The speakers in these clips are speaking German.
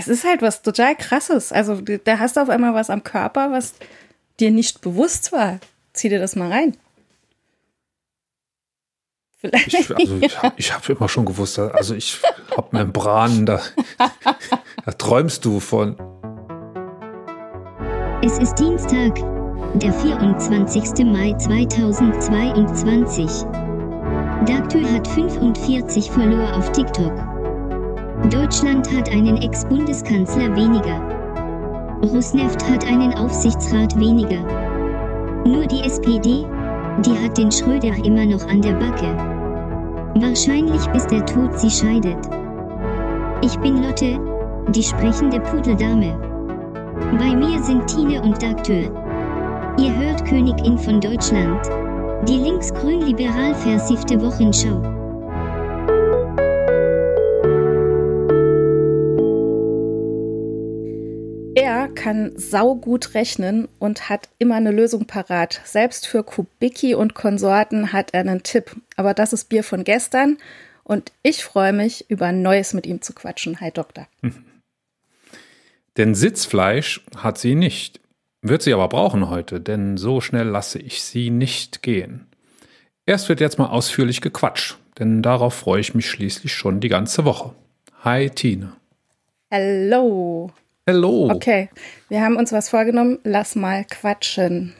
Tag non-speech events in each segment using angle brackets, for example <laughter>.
Es ist halt was total krasses. Also da hast du auf einmal was am Körper, was dir nicht bewusst war. Zieh dir das mal rein. Vielleicht. Ich, also ich, ich habe immer schon gewusst, also ich habe Membranen, da, <laughs> da träumst du von. Es ist Dienstag, der 24. Mai 2022. Dagtür hat 45 Follower auf TikTok. Deutschland hat einen Ex-Bundeskanzler weniger. Rosneft hat einen Aufsichtsrat weniger. Nur die SPD, die hat den Schröder immer noch an der Backe. Wahrscheinlich bis der Tod sie scheidet. Ich bin Lotte, die sprechende Pudeldame. Bei mir sind Tine und Dagtür. Ihr hört Königin von Deutschland. Die linksgrün-liberal versiffte Wochenschau. Kann saugut rechnen und hat immer eine Lösung parat. Selbst für Kubicki und Konsorten hat er einen Tipp. Aber das ist Bier von gestern und ich freue mich, über Neues mit ihm zu quatschen. Hi Doktor. <laughs> Denn Sitzfleisch hat sie nicht. Wird sie aber brauchen heute, denn so schnell lasse ich sie nicht gehen. Erst wird jetzt mal ausführlich gequatscht, denn darauf freue ich mich schließlich schon die ganze Woche. Hi Tine. Hallo. Hallo. Okay, wir haben uns was vorgenommen. Lass mal quatschen.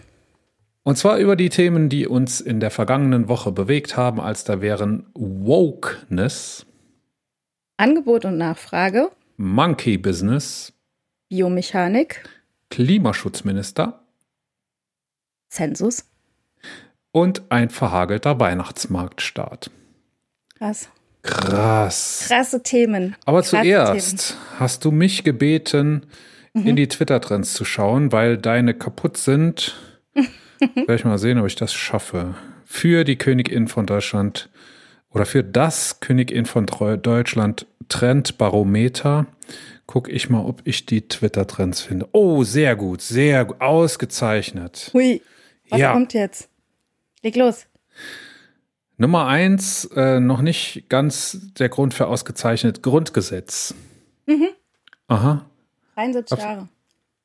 Und zwar über die Themen, die uns in der vergangenen Woche bewegt haben, als da wären Wokeness, Angebot und Nachfrage, Monkey Business, Biomechanik, Klimaschutzminister Zensus. und ein verhagelter Weihnachtsmarktstart. Krass. Krass. Krasse Themen. Aber Krasse zuerst hast du mich gebeten, in die Twitter-Trends zu schauen, weil deine kaputt sind. <laughs> Werde ich mal sehen, ob ich das schaffe. Für die Königin von Deutschland oder für das Königin von Deutschland Trendbarometer gucke ich mal, ob ich die Twitter-Trends finde. Oh, sehr gut, sehr gut, ausgezeichnet. Hui. Was Ja. kommt jetzt? Leg los. Nummer eins, äh, noch nicht ganz der Grund für ausgezeichnet, Grundgesetz. Aha. 73 Ab- Jahre.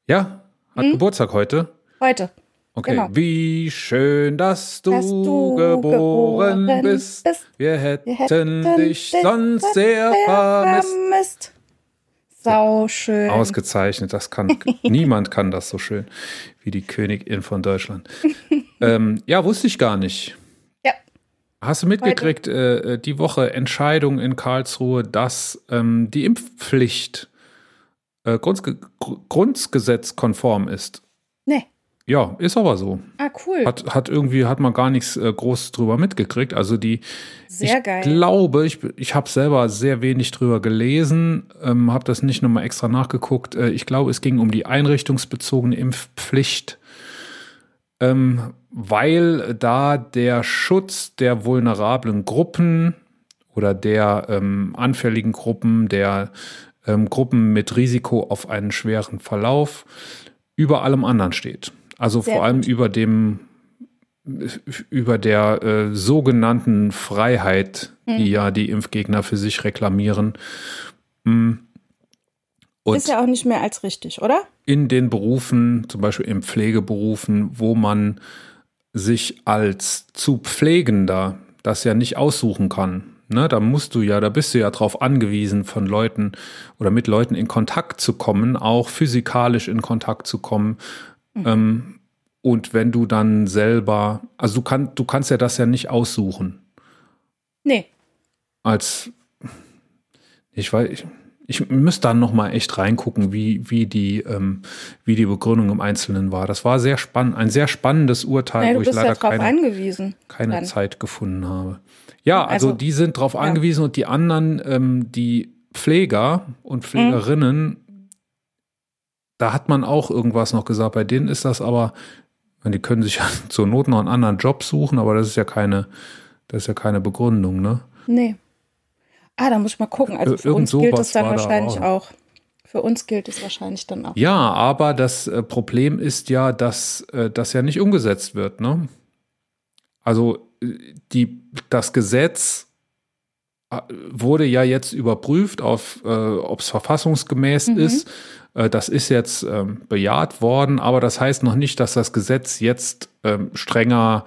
Ja, hat Geburtstag heute. Heute. Okay. Genau. Wie schön, dass du, Dass du geboren, geboren bist. bist. Wir hätten, Wir hätten dich sonst sehr vermisst. vermisst. Sau schön. Ausgezeichnet, das kann <laughs> niemand kann das so schön wie die Königin von Deutschland. ähm, ja, wusste ich gar nicht. Hast du mitgekriegt, äh, die Woche Entscheidung in Karlsruhe, dass ähm, die Impfpflicht äh, Grundge Gr- grundgesetzkonform ist? Nee. Ja, ist aber so. Ah, cool. Hat, hat irgendwie, hat man gar nichts äh, groß drüber mitgekriegt. Also die, Sehr ich geil. glaube, ich, ich habe selber sehr wenig drüber gelesen, ähm, habe das nicht nochmal extra nachgeguckt. Äh, ich glaube, es ging um die einrichtungsbezogene Impfpflicht, ähm, weil da der Schutz der vulnerablen Gruppen oder der ähm, anfälligen Gruppen, der ähm, Gruppen mit Risiko auf einen schweren Verlauf über allem anderen steht. Also Sehr vor allem gut. über dem über der äh, sogenannten Freiheit, Mhm. die ja die Impfgegner für sich reklamieren. Mm. Und ist ja auch nicht mehr als richtig, oder? in den Berufen, zum Beispiel in Pflegeberufen, wo man sich als zu Pflegender das ja nicht aussuchen kann. Ne, da musst du ja, da bist du ja drauf angewiesen, von Leuten oder mit Leuten in Kontakt zu kommen, auch physikalisch in Kontakt zu kommen. Ähm, und wenn du dann selber, also du, kann, du kannst ja das ja nicht aussuchen. Nee. Als ich weiß, ich, ich müsste dann noch mal echt reingucken, wie, wie, die, ähm, wie die Begründung im Einzelnen war. Das war sehr spannend, ein sehr spannendes Urteil, Ja, wo ich leider ja keine, angewiesen. keine. Zeit gefunden habe. Ja, also, Also, die sind drauf angewiesen und die anderen, ähm, die Pfleger und Pflegerinnen, da hat man auch irgendwas noch gesagt. Bei denen ist das aber, die können sich ja <laughs> zur Not noch einen anderen Job suchen, aber das ist ja keine, das ist ja keine Begründung, ne? Nee. Ah, da muss ich mal gucken. Also für irgend uns gilt es dann war da wahrscheinlich auch. auch. Für uns gilt es wahrscheinlich dann auch. Ja, aber das äh, Problem ist ja, dass äh, das ja nicht umgesetzt wird, ne? Also äh, die, das Gesetz wurde ja jetzt überprüft, auf, äh, ob es verfassungsgemäß mhm. ist. Äh, das ist jetzt ähm, bejaht worden, aber das heißt noch nicht, dass das Gesetz jetzt ähm, strenger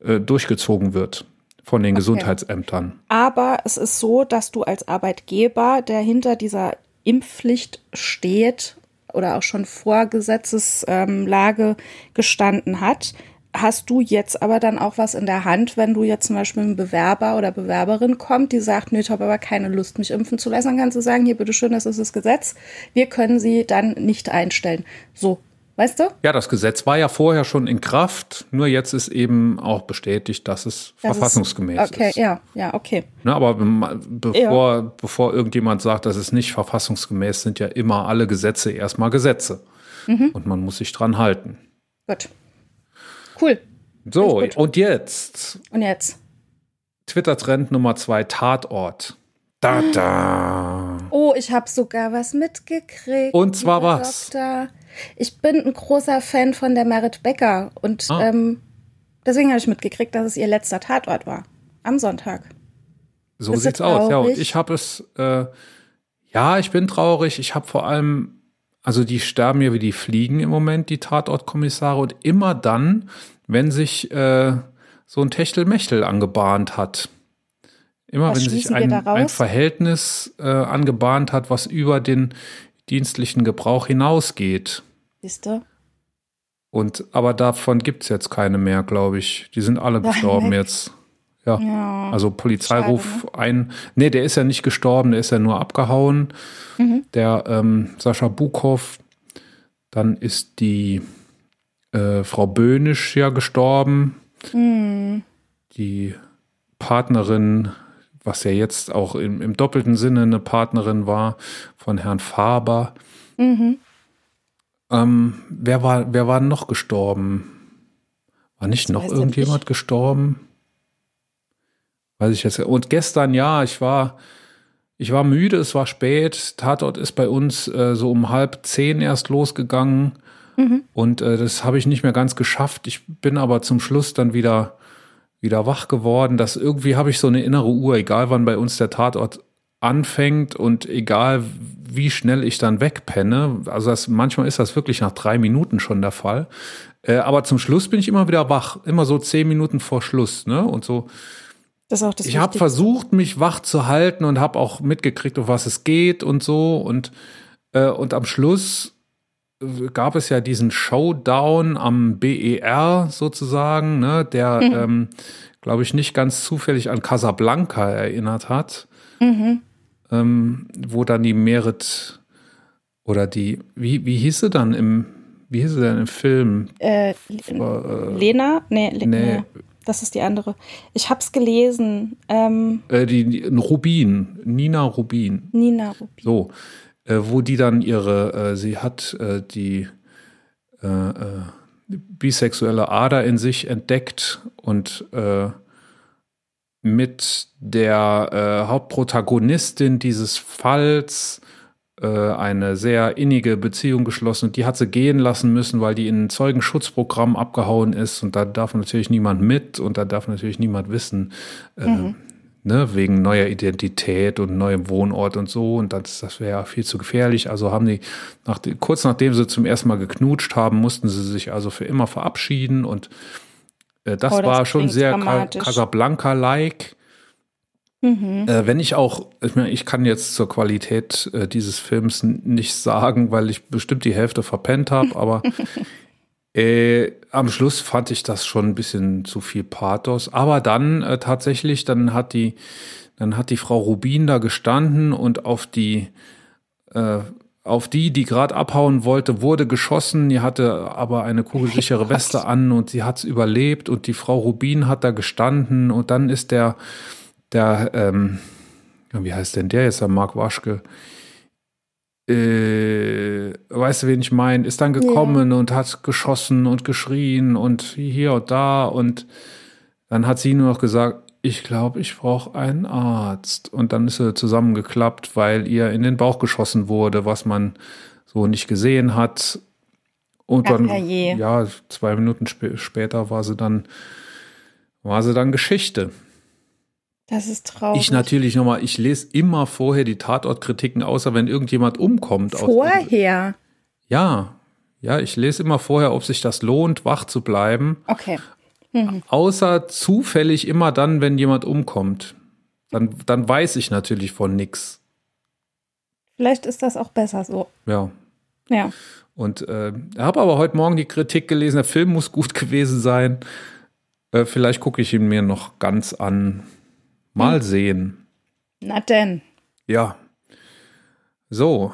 äh, durchgezogen wird von den okay. Gesundheitsämtern. Aber es ist so, dass du als Arbeitgeber, der hinter dieser Impfpflicht steht oder auch schon vor Gesetzeslage gestanden hat, hast du jetzt aber dann auch was in der Hand, wenn du jetzt zum Beispiel ein Bewerber oder Bewerberin kommt, die sagt, nö, ich habe aber keine Lust, mich impfen zu lassen, dann kannst du sagen, hier, bitteschön, das ist das Gesetz. Wir können sie dann nicht einstellen. So, Weißt du? Ja, das Gesetz war ja vorher schon in Kraft, nur jetzt ist eben auch bestätigt, dass es das verfassungsgemäß ist. Okay, ist. ja, ja, okay. Ne, aber bevor, ja. bevor irgendjemand sagt, das ist nicht verfassungsgemäß, sind ja immer alle Gesetze erstmal Gesetze. Mhm. Und man muss sich dran halten. Gut. Cool. So, und jetzt? Und jetzt? Twitter-Trend Nummer zwei, Tatort. Da, da. Oh, ich habe sogar was mitgekriegt. Und zwar was? Doktor. Ich bin ein großer Fan von der Merit Becker und ah. ähm, deswegen habe ich mitgekriegt, dass es ihr letzter Tatort war. Am Sonntag. So Bist sieht's aus, ja. Und ich habe es, äh, ja, ich bin traurig. Ich habe vor allem, also die sterben ja wie die Fliegen im Moment, die Tatortkommissare. Und immer dann, wenn sich äh, so ein Techtelmechtel angebahnt hat. Immer was wenn sich ein, ein Verhältnis äh, angebahnt hat, was über den dienstlichen Gebrauch hinausgeht. Siehst du? Und, aber davon gibt es jetzt keine mehr, glaube ich. Die sind alle gestorben jetzt. Ja. ja. Also Polizeiruf Schade, ne? ein. Nee, der ist ja nicht gestorben, der ist ja nur abgehauen. Mhm. Der ähm, Sascha Buchhoff. Dann ist die äh, Frau Böhnisch ja gestorben. Mhm. Die Partnerin was ja jetzt auch im, im doppelten Sinne eine Partnerin war von Herrn Faber. Mhm. Ähm, wer, war, wer war noch gestorben? War nicht das noch irgendjemand ich. gestorben? Weiß ich jetzt. Und gestern, ja, ich war, ich war müde, es war spät. Tatort ist bei uns äh, so um halb zehn erst losgegangen. Mhm. Und äh, das habe ich nicht mehr ganz geschafft. Ich bin aber zum Schluss dann wieder wieder wach geworden, dass irgendwie habe ich so eine innere Uhr, egal wann bei uns der Tatort anfängt und egal wie schnell ich dann wegpenne, also das, manchmal ist das wirklich nach drei Minuten schon der Fall, äh, aber zum Schluss bin ich immer wieder wach, immer so zehn Minuten vor Schluss, ne? Und so. Das ist auch das ich habe versucht, mich wach zu halten und habe auch mitgekriegt, um was es geht und so und äh, und am Schluss gab es ja diesen Showdown am BER sozusagen, ne, der, mhm. ähm, glaube ich, nicht ganz zufällig an Casablanca erinnert hat, mhm. ähm, wo dann die Merit oder die, wie, wie hieß sie dann im, wie hieß sie denn im Film? Äh, äh, Lena? Nee, Le nee. Das ist die andere. Ich hab's gelesen. Ähm, äh, die, die Rubin, Nina Rubin. Nina Rubin. So, äh, wo die dann ihre, äh, sie hat äh, die äh, äh, bisexuelle Ader in sich entdeckt und äh, mit der Hauptprotagonistin dieses Falls eine sehr innige Beziehung geschlossen und die hat sie gehen lassen müssen, weil die in ein Zeugenschutzprogramm abgehauen ist und da darf natürlich niemand mit und da darf natürlich niemand wissen, mhm ne, wegen neuer Identität und neuem Wohnort und so. Und das, das wäre ja viel zu gefährlich. Also haben die, nach, kurz nachdem sie zum ersten Mal geknutscht haben, mussten sie sich also für immer verabschieden. Und äh, das, oh, das war schon sehr Casablanca-like. Mhm. Äh, wenn ich auch, ich meine, ich kann jetzt zur Qualität äh, dieses Films nicht sagen, weil ich bestimmt die Hälfte verpennt habe, aber <laughs> Äh, am Schluss fand ich das schon ein bisschen zu viel Pathos. Aber dann äh, tatsächlich, dann hat die, dann hat die Frau Rubin da gestanden und auf die, äh, auf die, die gerade abhauen wollte, wurde geschossen. Die hatte aber eine kugelsichere <laughs> Weste an und sie hat's überlebt. Und die Frau Rubin hat da gestanden und dann ist der, der, ähm, wie heißt denn der jetzt, der Mark Waschke? Äh, weißt du, wen ich meine, ist dann gekommen ja. und hat geschossen und geschrien und hier und da und dann hat sie nur noch gesagt, ich glaube, ich brauche einen Arzt. Und dann ist sie zusammengeklappt, weil ihr in den Bauch geschossen wurde, was man so nicht gesehen hat. Und dann, ja, zwei Minuten sp später war sie dann, war sie dann Geschichte. Das ist traurig. Ich natürlich nochmal, ich lese immer vorher die Tatortkritiken, außer wenn irgendjemand umkommt. Vorher. ja, ja, ich lese immer vorher, ob sich das lohnt, wach zu bleiben. Okay. Außer zufällig immer dann, wenn jemand umkommt. Dann, dann weiß ich natürlich von nix. Vielleicht ist das auch besser so. Ja. Ja. Und äh, habe aber heute Morgen die Kritik gelesen, der Film muss gut <laughs> gewesen sein. Äh, vielleicht gucke ich ihn mir noch ganz an. Mal sehen. Na denn. Ja. So.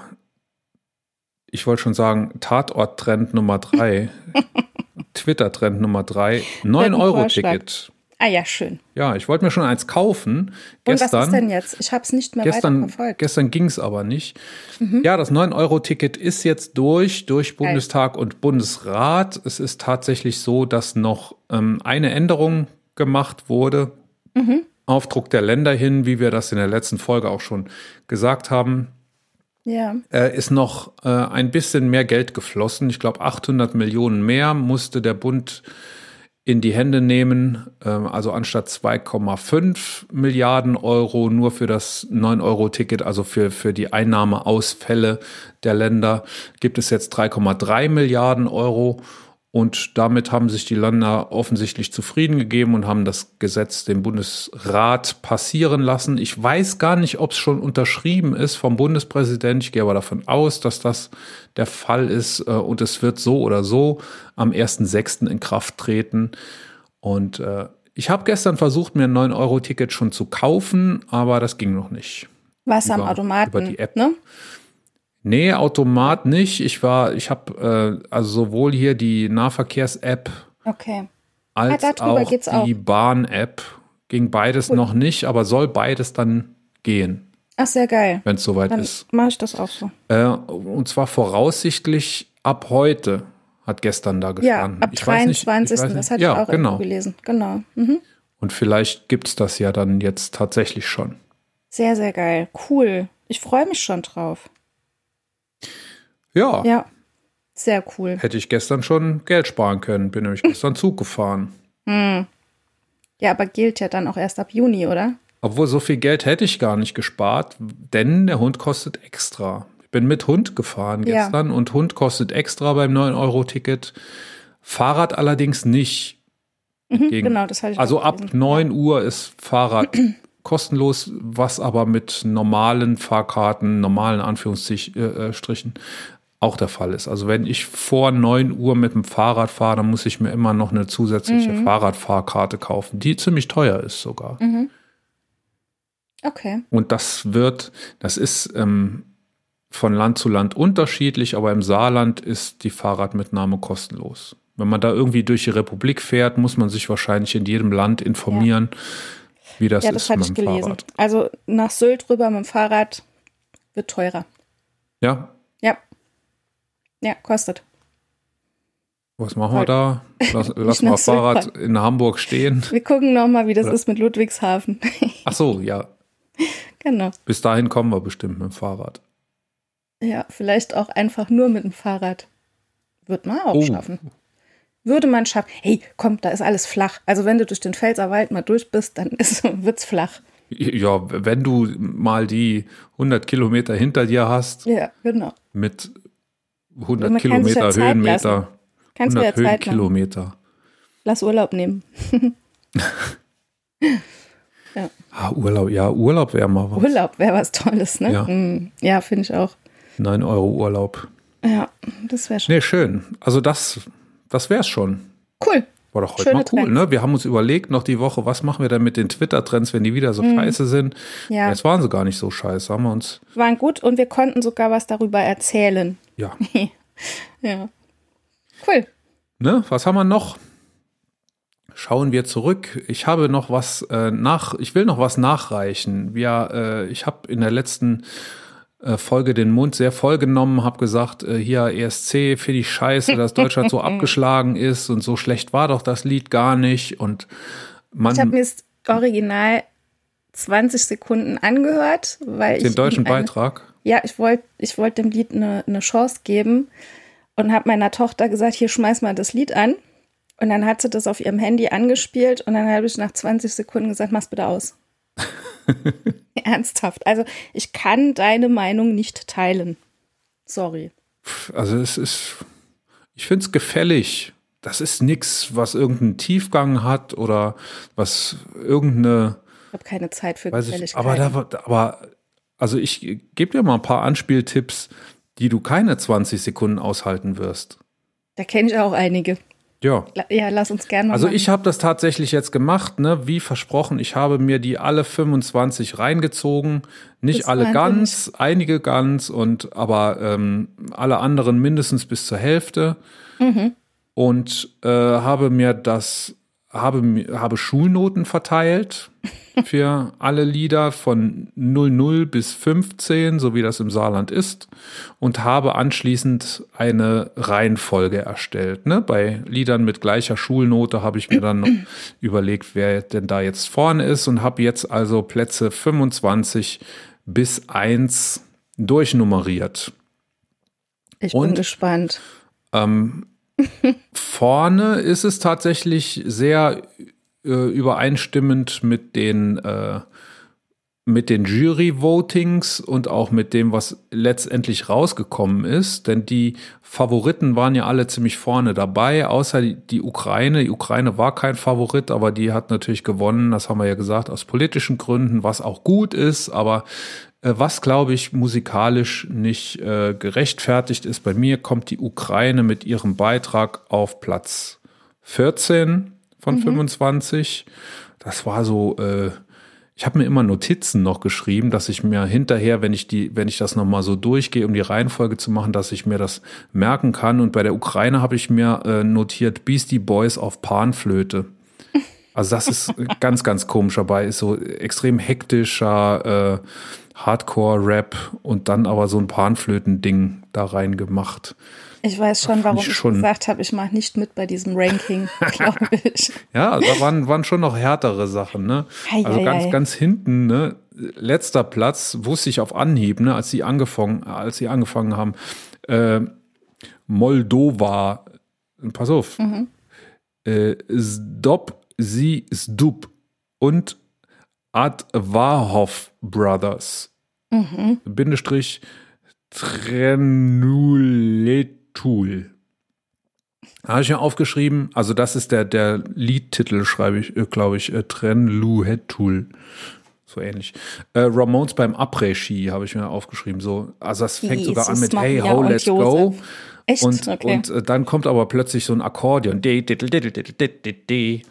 Ich wollte schon sagen, Tatort-Trend Nummer drei. <laughs> Twitter-Trend Nummer drei. 9-Euro-Ticket. Ah ja, schön. Ja, ich wollte mir schon eins kaufen. Und Gestern. was ist denn jetzt? Ich habe es nicht mehr weiter Gestern, verfolgt. gestern ging es aber nicht. Mhm. Ja, das 9-Euro-Ticket ist jetzt durch, durch Bundestag und Bundesrat. Es ist tatsächlich so, dass noch ähm, eine Änderung gemacht wurde. Mhm. Auf Druck der Länder hin, wie wir das in der letzten Folge auch schon gesagt haben, Ja. äh, ist noch äh, ein bisschen mehr Geld geflossen. Ich glaube, 800 Millionen mehr musste der Bund in die Hände nehmen. Ähm, also anstatt 2,5 Milliarden Euro nur für das 9-Euro-Ticket, also für, für die Einnahmeausfälle der Länder, gibt es jetzt 3,3 Milliarden Euro. Und damit haben sich die Länder offensichtlich zufrieden gegeben und haben das Gesetz dem Bundesrat passieren lassen. Ich weiß gar nicht, ob es schon unterschrieben ist vom Bundespräsident. Ich gehe aber davon aus, dass das der Fall ist. äh, Und es wird so oder so am 1.6. in Kraft treten. Und äh, ich habe gestern versucht, mir ein 9-Euro-Ticket schon zu kaufen, aber das ging noch nicht. Was am Über- Automaten, über die App. ne? Nee, Automat nicht. Ich war, ich habe äh, also sowohl hier die Nahverkehrs-App Okay. als Ah, auch die Bahn-App. Ging beides noch nicht, aber soll beides dann gehen, Ach, sehr geil. wenn es soweit Dann ist. mache ich das auch so. Äh, und zwar voraussichtlich ab heute, hat gestern da Ja, gestanden. ab Ich weiß nicht- ich 23. weiß nicht- das hatte ja, ich auch genau. gelesen. Genau. Mhm. Und vielleicht gibt's das ja dann jetzt tatsächlich schon. Sehr, sehr geil. Cool. Ich freue mich schon drauf. Ja, Ja. Sehr cool. hätte ich gestern schon Geld sparen können. Bin nämlich gestern Zug gefahren. Hm. Ja, aber gilt ja dann auch erst ab Juni, oder? Obwohl, so viel Geld hätte ich gar nicht gespart, denn der Hund kostet extra. Ich bin mit Hund gefahren Ja. gestern und Hund kostet extra beim 9-Euro-Ticket. Fahrrad allerdings nicht. Gegen- genau, das hatte ich Also ab gelesen. 9 Uhr ist Fahrrad <clears throat> kostenlos, was aber mit normalen Fahrkarten, normalen Anführungsstrichen, auch der Fall ist. Also wenn ich vor 9 Uhr mit dem Fahrrad fahre, dann muss ich mir immer noch eine zusätzliche Mhm. Fahrradfahrkarte kaufen, die ziemlich teuer ist sogar. Okay. Und das wird, das ist ähm, von Land zu Land unterschiedlich, aber im Saarland ist die Fahrradmitnahme kostenlos. Wenn man da irgendwie durch die Republik fährt, muss man sich wahrscheinlich in jedem Land informieren, wie das Ja, ist das hatte mit ich dem gelesen. Fahrrad. Also nach Sylt rüber mit dem Fahrrad wird teurer. Ja, Ja. Kostet. was machen wir da? Lass, <laughs> lass mal Fahrrad fahren. in Hamburg stehen. Wir gucken noch mal, wie das Oder- ist mit Ludwigshafen. <laughs> Ach so, ja. genau. Bis dahin kommen wir bestimmt mit dem Fahrrad. Ja, vielleicht auch einfach nur mit dem Fahrrad. Wird man auch Oh. schaffen. Würde man schaffen. Hey, komm, da ist alles flach. Also wenn du durch den Pfälzerwald mal durch bist, dann <laughs> ist, wird's flach. Ja, wenn du mal die 100 Kilometer hinter dir hast, Ja, genau. mit 100 kann sich ja Kilometer Zeit Höhenmeter, Kannst du ja 100 Zeit. Höhenkilometer. Lass Urlaub nehmen. <laughs> Ah, Urlaub, ja, Urlaub wäre mal was. Urlaub wäre was Tolles, ne? Ja. Mm, ja finde ich auch. 9 Euro Urlaub. Ja, das wäre schon Nee, schön. Also das, das wär's schon. cool. War doch heute Schöne mal cool, Trends. ne? Wir haben uns überlegt, noch die Woche, was machen wir denn mit den Twitter-Trends, wenn die wieder so scheiße sind? Mhm. Ja. Jetzt waren sie gar nicht so scheiße, haben wir uns, Waren gut und wir konnten sogar was darüber erzählen. ja. <laughs> Ja. Cool. Ne? Was haben wir noch? Schauen wir zurück. Ich habe noch was äh, nach, ich will noch was nachreichen. Wir, äh, ich habe in der letzten äh, Folge den Mund sehr voll genommen, habe gesagt, äh, hier ESC finde ich scheiße, dass Deutschland so <laughs> abgeschlagen ist und so schlecht war doch das Lied gar nicht. Und man Ich habe mir das Original 20 Sekunden angehört, weil ich den deutschen eine- Beitrag. Ja, ich wollte ich wollt dem Lied eine, eine Chance geben und habe meiner Tochter gesagt, hier schmeiß mal das Lied an. Und dann hat sie das auf ihrem Handy angespielt und dann habe ich nach 20 Sekunden gesagt, mach's bitte aus. <laughs> <laughs> Ernsthaft. Also ich kann deine Meinung nicht teilen. Sorry. Also es ist, ich finde es gefällig. Das ist nichts, was irgendeinen Tiefgang hat oder was irgendeine. Ich habe keine Zeit für Gefälligkeit. aber, da, aber also ich gebe dir mal ein paar Anspieltipps, die du keine 20 Sekunden aushalten wirst. Da kenne ich auch einige. Ja. Ja, lass uns gerne mal Also ich habe das tatsächlich jetzt gemacht, ne? Wie versprochen, ich habe mir die alle 25 reingezogen. Nicht Das alle ganz, einige ganz und aber ähm, alle anderen mindestens bis zur Hälfte. Mhm. Und äh, habe mir das, habe, habe Schulnoten verteilt für <laughs> alle Lieder von 00 bis 15, so wie das im Saarland ist, und habe anschließend eine Reihenfolge erstellt. Ne? Bei Liedern mit gleicher Schulnote habe ich mir dann noch <clears throat> überlegt, wer denn da jetzt vorne ist und habe jetzt also Plätze 25 bis 1 durchnummeriert. ich bin und- gespannt. Ähm, vorne ist es tatsächlich sehr äh, übereinstimmend mit den, äh, mit den Jury-Votings und auch mit dem, was letztendlich rausgekommen ist. Denn die Favoriten waren ja alle ziemlich vorne dabei, außer die, Ukraine. Die Ukraine war kein Favorit, aber die hat natürlich gewonnen, das haben wir ja gesagt, aus politischen Gründen, was auch gut ist. Aber was, glaube ich, musikalisch nicht äh, gerechtfertigt ist. Bei mir kommt die Ukraine mit ihrem Beitrag auf Platz 14 von 25. Das war so, äh, ich habe mir immer Notizen noch geschrieben, dass ich mir hinterher, wenn ich die, wenn ich das nochmal so durchgehe, um die Reihenfolge zu machen, dass ich mir das merken kann. Und bei der Ukraine habe ich mir äh, notiert Beastie Boys auf Panflöte. Also das ist <laughs> ganz, ganz komisch dabei, ist so extrem hektischer äh, Hardcore-Rap und dann aber so ein Panflöten-Ding da rein gemacht. Ich weiß schon, warum ich schon- gesagt habe, ich mache nicht mit bei diesem Ranking, <laughs> glaube ich. Ja, da waren, waren schon noch härtere Sachen, ne? Ei, also ei, ganz, ei. ganz hinten, ne? Letzter Platz wusste ich auf Anhieb, ne? Als sie angefangen, als sie angefangen haben, äh, Moldova, pass auf, Mhm. äh, Zdop, sie, Zdup und Advarhov Brothers. Mhm. Bindestrich Trenuletul. Habe ich mir aufgeschrieben, also das ist der, der Liedtitel, schreibe ich, äh, glaube ich, äh, Trenluhetul. So ähnlich. Äh, Ramones beim Après-Ski habe ich mir aufgeschrieben. So, also das fängt sogar an mit Hey, ho, let's Josef. go. Echt? Und, okay. und äh, dann kommt aber plötzlich so ein Akkordeon. De, de, de, de, de, de, de, de.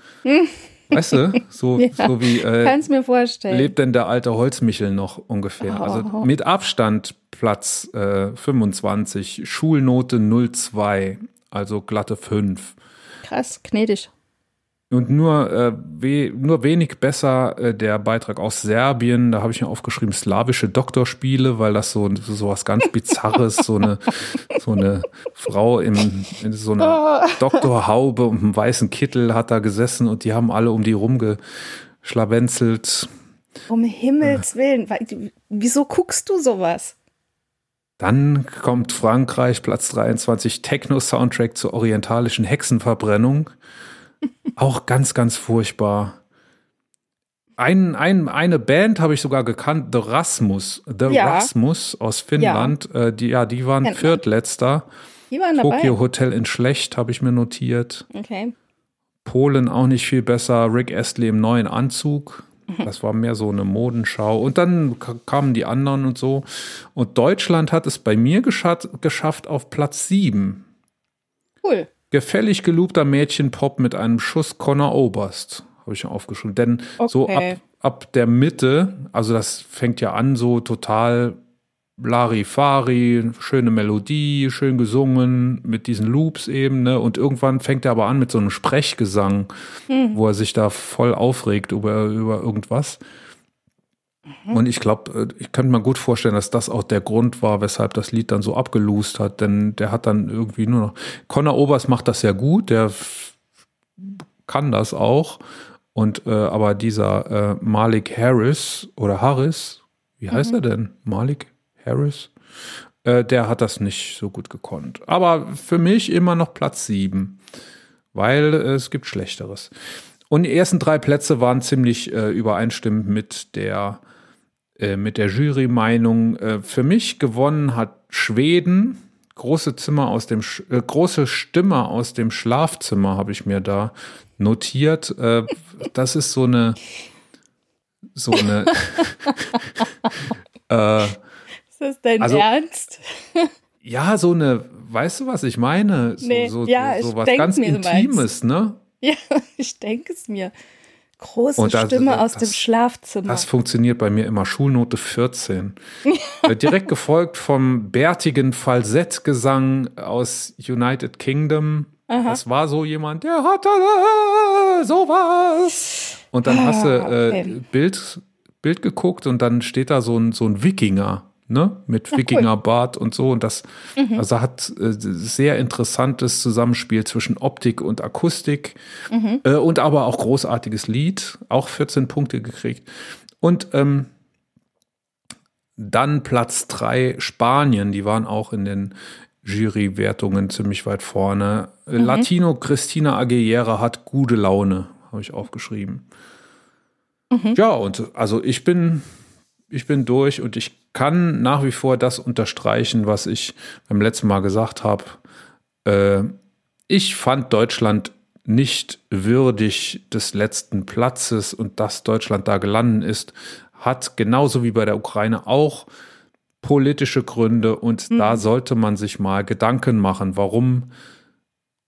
Weißt du? So, <laughs> Ja, so wie äh, Kannst mir vorstellen. lebt denn der alte Holzmichel noch ungefähr? Oh. Also mit Abstand Platz äh, 25, Schulnote 02, also glatte 5. Krass, gnädig. Und nur, äh, we nur wenig besser äh, der Beitrag aus Serbien, da habe ich mir aufgeschrieben, slawische Doktorspiele, weil das so, so was ganz Bizarres, so eine, so eine Frau im, in so einer Doktorhaube und einem weißen Kittel hat da gesessen und die haben alle um die rumgeschlawenzelt. Um Himmels Willen. Weil- Wieso guckst du sowas? Dann kommt Frankreich, Platz 23, Techno-Soundtrack zur orientalischen Hexenverbrennung. Auch ganz, ganz furchtbar. Ein, ein, eine Band habe ich sogar gekannt, The Rasmus. The Ja. Rasmus aus Finnland. Äh, die, ja, die waren man. viertletzter. Die waren dabei. Tokyo Hotel in Schlecht habe ich mir notiert. Okay. Polen auch nicht viel besser. Rick Astley im neuen Anzug. Mhm. Das war mehr so eine Modenschau. Und dann kamen die anderen und so. Und Deutschland hat es bei mir geschafft, geschafft auf Platz 7. Cool. Gefällig gelobter Mädchenpop mit einem Schuss Connor Oberst. Habe ich aufgeschrieben. Denn so Okay. ab, ab der Mitte, also das fängt ja an so total Larifari, schöne Melodie, schön gesungen, mit diesen Loops eben, ne? Und irgendwann fängt er aber an mit so einem Sprechgesang, wo er sich da voll aufregt über, über irgendwas. Und ich glaube, ich könnte mir gut vorstellen, dass das auch der Grund war, weshalb das Lied dann so abgelust hat, denn der hat dann irgendwie nur noch. Connor Oberst macht das ja gut, der kann das auch. Und äh, aber dieser äh, Malik Harris oder Harris, wie heißt er denn? Malik Harris? Äh, der hat das nicht so gut gekonnt. Aber für mich immer noch Platz sieben, weil äh, es gibt Schlechteres. Und die ersten drei Plätze waren ziemlich äh, übereinstimmend mit der, äh, mit der Jury-Meinung. Äh, für mich gewonnen hat Schweden. Große Zimmer aus dem Sch äh, große Stimme aus dem Schlafzimmer habe ich mir da notiert. Äh, das ist so eine so eine <laughs> äh, ist das dein also, Ernst? ja, so eine, weißt du, was ich meine? So, nee, so, ja, so, so was ganz Intimes, ne? Ja, <laughs> ich denke es mir. Große das, Stimme aus das, dem Schlafzimmer. Das funktioniert bei mir immer. Schulnote 14. Äh, <laughs> direkt gefolgt vom bärtigen Falsettgesang aus United Kingdom. Aha. Das war so jemand, der hat äh, sowas. Und dann ah, hast du äh, okay. Bild, Bild geguckt und dann steht da so ein, so ein Wikinger ne? Mit Wikingerbart cool. und so. Und das mhm. also hat äh, sehr interessantes Zusammenspiel zwischen Optik und Akustik mhm. äh, und aber auch großartiges Lied, auch 14 Punkte gekriegt. Und ähm, dann Platz drei Spanien, die waren auch in den Jurywertungen ziemlich weit vorne. Mhm. Latino Christina Aguilera hat gute Laune, habe ich aufgeschrieben. Mhm. Ja, und also ich bin ich bin durch und ich kann nach wie vor das unterstreichen, was ich beim letzten Mal gesagt habe. Äh, ich fand Deutschland nicht würdig des letzten Platzes und dass Deutschland da gelandet ist, hat genauso wie bei der Ukraine auch politische Gründe und mhm. da sollte man sich mal Gedanken machen, warum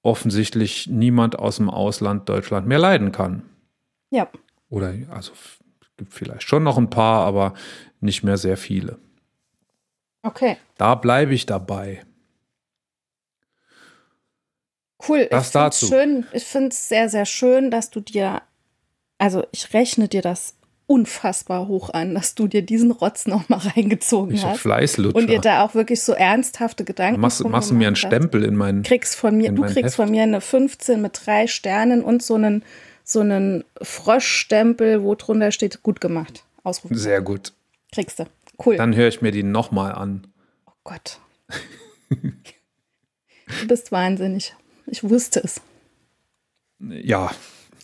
offensichtlich niemand aus dem Ausland Deutschland mehr leiden kann. Ja. Oder also gibt vielleicht schon noch ein paar, aber nicht mehr sehr viele. Okay. Da bleibe ich dabei. Cool. Das ich dazu. Schön, ich finde es sehr, sehr schön, dass du dir, also ich rechne dir das unfassbar hoch an, dass du dir diesen Rotz noch mal reingezogen ich hast. Fleißlutscher. Und dir da auch wirklich so ernsthafte Gedanken machst, machst du mir einen Stempel in meinen kriegst von mir, Du kriegst Heft. von mir eine 15 mit drei Sternen und so einen, so einen Froschstempel, wo drunter steht, gut gemacht. Ausrufen. Sehr gut. Kriegst du. Cool. Dann höre ich mir die nochmal an. Oh Gott. du bist wahnsinnig. Ich wusste es. Ja.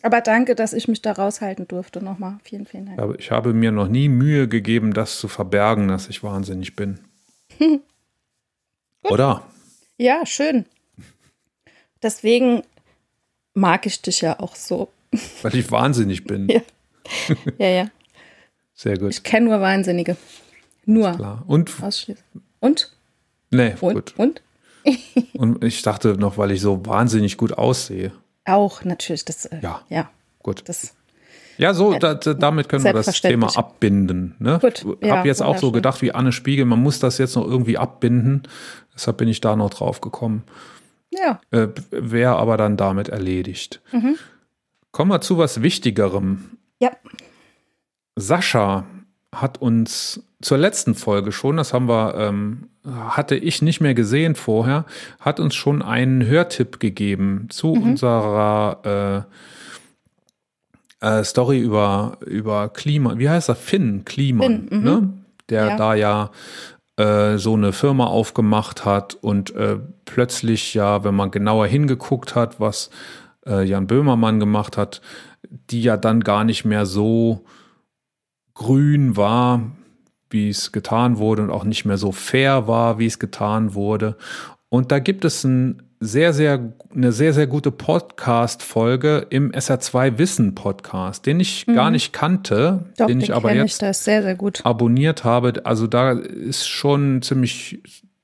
Aber danke, dass ich mich da raushalten durfte. Nochmal. Vielen, vielen Dank. Ich habe mir noch nie Mühe gegeben, das zu verbergen, dass ich wahnsinnig bin. <laughs> Oder? Ja, schön. Deswegen mag ich dich ja auch so. Weil ich wahnsinnig bin. <laughs> ja. ja, ja. Sehr gut. Ich kenne nur Wahnsinnige. Nur. Klar. Und? Und? Nee, und? gut. Und? <laughs> und ich dachte noch, weil ich so wahnsinnig gut aussehe. Auch, natürlich. Das, äh, ja. Ja. Gut. Das, ja, so, da, damit können wir das Thema abbinden. Ne? Gut, ja, habe jetzt auch so gedacht wie Anne Spiegel, man muss das jetzt noch irgendwie abbinden. Deshalb bin ich da noch drauf gekommen. Ja. Äh, Wäre aber dann damit erledigt. Mhm. Kommen wir zu was Wichtigerem. Ja. Sascha hat uns zur letzten Folge schon, das haben wir, ähm, hatte ich nicht mehr gesehen vorher, hat uns schon einen Hörtipp gegeben zu mhm. unserer äh, äh, Story über, über Klima, wie heißt er? Finn Kliman, Finn, mhm. ne? der ja. da ja äh, so eine Firma aufgemacht hat und äh, plötzlich ja, wenn man genauer hingeguckt hat, was äh, Jan Böhmermann gemacht hat, die ja dann gar nicht mehr so grün war, wie es getan wurde und auch nicht mehr so fair war, wie es getan wurde. Und da gibt es ein sehr, sehr, eine sehr, sehr gute Podcast-Folge im SR2 Wissen Podcast, den ich mhm. gar nicht kannte, Doch, den ich aber jetzt ich, sehr, sehr abonniert habe. Also da ist schon ziemlich,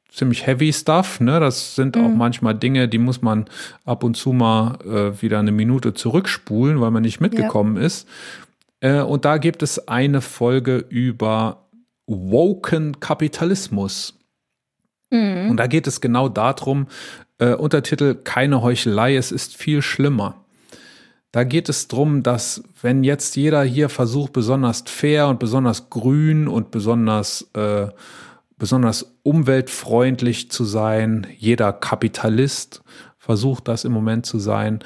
ziemlich heavy Stuff. Ne? Das sind mhm. auch manchmal Dinge, die muss man ab und zu mal äh, wieder eine Minute zurückspulen, weil man nicht mitgekommen ja. ist. Äh, und da gibt es eine Folge über Woken Kapitalismus. Mhm. Und da geht es genau darum, äh, Untertitel Keine Heuchelei, es ist viel schlimmer. Da geht es darum, dass wenn jetzt jeder hier versucht, besonders fair und besonders grün und besonders, äh, besonders umweltfreundlich zu sein, jeder Kapitalist versucht das im Moment zu sein,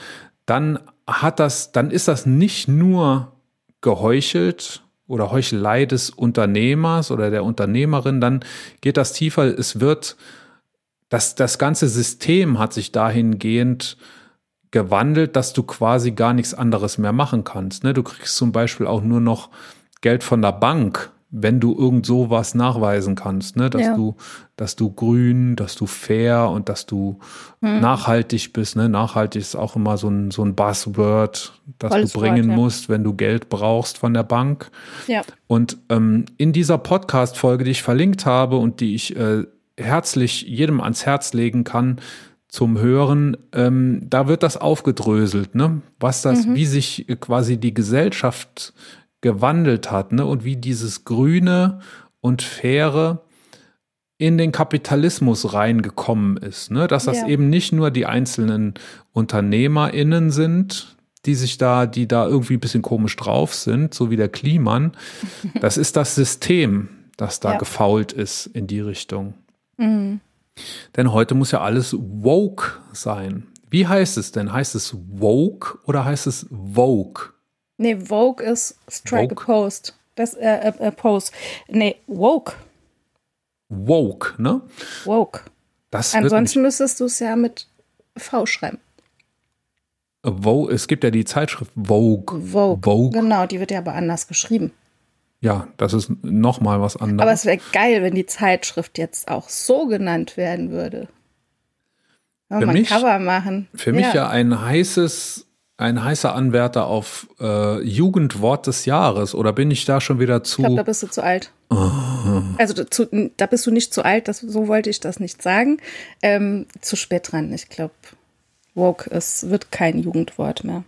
dann hat das, dann ist das nicht nur geheuchelt oder Heuchelei des Unternehmers oder der Unternehmerin, dann geht das tiefer. Es wird, das, das ganze System hat sich dahingehend gewandelt, dass du quasi gar nichts anderes mehr machen kannst. Ne? Du kriegst zum Beispiel auch nur noch Geld von der Bank, wenn du irgend sowas nachweisen kannst, ne? dass Ja. du, dass du grün, dass du fair und dass du Hm. nachhaltig bist. Ne? Nachhaltig ist auch immer so ein, so ein Buzzword, das Tolles du bringen Wort, ja. musst, wenn du Geld brauchst von der Bank. Ja. Und ähm, in dieser Podcast-Folge, die ich verlinkt habe und die ich äh, herzlich jedem ans Herz legen kann zum Hören, ähm, da wird das aufgedröselt, ne? Was das, wie sich quasi die Gesellschaft gewandelt hat, ne? Und wie dieses Grüne und Faire in den Kapitalismus reingekommen ist, ne? Dass das Ja. eben nicht nur die einzelnen UnternehmerInnen sind, die sich da, die da irgendwie ein bisschen komisch drauf sind, so wie der Kliman. <laughs> Das ist das System, das da Ja. gefault ist in die Richtung. Mhm. Denn heute muss ja alles woke sein. Wie heißt es denn? Heißt es woke oder heißt es Vogue? Nee, Vogue ist Strike Vogue? a Post. Das, äh, äh, äh, Post. Nee, Woke. Woke, ne? Woke. Das Ansonsten müsstest du es ja mit V schreiben. Vogue, es gibt ja die Zeitschrift Vogue. Vogue. Vogue. Genau, die wird ja aber anders geschrieben. Ja, das ist noch mal was anderes. Aber es wäre geil, wenn die Zeitschrift jetzt auch so genannt werden würde. Für mich- Cover machen. Für mich ja ein heißes, ein heißer Anwärter auf äh, Jugendwort des Jahres. Oder bin ich da schon wieder zu? Ich glaube, da bist du zu alt. Also da- zu, da bist du nicht zu alt, das, so wollte ich das nicht sagen. Ähm, zu spät dran. Ich glaube, woke, es wird kein Jugendwort mehr.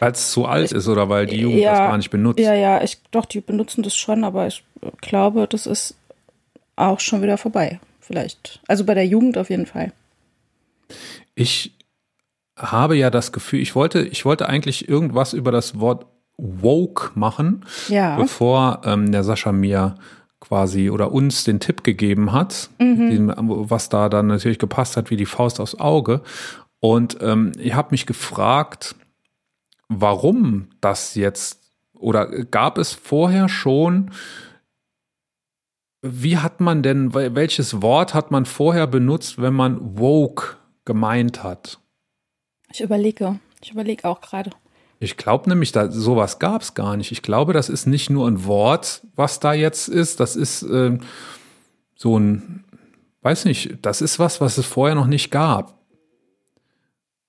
Weil es zu alt ist oder weil die Jugend Ja, das gar nicht benutzt. Ja, ja, ich, doch, die benutzen das schon, aber ich glaube, das ist auch schon wieder vorbei. Vielleicht. Also bei der Jugend auf jeden Fall. Ich habe ja das Gefühl, ich wollte, ich wollte eigentlich irgendwas über das Wort woke machen, Ja. bevor ähm, der Sascha mir quasi oder uns den Tipp gegeben hat, Mhm. den, was da dann natürlich gepasst hat wie die Faust aufs Auge. Und ähm, ich habe mich gefragt, warum das jetzt oder gab es vorher schon, wie hat man denn, wel- welches Wort hat man vorher benutzt, wenn man woke gemeint hat? Ich überlege. Ich überlege auch gerade. Ich glaube nämlich, da sowas gab es gar nicht. Ich glaube, das ist nicht nur ein Wort, was da jetzt ist. Das ist ähm, so ein, weiß nicht, das ist was, was es vorher noch nicht gab.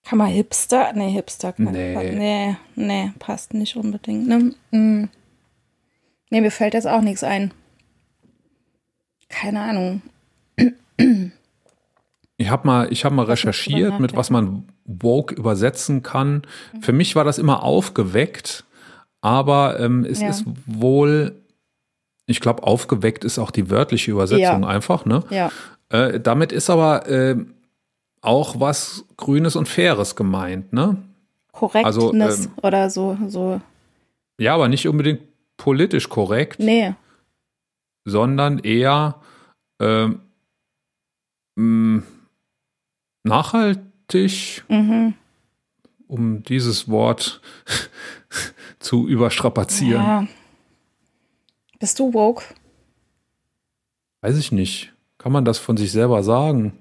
Kann man Hipster? Nee, Hipster kann Nee. nee, nee, passt nicht unbedingt. Ne? Mm. Nee, mir fällt jetzt auch nichts ein. Keine Ahnung. <clears throat> Ich habe mal, ich habe mal recherchiert, mit was man woke übersetzen kann. Für mich war das immer aufgeweckt, aber ähm, es Ja. ist wohl, ich glaube, aufgeweckt ist auch die wörtliche Übersetzung Ja. einfach. Ne? Ja. Äh, damit ist aber äh, auch was Grünes und Faires gemeint. Ne? Korrektness Also, ähm, oder so, so. Ja, aber nicht unbedingt politisch korrekt, Nee. sondern eher ähm, mh, nachhaltig, Mhm. um dieses Wort <laughs> zu überstrapazieren. Ja. Bist du woke? Weiß ich nicht. Kann man das von sich selber sagen?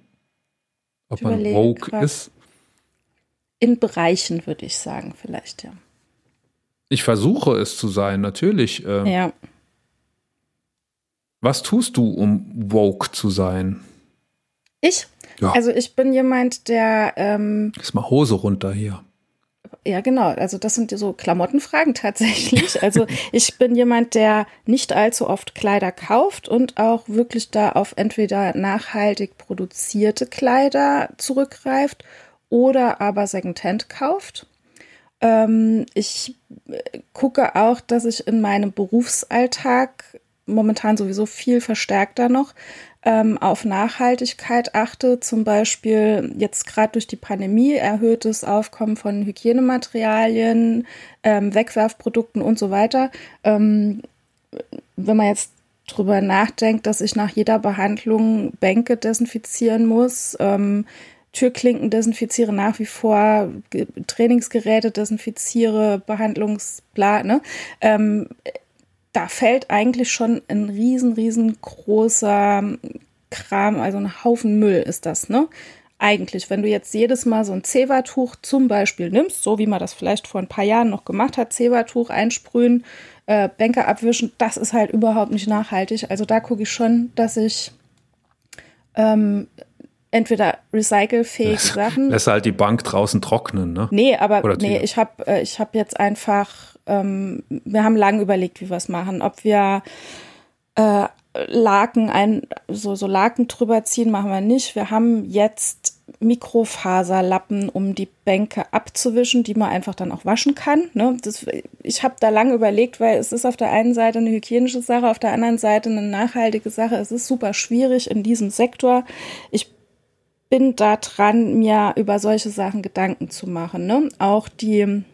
Ob man woke grad. ist? In Bereichen, würde ich sagen, vielleicht, ja. Ich versuche es zu sein, natürlich. Ähm, Ja. Was tust du, um woke zu sein? Ich? Ja. Also ich bin jemand, der, ähm, Ist mal Hose runter hier. ja genau, also das sind so Klamottenfragen tatsächlich. <laughs> Also ich bin jemand, der nicht allzu oft Kleider kauft und auch wirklich da auf entweder nachhaltig produzierte Kleider zurückgreift oder aber Secondhand kauft. Ähm, ich äh, gucke auch, dass ich in meinem Berufsalltag momentan sowieso viel verstärkter noch ähm, auf Nachhaltigkeit achte. Zum Beispiel jetzt gerade durch die Pandemie erhöhtes Aufkommen von Hygienematerialien, ähm, Wegwerfprodukten und so weiter. Ähm, wenn man jetzt drüber nachdenkt, dass ich nach jeder Behandlung Bänke desinfizieren muss, ähm, Türklinken desinfiziere nach wie vor, Ge- Trainingsgeräte desinfiziere, Behandlungsbla, ne? Ähm, da fällt eigentlich schon ein riesen, riesengroßer Kram, also ein Haufen Müll ist das, ne? eigentlich, wenn du jetzt jedes Mal so ein Zewa-Tuch zum Beispiel nimmst, so wie man das vielleicht vor ein paar Jahren noch gemacht hat, Zewa-Tuch einsprühen, äh, Bänke abwischen, das ist halt überhaupt nicht nachhaltig. Also da gucke ich schon, dass ich ähm, entweder recycelfähige Lässt, Sachen. Lässt halt die Bank draußen trocknen, ne? Nee, aber Oder nee, ich habe äh, ich hab jetzt einfach, ähm, wir haben lange überlegt, wie wir es machen. Ob wir äh, Laken ein, so, so Laken drüber ziehen, machen wir nicht. Wir haben jetzt Mikrofaserlappen, um die Bänke abzuwischen, die man einfach dann auch waschen kann. Ne? Das, ich habe da lange überlegt, weil es ist auf der einen Seite eine hygienische Sache, auf der anderen Seite eine nachhaltige Sache. Es ist super schwierig in diesem Sektor. Ich bin da dran, mir über solche Sachen Gedanken zu machen. Ne? Auch die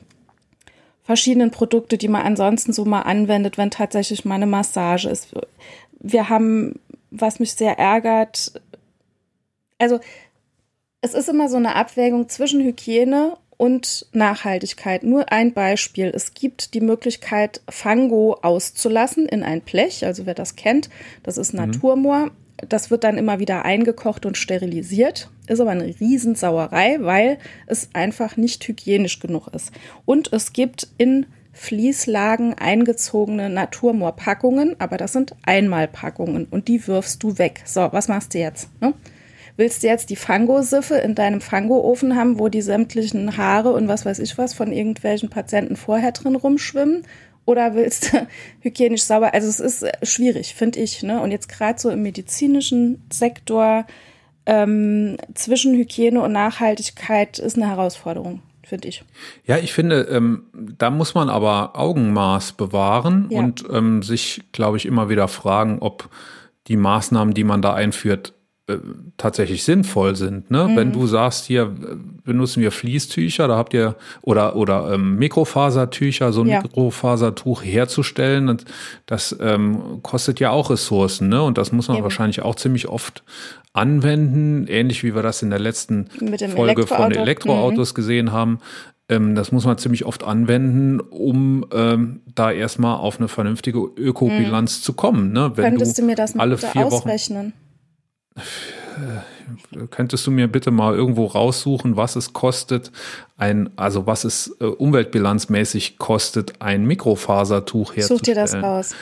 verschiedenen Produkte, die man ansonsten so mal anwendet, wenn tatsächlich mal eine Massage ist. Wir haben, was mich sehr ärgert, also es ist immer so eine Abwägung zwischen Hygiene und Nachhaltigkeit. Nur ein Beispiel. Es gibt die Möglichkeit, Fango auszulassen in ein Blech. Also wer das kennt, das ist mhm. Naturmoor. Das wird dann immer wieder eingekocht und sterilisiert. Ist aber eine Riesensauerei, weil es einfach nicht hygienisch genug ist. Und es gibt in Fließlagen eingezogene Naturmoorpackungen, aber das sind Einmalpackungen und die wirfst du weg. So, was machst du jetzt? Ne? Willst du jetzt die Fango-Siffe in deinem Fango-Ofen haben, wo die sämtlichen Haare und was weiß ich was von irgendwelchen Patienten vorher drin rumschwimmen? Oder willst du <laughs> hygienisch sauber? Also es ist äh, schwierig, finde ich. Ne? Und jetzt gerade so im medizinischen Sektor ähm, zwischen Hygiene und Nachhaltigkeit ist eine Herausforderung finde ich. Ja, ich finde, ähm, da muss man aber Augenmaß bewahren ja. und ähm, sich, glaube ich, immer wieder fragen, ob die Maßnahmen, die man da einführt, äh, tatsächlich sinnvoll sind. Ne? Mhm. Wenn du sagst, hier äh, benutzen wir Fließtücher, da habt ihr oder oder ähm, Mikrofasertücher, so ein ja. Mikrofasertuch herzustellen, und das ähm, kostet ja auch Ressourcen, ne? Und das muss man Eben. wahrscheinlich auch ziemlich oft anwenden, ähnlich wie wir das in der letzten Folge von Elektroautos mhm. gesehen haben. Ähm, das muss man ziemlich oft anwenden, um ähm, da erstmal auf eine vernünftige Ökobilanz mhm. zu kommen. Ne? Wenn Könntest du, du mir das mal alle vier ausrechnen? Wochen könntest du mir bitte mal irgendwo raussuchen, was es kostet, ein, also was es äh, umweltbilanzmäßig kostet, ein Mikrofasertuch herzustellen? Such dir das raus.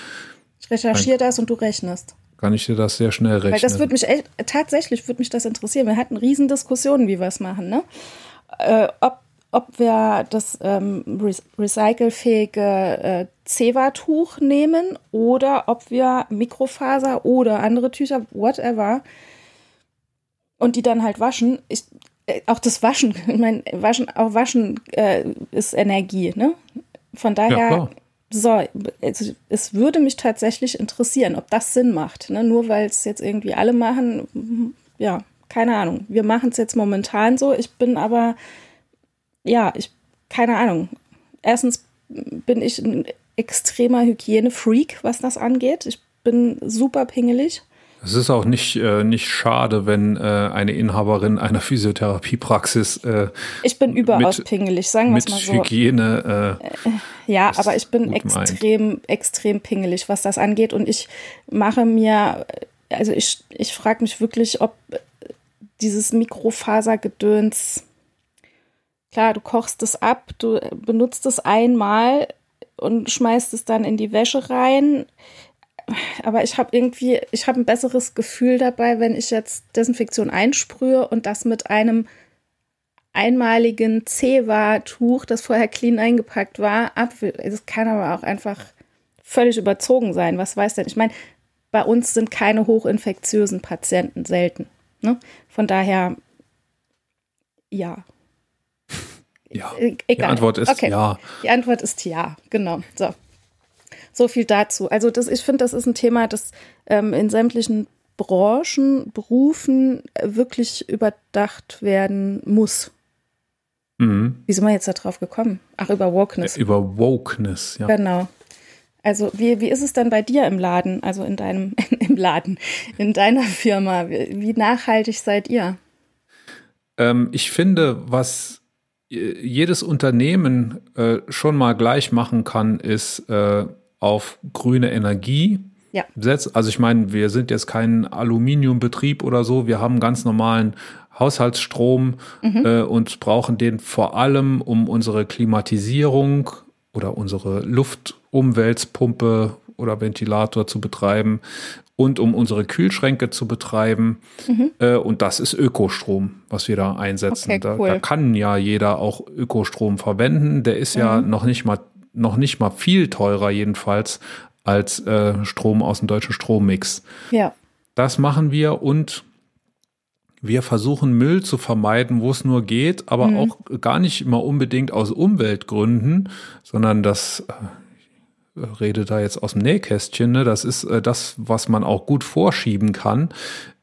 Ich recherchiere das und du rechnest. Kann ich dir das sehr schnell rechnen? Weil das würde mich echt, tatsächlich würde mich das interessieren. Wir hatten riesen Diskussionen, wie wir es machen, ne? Äh, ob, ob wir das ähm, recycelfähige äh, Zewa-Tuch nehmen oder ob wir Mikrofaser oder andere Tücher, whatever, und die dann halt waschen. Ich, äh, auch das Waschen, <laughs> ich meine, Waschen, auch Waschen äh, ist Energie, ne? Von daher, ja, so, also, es würde mich tatsächlich interessieren, ob das Sinn macht. Ne? Nur weil es jetzt irgendwie alle machen, ja, keine Ahnung. Wir machen es jetzt momentan so. Ich bin aber, ja, ich, keine Ahnung. Erstens bin ich ein extremer Hygienefreak, was das angeht. Ich bin super pingelig. Es ist auch nicht, äh, nicht schade, wenn äh, eine Inhaberin einer Physiotherapiepraxis. Äh, ich bin überaus mit, pingelig, sagen wir es mal so. Hygiene. Äh, ja, aber ich bin extrem, meint. extrem pingelig, was das angeht. Und ich mache mir, also ich, ich frage mich wirklich, ob dieses Mikrofasergedöns, klar, du kochst es ab, du benutzt es einmal und schmeißt es dann in die Wäsche rein aber ich habe irgendwie, ich habe ein besseres Gefühl dabei, wenn ich jetzt Desinfektion einsprühe und das mit einem einmaligen Zewa-Tuch, das vorher clean eingepackt war, abwill. Das kann aber auch einfach völlig überzogen sein. Was weiß denn? Ich meine, bei uns sind keine hochinfektiösen Patienten selten. Ne? Von daher, ja. Ja. E-, egal. Die Antwort ist okay. ja. Die Antwort ist ja, genau. So. So viel dazu. Also das, ich finde, das ist ein Thema, das ähm, in sämtlichen Branchen, Berufen wirklich überdacht werden muss. Mhm. Wie sind wir jetzt da drauf gekommen? Ach, über Wokeness. Über Wokeness, ja. Genau. Also wie, wie ist es dann bei dir im Laden, also in deinem, <laughs> im Laden, in deiner Firma? Wie, wie nachhaltig seid ihr? Ähm, ich finde, was jedes Unternehmen äh, schon mal gleich machen kann, ist äh, auf grüne Energie ja. setzt. Also ich meine, wir sind jetzt kein Aluminiumbetrieb oder so, wir haben ganz normalen Haushaltsstrom Mhm. äh, und brauchen den vor allem, um unsere Klimatisierung oder unsere Luftumwälzpumpe oder Ventilator zu betreiben und um unsere Kühlschränke zu betreiben. Äh, und das ist Ökostrom, was wir da einsetzen. Mhm. Okay, da, cool. da kann ja jeder auch Ökostrom verwenden. Der ist ja noch nicht mal noch nicht mal viel teurer jedenfalls als äh, Strom aus dem deutschen Strommix. Ja. Das machen wir und wir versuchen Müll zu vermeiden, wo es nur geht, aber auch gar nicht immer unbedingt aus Umweltgründen, sondern das äh, rede da jetzt aus dem Nähkästchen, ne? das ist äh, das, was man auch gut vorschieben kann.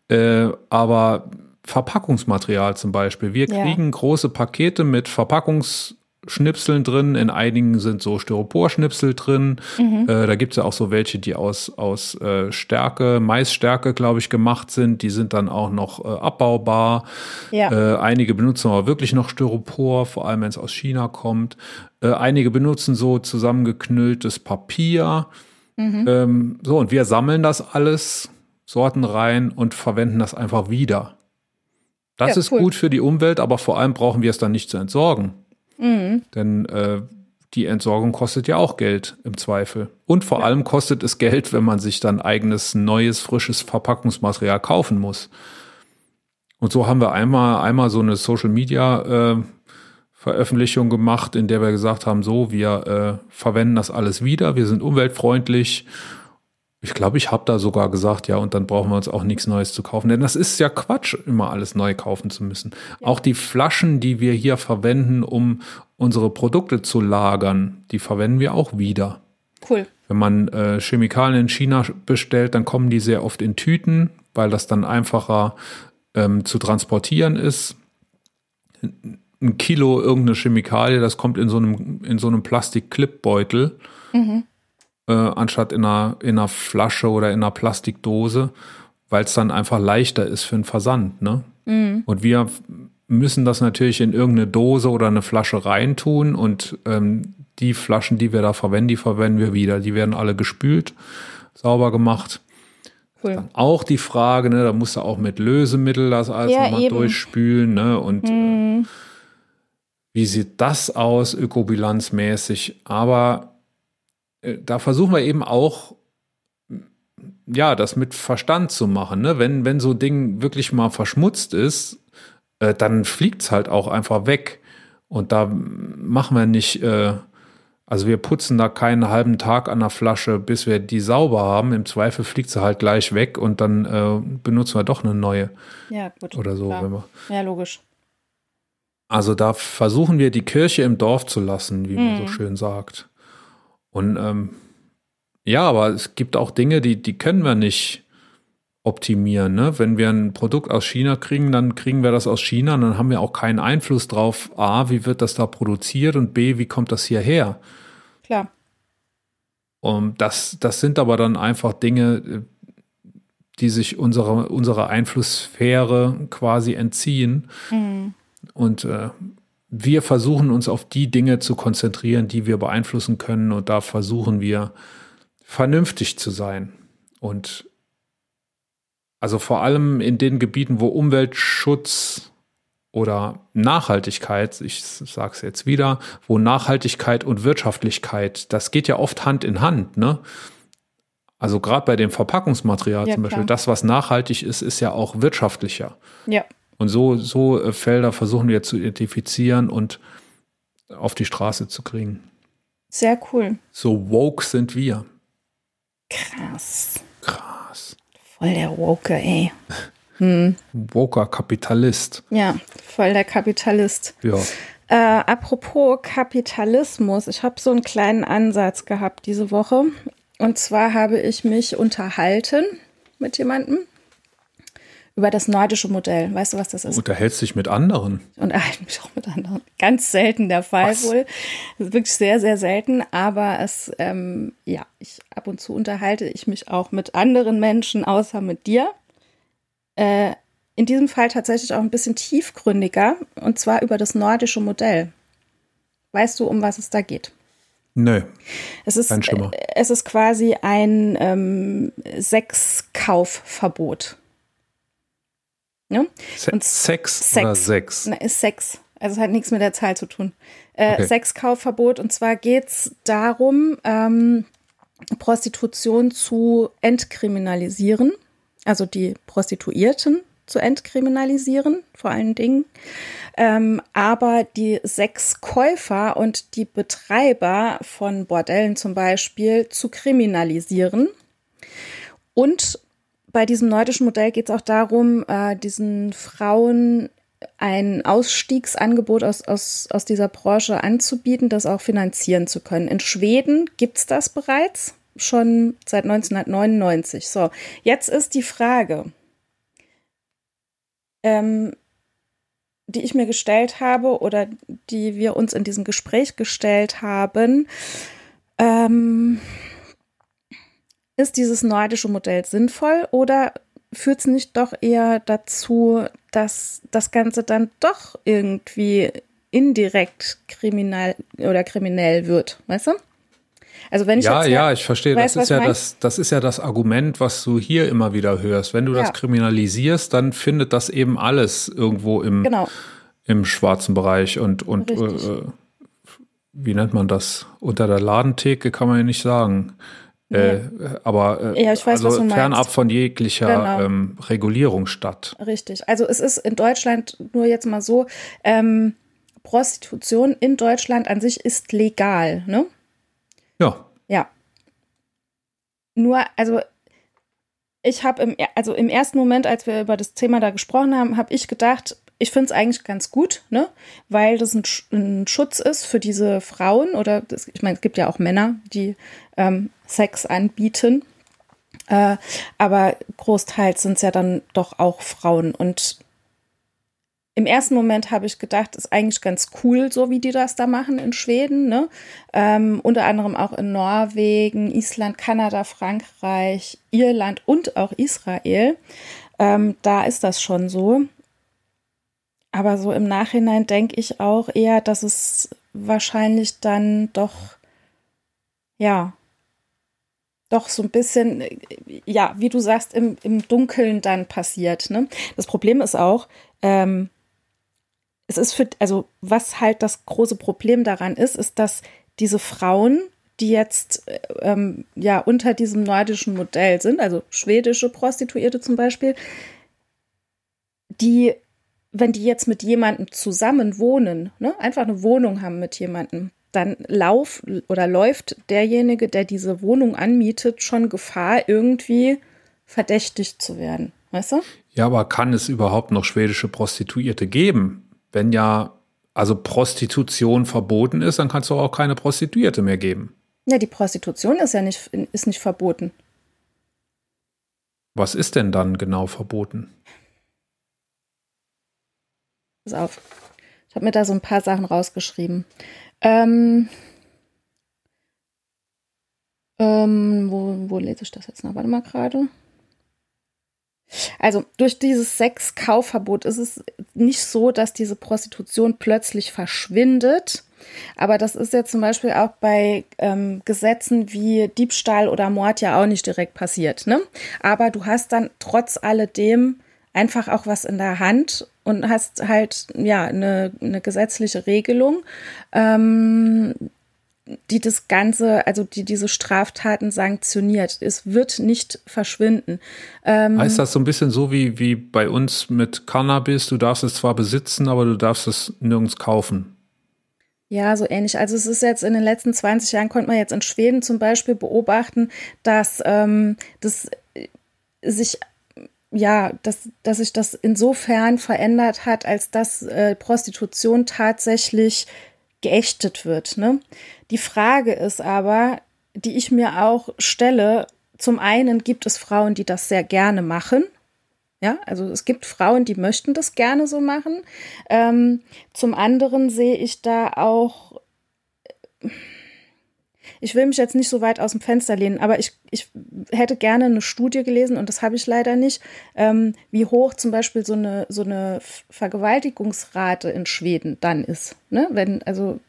Äh, aber Verpackungsmaterial zum Beispiel. Wir Ja. kriegen große Pakete mit Verpackungsschnipseln drin. In einigen sind so Styroporschnipsel drin. Äh, da gibt es ja auch so welche, die aus, aus äh, Stärke, Maisstärke, glaube ich, gemacht sind. Die sind dann auch noch äh, abbaubar. Ja. Äh, einige benutzen aber wirklich noch Styropor, vor allem wenn es aus China kommt. Äh, einige benutzen so zusammengeknülltes Papier. Ähm, so, und wir sammeln das alles, sorten rein und verwenden das einfach wieder. Das Ja, ist cool. gut für die Umwelt, aber vor allem brauchen wir es dann nicht zu entsorgen. Mhm. Denn äh, die Entsorgung kostet ja auch Geld im Zweifel. Und vor allem kostet es Geld, wenn man sich dann eigenes, neues, frisches Verpackungsmaterial kaufen muss. Und so haben wir einmal, einmal so eine Social Media äh, Veröffentlichung gemacht, in der wir gesagt haben, so, wir äh, verwenden das alles wieder, wir sind umweltfreundlich. Ich glaube, ich habe da sogar gesagt, ja, und dann brauchen wir uns auch nichts Neues zu kaufen. Denn das ist ja Quatsch, immer alles neu kaufen zu müssen. Auch die Flaschen, die wir hier verwenden, um unsere Produkte zu lagern, die verwenden wir auch wieder. Cool. Wenn man äh, Chemikalien in China bestellt, dann kommen die sehr oft in Tüten, weil das dann einfacher ähm, zu transportieren ist. Ein Kilo irgendeine Chemikalie, das kommt in so einem, in so einem Plastik-Clipbeutel, äh, anstatt in einer, in einer Flasche oder in einer Plastikdose, weil es dann einfach leichter ist für den Versand. Ne? Und wir müssen das natürlich in irgendeine Dose oder eine Flasche reintun und ähm, die Flaschen, die wir da verwenden, die verwenden wir wieder. Die werden alle gespült, sauber gemacht. Cool. Auch die Frage, ne, da musst du auch mit Lösemittel das alles Ja, nochmal eben. durchspülen, ne? Und äh, Mhm. wie sieht das aus, ökobilanzmäßig? Aber äh, da versuchen wir eben auch, ja, das mit Verstand zu machen. Ne? Wenn, wenn so ein Ding wirklich mal verschmutzt ist, äh, dann fliegt es halt auch einfach weg. Und da machen wir nicht, äh, also wir putzen da keinen halben Tag an der Flasche, bis wir die sauber haben. Im Zweifel fliegt sie halt gleich weg und dann äh, benutzen wir doch eine neue Ja, gut. oder so. Klar. Wenn wir, Ja, logisch. also da versuchen wir die Kirche im Dorf zu lassen, wie man so Mhm. schön sagt. Und ähm, ja, aber es gibt auch Dinge, die, die können wir nicht optimieren. Ne? Wenn wir ein Produkt aus China kriegen, dann kriegen wir das aus China und dann haben wir auch keinen Einfluss drauf, A, wie wird das da produziert und B, wie kommt das hierher? Klar. Und das, das sind aber dann einfach Dinge, die sich unserer, unserer Einflusssphäre quasi entziehen. Mhm. Und äh, wir versuchen uns auf die Dinge zu konzentrieren, die wir beeinflussen können. Und da versuchen wir vernünftig zu sein. Und also vor allem in den Gebieten, wo Umweltschutz oder Nachhaltigkeit, ich sage es jetzt wieder, wo Nachhaltigkeit und Wirtschaftlichkeit, das geht ja oft Hand in Hand, ne? Also gerade bei dem Verpackungsmaterial Ja, zum Beispiel, klar. das, was nachhaltig ist, ist ja auch wirtschaftlicher. Ja. Und so, so äh, Felder versuchen wir zu identifizieren und auf die Straße zu kriegen. Sehr cool. So woke sind wir. Krass. Krass. Voll der Woke, ey. Hm. Woker Kapitalist. Ja, voll der Kapitalist. Ja. Äh, apropos Kapitalismus, ich habe so einen kleinen Ansatz gehabt diese Woche. Und zwar habe ich mich unterhalten mit jemandem über das nordische Modell. Weißt du, was das ist? Unterhältst dich mit anderen. und <laughs> erhalte mich auch mit anderen. Ganz selten der Fall Was? wohl. Das ist wirklich sehr, sehr selten. Aber es, ähm, ja, ich ab und zu unterhalte ich mich auch mit anderen Menschen, außer mit dir. Äh, in diesem Fall tatsächlich auch ein bisschen tiefgründiger und zwar über das nordische Modell. Weißt du, um was es da geht? Nö. Es ist, Kein Schimmer. äh, es ist quasi ein ähm, Sexkaufverbot. Ne? Se Und Sex, Sex. oder Sex? Na, ist Sex. Also es hat nichts mit der Zahl zu tun. Äh, Okay. Sexkaufverbot. Und zwar geht es darum, ähm, Prostitution zu entkriminalisieren. Also die Prostituierten zu entkriminalisieren, vor allen Dingen. Ähm, aber die Sexkäufer und die Betreiber von Bordellen zum Beispiel zu kriminalisieren. Und bei diesem nordischen Modell geht es auch darum, äh, diesen Frauen ein Ausstiegsangebot aus, aus, aus dieser Branche anzubieten, das auch finanzieren zu können. In Schweden gibt es das bereits schon seit 1999. So, jetzt ist die Frage, ähm, die ich mir gestellt habe oder die wir uns in diesem Gespräch gestellt haben. Ähm, ist dieses nordische Modell sinnvoll oder führt es nicht doch eher dazu, dass das Ganze dann doch irgendwie indirekt kriminal oder kriminell wird, weißt du? Also wenn ich Ja, jetzt ja, ich verstehe. Weißt Das ist ja das, das ist ja das Argument, was du hier immer wieder hörst. Wenn du das Ja. kriminalisierst, dann findet das eben alles irgendwo im, genau, im schwarzen Bereich und, und äh, wie nennt man das? Unter der Ladentheke kann man ja nicht sagen. Äh, aber äh, Ja, weiß, also fernab von jeglicher Genau. ähm, Regulierung statt. richtig. Also es ist in Deutschland nur jetzt mal so, ähm, Prostitution in Deutschland an sich ist legal, ne? Ja, Ja. Nur, also ich habe im, also im ersten Moment, als wir über das Thema da gesprochen haben, habe ich gedacht, ich finde es eigentlich ganz gut, ne? Weil das ein, ein Schutz ist für diese Frauen oder das, ich meine, es gibt ja auch Männer, die ähm, Sex anbieten. Äh, aber großteils sind es ja dann doch auch Frauen. Und im ersten Moment habe ich gedacht, ist eigentlich ganz cool, so wie die das da machen in Schweden, ne? Ähm, unter anderem auch in Norwegen, Island, Kanada, Frankreich, Irland und auch Israel. Ähm, da ist das schon so. Aber so im Nachhinein denke ich auch eher, dass es wahrscheinlich dann doch, ja, doch so ein bisschen, ja, wie du sagst, im, im Dunkeln dann passiert. Ne? Das Problem ist auch, ähm, es ist für, also was halt das große Problem daran ist, ist, dass diese Frauen, die jetzt äh, ähm, ja unter diesem nordischen Modell sind, also schwedische Prostituierte zum Beispiel, die, wenn die jetzt mit jemandem zusammen wohnen, ne, einfach eine Wohnung haben mit jemandem, dann lauf oder läuft derjenige, der diese Wohnung anmietet, schon Gefahr, irgendwie verdächtigt zu werden. Weißt du? Ja, aber kann es überhaupt noch schwedische Prostituierte geben? Wenn ja, also Prostitution verboten ist, dann kann es doch auch keine Prostituierte mehr geben. Ja, die Prostitution ist ja nicht, ist nicht verboten. Was ist denn dann genau verboten? Pass auf. Ich habe mir da so ein paar Sachen rausgeschrieben. Ähm, ähm, wo, wo lese ich das jetzt noch? Warte mal gerade. Also durch dieses Sexkaufverbot ist es nicht so, dass diese Prostitution plötzlich verschwindet. Aber das ist ja zum Beispiel auch bei ähm, Gesetzen wie Diebstahl oder Mord ja auch nicht direkt passiert. Ne? Aber du hast dann trotz alledem einfach auch was in der Hand und hast halt ja eine, eine gesetzliche Regelung, ähm, die das Ganze, also die diese Straftaten sanktioniert. Es wird nicht verschwinden. Ähm, Heißt das so ein bisschen so wie, wie bei uns mit Cannabis? Du darfst es zwar besitzen, aber du darfst es nirgends kaufen. Ja, so ähnlich. Also es ist jetzt in den letzten 20 Jahren, konnte man jetzt in Schweden zum Beispiel beobachten, dass ähm, das sich ja, dass, dass sich das insofern verändert hat, als dass äh, Prostitution tatsächlich geächtet wird. Ne? Die Frage ist aber, die ich mir auch stelle, zum einen gibt es Frauen, die das sehr gerne machen. Ja, also es gibt Frauen, die möchten das gerne so machen. Ähm, zum anderen sehe ich da auch, ich will mich jetzt nicht so weit aus dem Fenster lehnen, aber ich, ich hätte gerne eine Studie gelesen und das habe ich leider nicht, ähm, wie hoch zum Beispiel so eine, so eine Vergewaltigungsrate in Schweden dann ist. Ne? Wenn, also,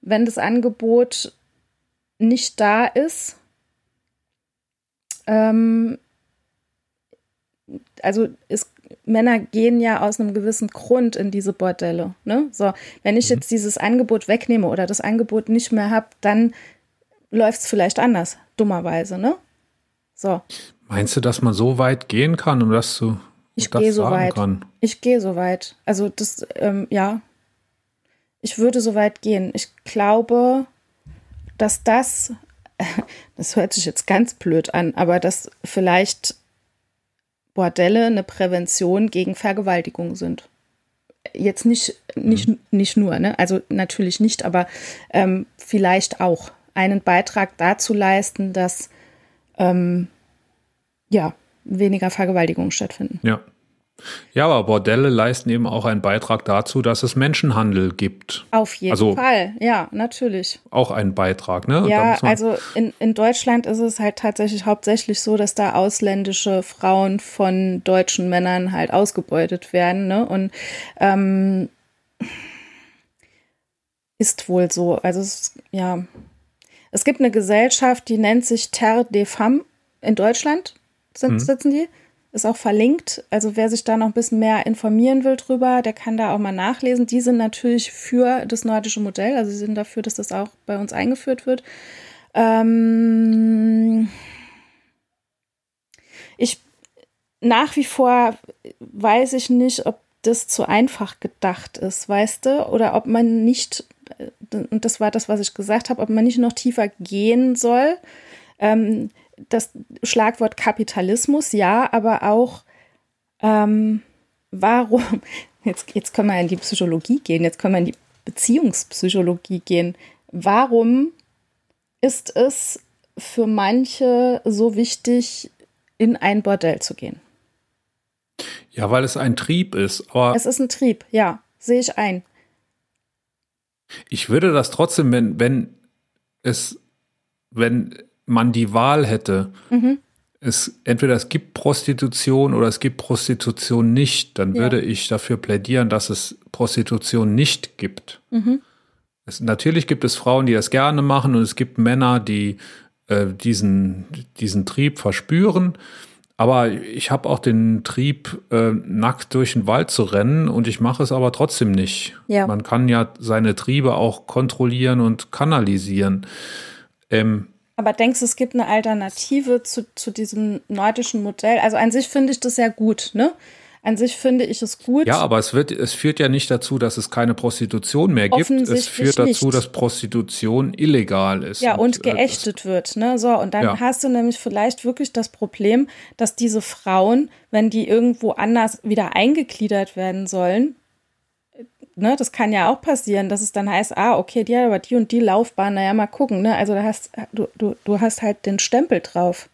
wenn das Angebot nicht da ist, ähm, also es Männer gehen ja aus einem gewissen Grund in diese Bordelle. Ne? So, wenn ich mhm. jetzt dieses Angebot wegnehme oder das Angebot nicht mehr habe, dann läuft es vielleicht anders, dummerweise, ne? So. Meinst du, dass man so weit gehen kann, um das zu ich gehe so weit. Kann? Ich gehe so weit. Also das, ähm, ja. Ich würde so weit gehen. Ich glaube, dass das, <laughs> das hört sich jetzt ganz blöd an, aber dass vielleicht Bordelle eine Prävention gegen Vergewaltigung sind. Jetzt nicht, nicht, mhm. nicht nur, ne? Also natürlich nicht, aber ähm, vielleicht auch einen Beitrag dazu leisten, dass ähm, ja, weniger Vergewaltigungen stattfinden. Ja. Ja, aber Bordelle leisten eben auch einen Beitrag dazu, dass es Menschenhandel gibt. Auf jeden also Fall, ja, natürlich. Auch ein Beitrag, ne? Ja, also in, in Deutschland ist es halt tatsächlich hauptsächlich so, dass da ausländische Frauen von deutschen Männern halt ausgebeutet werden, ne? Und ähm, ist wohl so. Also es, ja, es gibt eine Gesellschaft, die nennt sich Terre des Femmes in Deutschland, sind, mhm. sitzen die ist auch verlinkt. Also wer sich da noch ein bisschen mehr informieren will drüber, der kann da auch mal nachlesen. Die sind natürlich für das nordische Modell, also sie sind dafür, dass das auch bei uns eingeführt wird. Ähm ich nach wie vor weiß ich nicht, ob das zu einfach gedacht ist, weißt du, oder ob man nicht, und das war das, was ich gesagt habe, ob man nicht noch tiefer gehen soll. Ähm, das Schlagwort Kapitalismus, ja, aber auch ähm, warum, <laughs> jetzt, jetzt können wir in die Psychologie gehen, jetzt können wir in die Beziehungspsychologie gehen. Warum ist es für manche so wichtig, in ein Bordell zu gehen? Ja, weil es ein Trieb ist. Es ist ein Trieb, ja, sehe ich ein. Ich würde das trotzdem, wenn, wenn es, wenn man die Wahl hätte, mhm. es entweder es gibt Prostitution oder es gibt Prostitution nicht, dann ja. würde ich dafür plädieren, dass es Prostitution nicht gibt. Mhm. Es, natürlich gibt es Frauen, die das gerne machen und es gibt Männer, die äh, diesen, diesen Trieb verspüren. Aber ich habe auch den Trieb, äh, nackt durch den Wald zu rennen und ich mache es aber trotzdem nicht. Ja. Man kann ja seine Triebe auch kontrollieren und kanalisieren. Ähm, aber denkst du, es gibt eine Alternative zu, zu diesem nordischen Modell? Also an sich finde ich das ja gut, ne? An sich finde ich es gut. Ja, aber es wird, es führt ja nicht dazu, dass es keine Prostitution mehr gibt. Es führt dazu, nicht. dass Prostitution illegal ist. Ja, und, und äh, geächtet wird, ne? So, und dann ja. hast du nämlich vielleicht wirklich das Problem, dass diese Frauen, wenn die irgendwo anders wieder eingegliedert werden sollen, ne, das kann ja auch passieren, dass es dann heißt, ah, okay, die hat aber die und die Laufbahn, naja, mal gucken, ne? Also da hast, du, du, du hast halt den Stempel drauf.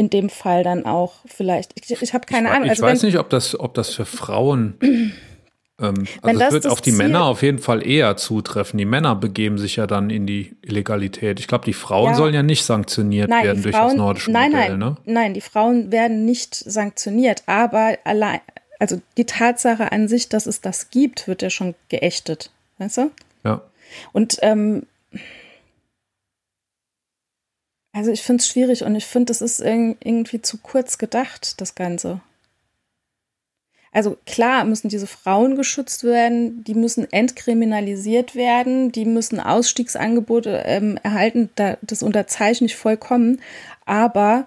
In dem Fall dann auch vielleicht. Ich, ich habe keine ich, Ahnung. Ich also weiß nicht, ob das, ob das für Frauen. <clears throat> ähm, also es wird auf die Ziel Männer auf jeden Fall eher zutreffen. Die Männer begeben sich ja dann in die Illegalität. Ich glaube, die Frauen ja. sollen ja nicht sanktioniert nein, werden durch das nordische nein, Modell. Nein, ne? nein, die Frauen werden nicht sanktioniert, aber allein, also die Tatsache an sich, dass es das gibt, wird ja schon geächtet. Weißt du? Ja. Und ähm, also ich finde es schwierig und ich finde, es ist irgendwie zu kurz gedacht, das Ganze. Also klar müssen diese Frauen geschützt werden, die müssen entkriminalisiert werden, die müssen Ausstiegsangebote ähm, erhalten, da, das unterzeichne ich vollkommen, aber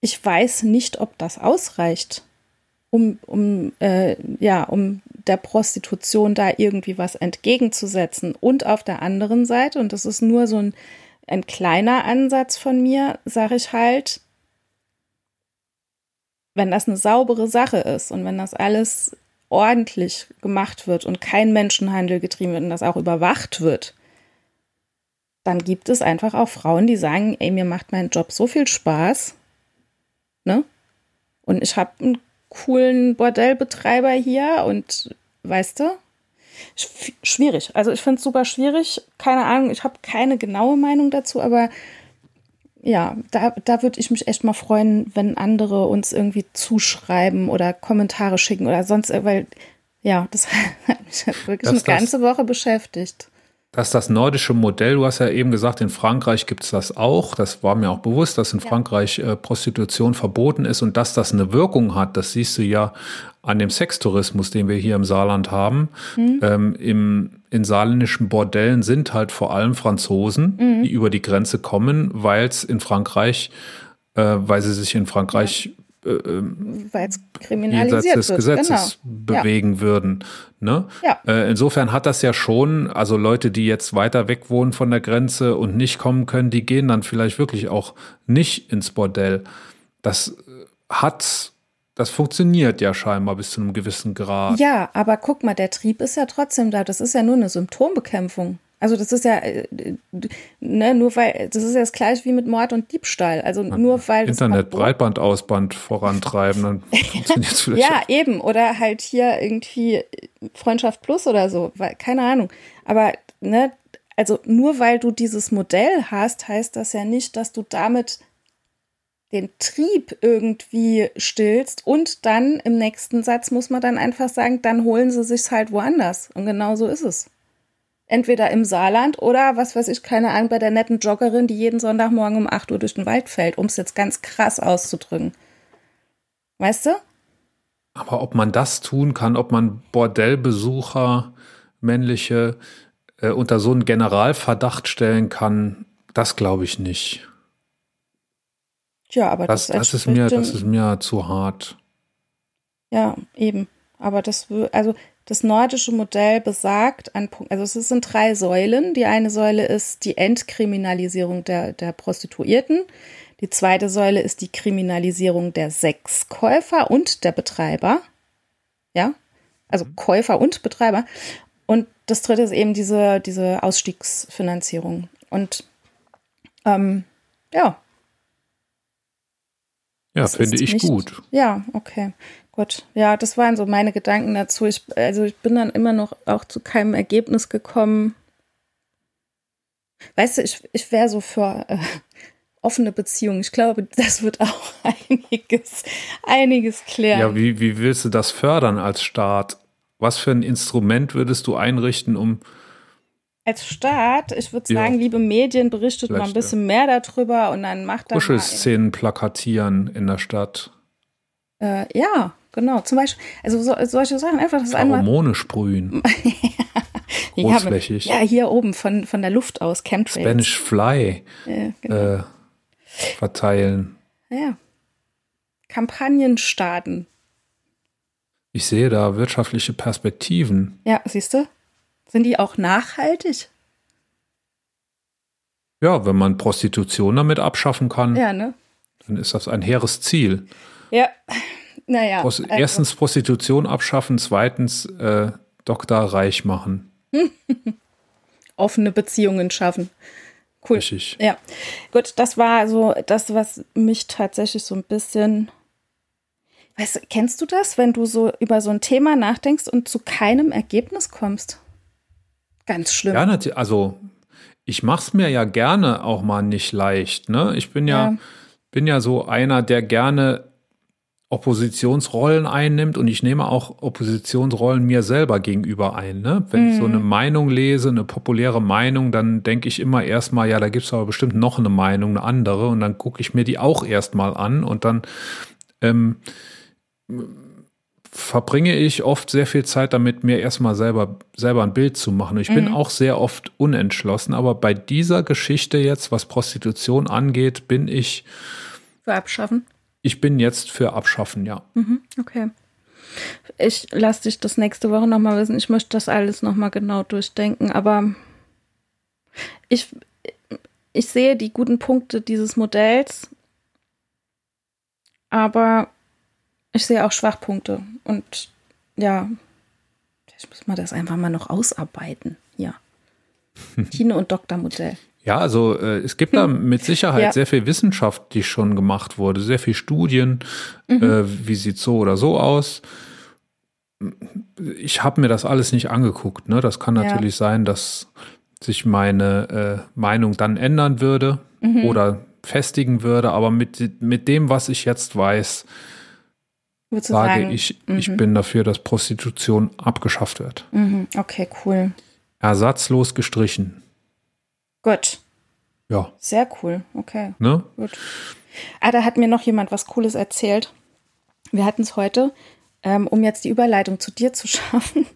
ich weiß nicht, ob das ausreicht um, um, äh, ja, um der Prostitution da irgendwie was entgegenzusetzen. Und auf der anderen Seite, und das ist nur so ein, ein kleiner Ansatz von mir, sage ich halt, wenn das eine saubere Sache ist und wenn das alles ordentlich gemacht wird und kein Menschenhandel getrieben wird und das auch überwacht wird, dann gibt es einfach auch Frauen, die sagen, ey, mir macht mein Job so viel Spaß, ne? Und ich habe ein coolen Bordellbetreiber hier und weißt du, schwierig. Also ich finde es super schwierig. Keine Ahnung, ich habe keine genaue Meinung dazu, aber ja, da, da würde ich mich echt mal freuen, wenn andere uns irgendwie zuschreiben oder Kommentare schicken oder sonst, weil ja, das <laughs> hat mich wirklich das, eine ganze Woche beschäftigt. dass das nordische Modell, du hast ja eben gesagt, in Frankreich gibt es das auch. Das war mir auch bewusst, dass in ja. Frankreich äh, Prostitution verboten ist und dass das eine Wirkung hat. Das siehst du ja an dem Sextourismus, den wir hier im Saarland haben. Mhm. Ähm, im, in saarländischen Bordellen sind halt vor allem Franzosen, mhm. die über die Grenze kommen, weil es in Frankreich, äh, weil sie sich in Frankreich ja äh, ähm, weil es kriminalisiert des Gesetzes genau. bewegen ja. würden. Ne? Ja. Äh, insofern hat das ja schon, also Leute, die jetzt weiter weg wohnen von der Grenze und nicht kommen können, die gehen dann vielleicht wirklich auch nicht ins Bordell. Das äh, hat, das funktioniert ja scheinbar bis zu einem gewissen Grad. Ja, aber guck mal, der Trieb ist ja trotzdem da. Das ist ja nur eine Symptombekämpfung. Also das ist ja, äh, ne, nur weil, das ist ja das gleiche wie mit Mord und Diebstahl. Also nur weil Internet Breitbandausband vorantreiben, dann <laughs> funktioniert es vielleicht. ja, eben. Oder halt hier irgendwie Freundschaft Plus oder so, weil, keine Ahnung. Aber ne, also nur weil du dieses Modell hast, heißt das ja nicht, dass du damit den Trieb irgendwie stillst und dann im nächsten Satz muss man dann einfach sagen, dann holen sie sich's halt woanders. Und genau so ist es. Entweder im Saarland oder, was weiß ich, keine Ahnung, bei der netten Joggerin, die jeden Sonntagmorgen um 8 Uhr durch den Wald fällt, um es jetzt ganz krass auszudrücken. Weißt du? Aber ob man das tun kann, ob man Bordellbesucher, männliche, äh, unter so einen Generalverdacht stellen kann, das glaube ich nicht. Ja, aber das, das, das ist mir, das ist mir zu hart. Ja, eben. Aber das, also das nordische Modell besagt, an, also es sind drei Säulen. Die eine Säule ist die Entkriminalisierung der, der Prostituierten. Die zweite Säule ist die Kriminalisierung der Sexkäufer und der Betreiber. Ja, also mhm. Käufer und Betreiber. Und das dritte ist eben diese, diese Ausstiegsfinanzierung. Und ähm, ja. Ja, finde ich nicht, gut. Ja, okay. Gut, ja, das waren so meine Gedanken dazu. Ich, also ich bin dann immer noch auch zu keinem Ergebnis gekommen. Weißt du, ich, ich wäre so für äh, offene Beziehungen. Ich glaube, das wird auch <laughs> einiges, einiges klären. Ja, wie, wie willst du das fördern als Staat? Was für ein Instrument würdest du einrichten, um als Staat, ich würde sagen, ja. liebe Medien, berichtet Vielleicht, mal ein bisschen ja. mehr darüber und dann macht dann. Kuschelszenen plakatieren in der Stadt. Äh, ja, Genau, zum Beispiel, also so, solche Sachen einfach das einmal. Hormone sprühen. Großflächig. <laughs> Ja, ja, hier oben von, von der Luft aus, Chemtrails. Spanish Fly ja, genau. äh, verteilen. Ja. Kampagnen starten. Ich sehe da wirtschaftliche Perspektiven. Ja, siehst du? Sind die auch nachhaltig? Ja, wenn man Prostitution damit abschaffen kann, ja, ne? dann ist das ein hehres Ziel. Ja, naja. Pros also. Erstens Prostitution abschaffen, zweitens äh, Doktor reich machen. <laughs> Offene Beziehungen schaffen. Cool. Richtig. Ja. Gut, das war so das, was mich tatsächlich so ein bisschen. Weißt kennst du das, wenn du so über so ein Thema nachdenkst und zu keinem Ergebnis kommst? Ganz schlimm. Ja, also ich mache es mir ja gerne auch mal nicht leicht. Ne? Ich bin ja, ja, bin ja so einer, der gerne Oppositionsrollen einnimmt und ich nehme auch Oppositionsrollen mir selber gegenüber ein. Ne? Wenn mhm. ich so eine mhm. Meinung lese, eine populäre Meinung, dann denke ich immer erstmal, ja, da gibt es aber bestimmt noch eine Meinung, eine andere und dann gucke ich mir die auch erstmal an und dann ähm, verbringe ich oft sehr viel Zeit damit, mir erstmal selber, selber ein Bild zu machen. Ich mhm. bin auch sehr oft unentschlossen, aber bei dieser Geschichte jetzt, was Prostitution angeht, bin ich für abschaffen. Ich bin jetzt für Abschaffen, ja. Mhm, okay. Ich lasse dich das nächste Woche nochmal wissen. Ich möchte das alles nochmal genau durchdenken, aber ich, ich sehe die guten Punkte dieses Modells, aber ich sehe auch Schwachpunkte. Und ja, ich muss mal das einfach mal noch ausarbeiten. Ja. <laughs> Kino- und Doktormodell. Ja, also äh, es gibt da <laughs> mit Sicherheit ja. sehr viel Wissenschaft, die schon gemacht wurde, sehr viel Studien, mhm. äh, wie sieht so oder so aus. Ich habe mir das alles nicht angeguckt. Ne? Das kann natürlich ja. sein, dass sich meine äh, Meinung dann ändern würde mhm. oder festigen würde, aber mit, mit dem, was ich jetzt weiß, sage sagen? ich, mhm. ich bin dafür, dass Prostitution abgeschafft wird. Mhm. Okay, cool. ersatzlos gestrichen. Gut. Ja. Sehr cool. Okay. Ne? Gut. Ah, da hat mir noch jemand was Cooles erzählt. Wir hatten es heute, ähm, um jetzt die Überleitung zu dir zu <laughs> schaffen.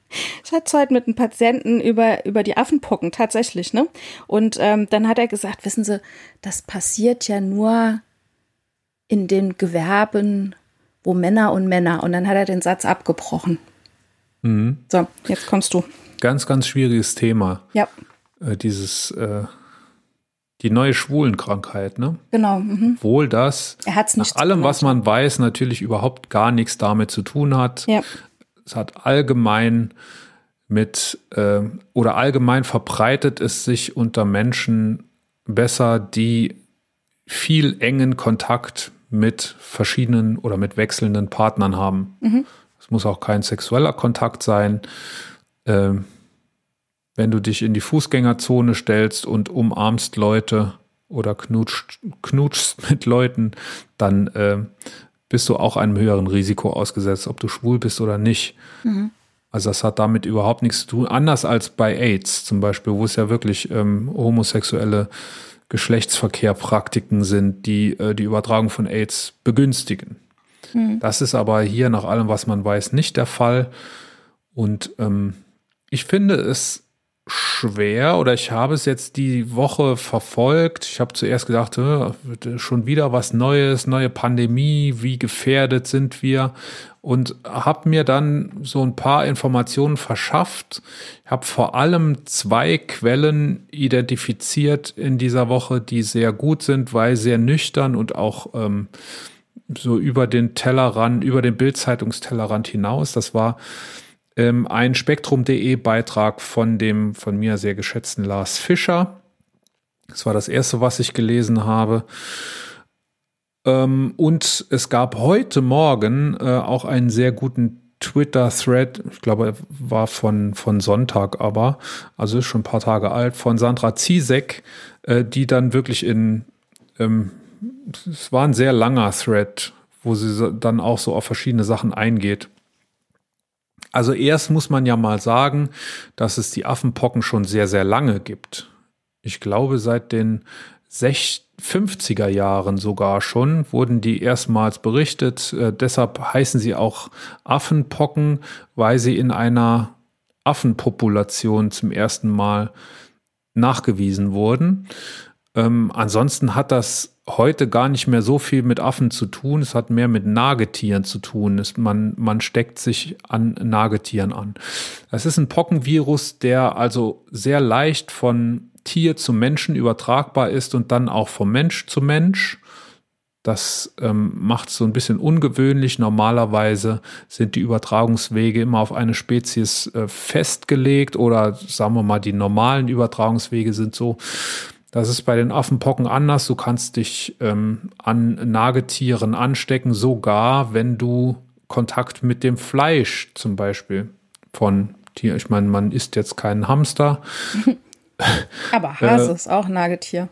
Ich hatte es heute mit einem Patienten über, über die Affenpocken, tatsächlich, ne? Und ähm, dann hat er gesagt, wissen Sie, das passiert ja nur in den Gewerben, wo Männer und Männer. Und dann hat er den Satz abgebrochen. Mhm. So, jetzt kommst du. Ganz, ganz schwieriges Thema. Ja, Äh, dieses, äh, die neue Schwulenkrankheit, ne? genau. Mhm. Obwohl das Er hat es nicht nach allem, so was man weiß, natürlich überhaupt gar nichts damit zu tun hat. Ja, Es hat allgemein mit äh, oder allgemein verbreitet es sich unter Menschen besser, die viel engen Kontakt mit verschiedenen oder mit wechselnden Partnern haben. Es muss auch kein sexueller Kontakt sein. Ähm, wenn du dich in die Fußgängerzone stellst und umarmst Leute oder knutscht, knutschst mit Leuten, dann äh, bist du auch einem höheren Risiko ausgesetzt, ob du schwul bist oder nicht. Also das hat damit überhaupt nichts zu tun. Anders als bei AIDS zum Beispiel, wo es ja wirklich ähm, homosexuelle Geschlechtsverkehrpraktiken sind, die äh, die Übertragung von AIDS begünstigen. Das ist aber hier nach allem, was man weiß, nicht der Fall. Und ähm, ich finde es schwer oder ich habe es jetzt die Woche verfolgt. Ich habe zuerst gedacht, äh, schon wieder was Neues, neue Pandemie, wie gefährdet sind wir und habe mir dann so ein paar Informationen verschafft. Ich habe vor allem zwei Quellen identifiziert in dieser Woche, die sehr gut sind, weil sehr nüchtern und auch ähm, so über den Tellerrand, über den Bildzeitungstellerrand hinaus. Das war ähm, ein Spektrum.de Beitrag von dem von mir sehr geschätzten Lars Fischer. Das war das erste, was ich gelesen habe. Ähm, und es gab heute Morgen äh, auch einen sehr guten Twitter-Thread, ich glaube, er war von, von Sonntag aber, also ist schon ein paar Tage alt, von Sandra Ziesek, äh, die dann wirklich in, ähm, es war ein sehr langer Thread, wo sie dann auch so auf verschiedene Sachen eingeht. Also erst muss man ja mal sagen, dass es die Affenpocken schon sehr, sehr lange gibt. Ich glaube, seit den 60 50er Jahren sogar schon wurden die erstmals berichtet. Äh, deshalb heißen sie auch Affenpocken, weil sie in einer Affenpopulation zum ersten Mal nachgewiesen wurden. Ähm, ansonsten hat das heute gar nicht mehr so viel mit Affen zu tun. Es hat mehr mit Nagetieren zu tun. Es, man, man steckt sich an Nagetieren an. Das ist ein Pockenvirus, der also sehr leicht von Tier zu Menschen übertragbar ist und dann auch vom Mensch zu Mensch. Das ähm, macht es so ein bisschen ungewöhnlich. Normalerweise sind die Übertragungswege immer auf eine Spezies äh, festgelegt oder sagen wir mal, die normalen Übertragungswege sind so. Das ist bei den Affenpocken anders. Du kannst dich ähm, an Nagetieren anstecken, sogar wenn du Kontakt mit dem Fleisch zum Beispiel von Tier. Ich meine, man isst jetzt keinen Hamster, <laughs> Aber Hase ist auch Nagetier.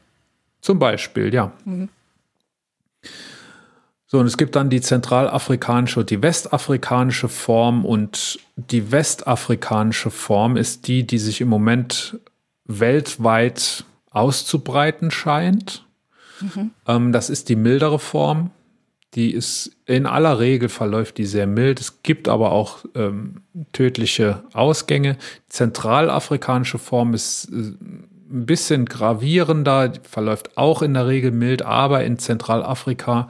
Zum Beispiel, ja. So, und es gibt dann die zentralafrikanische und die westafrikanische Form. Und die westafrikanische Form ist die, die sich im Moment weltweit auszubreiten scheint. Ähm, das ist die mildere Form. Die ist in aller Regel verläuft die sehr mild. Es gibt aber auch ähm, tödliche Ausgänge. Zentralafrikanische Form ist äh, ein bisschen gravierender, die verläuft auch in der Regel mild, aber in Zentralafrika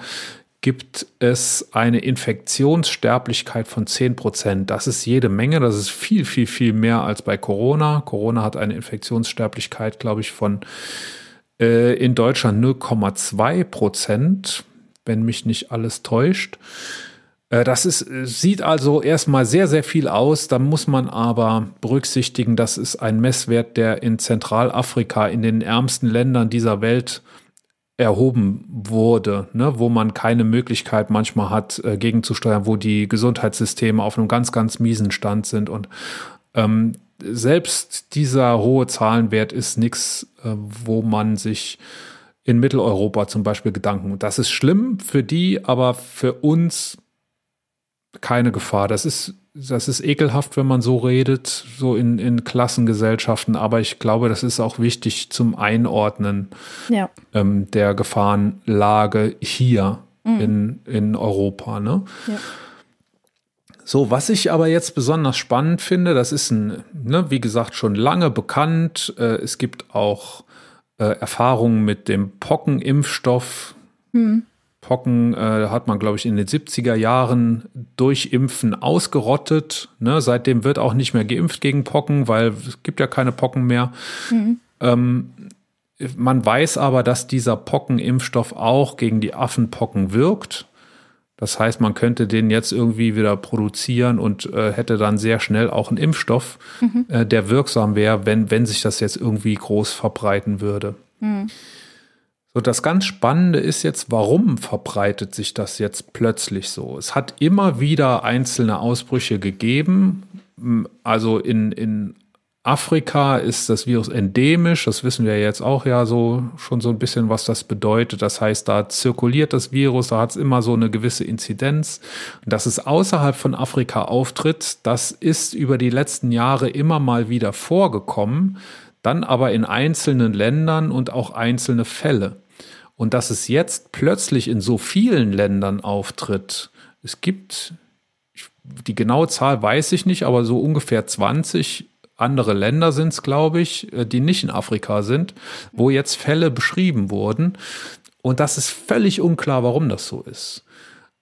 gibt es eine Infektionssterblichkeit von 10 Prozent. Das ist jede Menge, das ist viel, viel, viel mehr als bei Corona. Corona hat eine Infektionssterblichkeit, glaube ich, von äh, in Deutschland 0,2 Prozent, wenn mich nicht alles täuscht. Äh, Das ist, äh, sieht also erstmal sehr, sehr viel aus. Da muss man aber berücksichtigen, das ist ein Messwert, der in Zentralafrika, in den ärmsten Ländern dieser Welt erhoben wurde, ne, wo man keine Möglichkeit manchmal hat, äh, gegenzusteuern, wo die Gesundheitssysteme auf einem ganz, ganz miesen Stand sind. Und ähm, selbst dieser hohe Zahlenwert ist nichts, äh, wo man sich in Mitteleuropa zum Beispiel Gedanken. Das ist schlimm für die, aber für uns keine Gefahr. Das ist das ist ekelhaft, wenn man so redet, so in, in Klassengesellschaften, aber ich glaube, das ist auch wichtig zum Einordnen ja. ähm, der Gefahrenlage hier mhm. in, in Europa. Ne? Ja. So, was ich aber jetzt besonders spannend finde, das ist ein, ne, wie gesagt, schon lange bekannt. Äh, es gibt auch äh, Erfahrungen mit dem Pockenimpfstoff. Mhm. Pocken äh, hat man, glaube ich, in den 70er Jahren durch Impfen ausgerottet. Ne? Seitdem wird auch nicht mehr geimpft gegen Pocken, weil es gibt ja keine Pocken mehr. Mhm. Ähm, man weiß aber, dass dieser Pockenimpfstoff auch gegen die Affenpocken wirkt. Das heißt, man könnte den jetzt irgendwie wieder produzieren und äh, hätte dann sehr schnell auch einen Impfstoff, mhm. äh, der wirksam wäre, wenn, wenn sich das jetzt irgendwie groß verbreiten würde. Mhm. So, das ganz Spannende ist jetzt, warum verbreitet sich das jetzt plötzlich so? Es hat immer wieder einzelne Ausbrüche gegeben. Also in, in Afrika ist das Virus endemisch, das wissen wir jetzt auch ja so schon so ein bisschen, was das bedeutet. Das heißt, da zirkuliert das Virus, da hat es immer so eine gewisse Inzidenz. Und dass es außerhalb von Afrika auftritt, das ist über die letzten Jahre immer mal wieder vorgekommen, dann aber in einzelnen Ländern und auch einzelne Fälle. Und dass es jetzt plötzlich in so vielen Ländern auftritt, es gibt, die genaue Zahl weiß ich nicht, aber so ungefähr 20 andere Länder sind es, glaube ich, äh, die nicht in Afrika sind, wo jetzt Fälle beschrieben wurden. Und das ist völlig unklar, warum das so ist.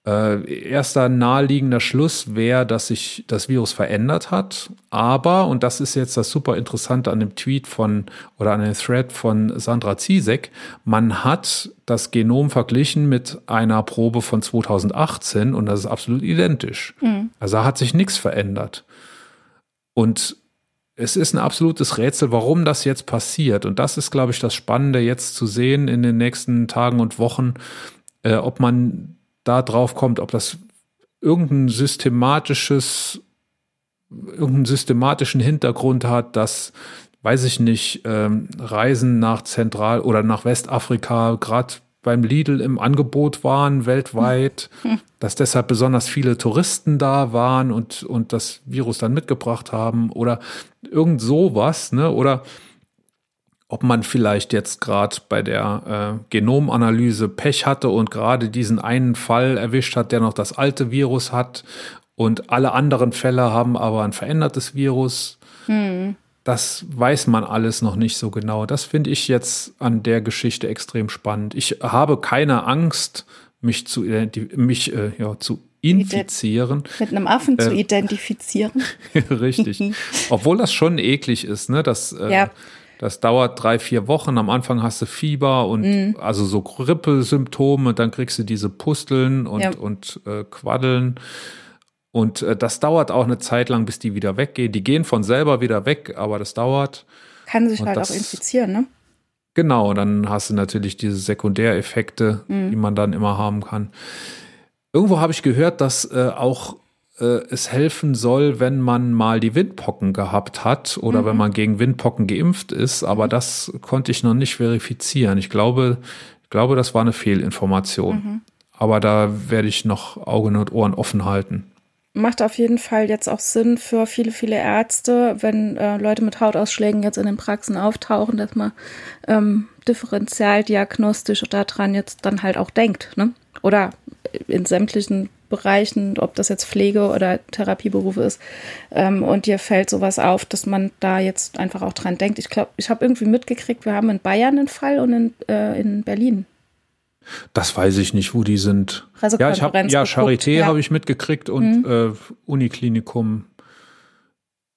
Äh, erster naheliegender Schluss wäre, dass sich das Virus verändert hat. Aber, und das ist jetzt das super Interessante an dem Tweet von oder an dem Thread von Sandra Ziesek, man hat das Genom verglichen mit einer Probe von 2018 und das ist absolut identisch. Mhm. Also da hat sich nichts verändert. Und es ist ein absolutes Rätsel, warum das jetzt passiert. Und das ist, glaube ich, das Spannende jetzt zu sehen in den nächsten Tagen und Wochen, äh, ob man da drauf kommt, ob das irgendein systematisches, irgendeinen systematischen Hintergrund hat, dass, weiß ich nicht, ähm, Reisen nach Zentral- oder nach Westafrika gerade beim Lidl im Angebot waren weltweit, hm. <laughs> dass deshalb besonders viele Touristen da waren und, und das Virus dann mitgebracht haben oder irgend sowas, ne? Oder ob man vielleicht jetzt gerade bei der äh, Genomanalyse Pech hatte und gerade diesen einen Fall erwischt hat, der noch das alte Virus hat und alle anderen Fälle haben aber ein verändertes Virus. Hm. Das weiß man alles noch nicht so genau. Das finde ich jetzt an der Geschichte extrem spannend. Ich habe keine Angst, mich zu, mich, äh, ja, zu infizieren. Mit einem Affen äh, zu identifizieren. <laughs> Richtig. <laughs> Obwohl das schon eklig ist, ne? Das, äh, ja. Das dauert drei, vier Wochen. Am Anfang hast du Fieber und mhm. also so Grippesymptome, dann kriegst du diese Pusteln und, ja. und äh, Quaddeln. Und äh, das dauert auch eine Zeit lang, bis die wieder weggehen. Die gehen von selber wieder weg, aber das dauert. Kann sich und halt das, auch infizieren, ne? Genau, dann hast du natürlich diese Sekundäreffekte, mhm. die man dann immer haben kann. Irgendwo habe ich gehört, dass äh, auch es helfen soll, wenn man mal die Windpocken gehabt hat oder mhm. wenn man gegen Windpocken geimpft ist. Aber mhm. das konnte ich noch nicht verifizieren. Ich glaube, ich glaube, das war eine Fehlinformation. Mhm. Aber da werde ich noch Augen und Ohren offen halten. Macht auf jeden Fall jetzt auch Sinn für viele, viele Ärzte, wenn äh, Leute mit Hautausschlägen jetzt in den Praxen auftauchen, dass man ähm, differenzialdiagnostisch daran jetzt dann halt auch denkt. Ne? Oder in sämtlichen Bereichen, ob das jetzt Pflege oder Therapieberufe ist. Ähm, und dir fällt sowas auf, dass man da jetzt einfach auch dran denkt. Ich glaube, ich habe irgendwie mitgekriegt, wir haben in Bayern einen Fall und in, äh, in Berlin. Das weiß ich nicht, wo die sind. Ja, ich hab, ja Charité ja. habe ich mitgekriegt und mhm. äh, Uniklinikum.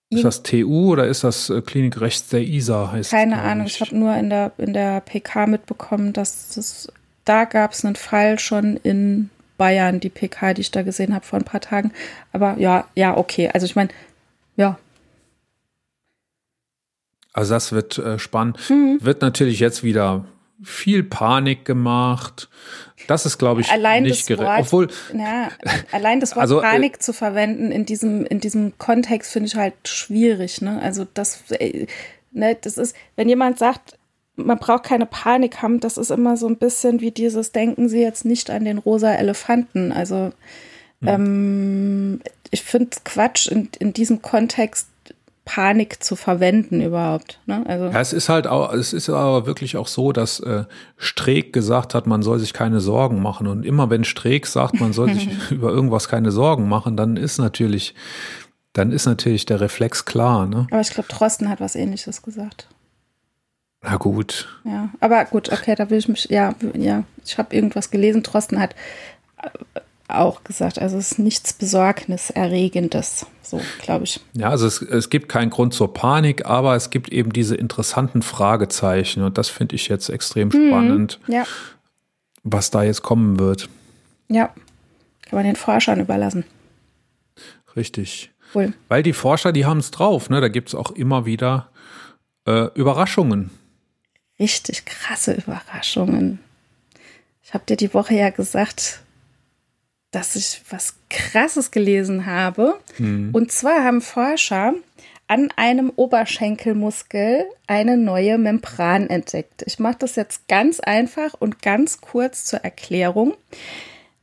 Ist das TU oder ist das äh, Klinik rechts der ISA? Heißt Keine Ahnung. Ich habe nur in der, in der PK mitbekommen, dass das, da gab es einen Fall schon in Bayern, die PK, die ich da gesehen habe vor ein paar Tagen. Aber ja, ja, okay. Also ich meine, ja. Also das wird äh, spannend. Mhm. Wird natürlich jetzt wieder viel Panik gemacht. Das ist, glaube ich, allein nicht gerecht. Obwohl, ja, allein das Wort also, äh, Panik äh, zu verwenden in diesem, in diesem Kontext finde ich halt schwierig. Ne? Also das, äh, ne, das ist, wenn jemand sagt, man braucht keine Panik haben. Das ist immer so ein bisschen wie dieses, denken Sie jetzt nicht an den rosa Elefanten. Also mhm. ähm, ich finde Quatsch in, in diesem Kontext Panik zu verwenden überhaupt. Ne? Also ja, es ist halt auch, es ist aber wirklich auch so, dass äh, Streeck gesagt hat, man soll sich keine Sorgen machen. Und immer wenn Streeck sagt, man soll sich <laughs> über irgendwas keine Sorgen machen, dann ist natürlich, dann ist natürlich der Reflex klar. Ne? Aber ich glaube, Trosten hat was ähnliches gesagt. Na gut. Ja, aber gut, okay, da will ich mich, ja, ja, ich habe irgendwas gelesen. Trosten hat auch gesagt. Also es ist nichts Besorgniserregendes, so glaube ich. Ja, also es, es gibt keinen Grund zur Panik, aber es gibt eben diese interessanten Fragezeichen und das finde ich jetzt extrem mhm, spannend, ja. was da jetzt kommen wird. Ja, kann man den Forschern überlassen. Richtig. Cool. Weil die Forscher, die haben es drauf, ne? Da gibt es auch immer wieder äh, Überraschungen. Richtig krasse Überraschungen. Ich habe dir die Woche ja gesagt, dass ich was Krasses gelesen habe. Mhm. Und zwar haben Forscher an einem Oberschenkelmuskel eine neue Membran entdeckt. Ich mache das jetzt ganz einfach und ganz kurz zur Erklärung.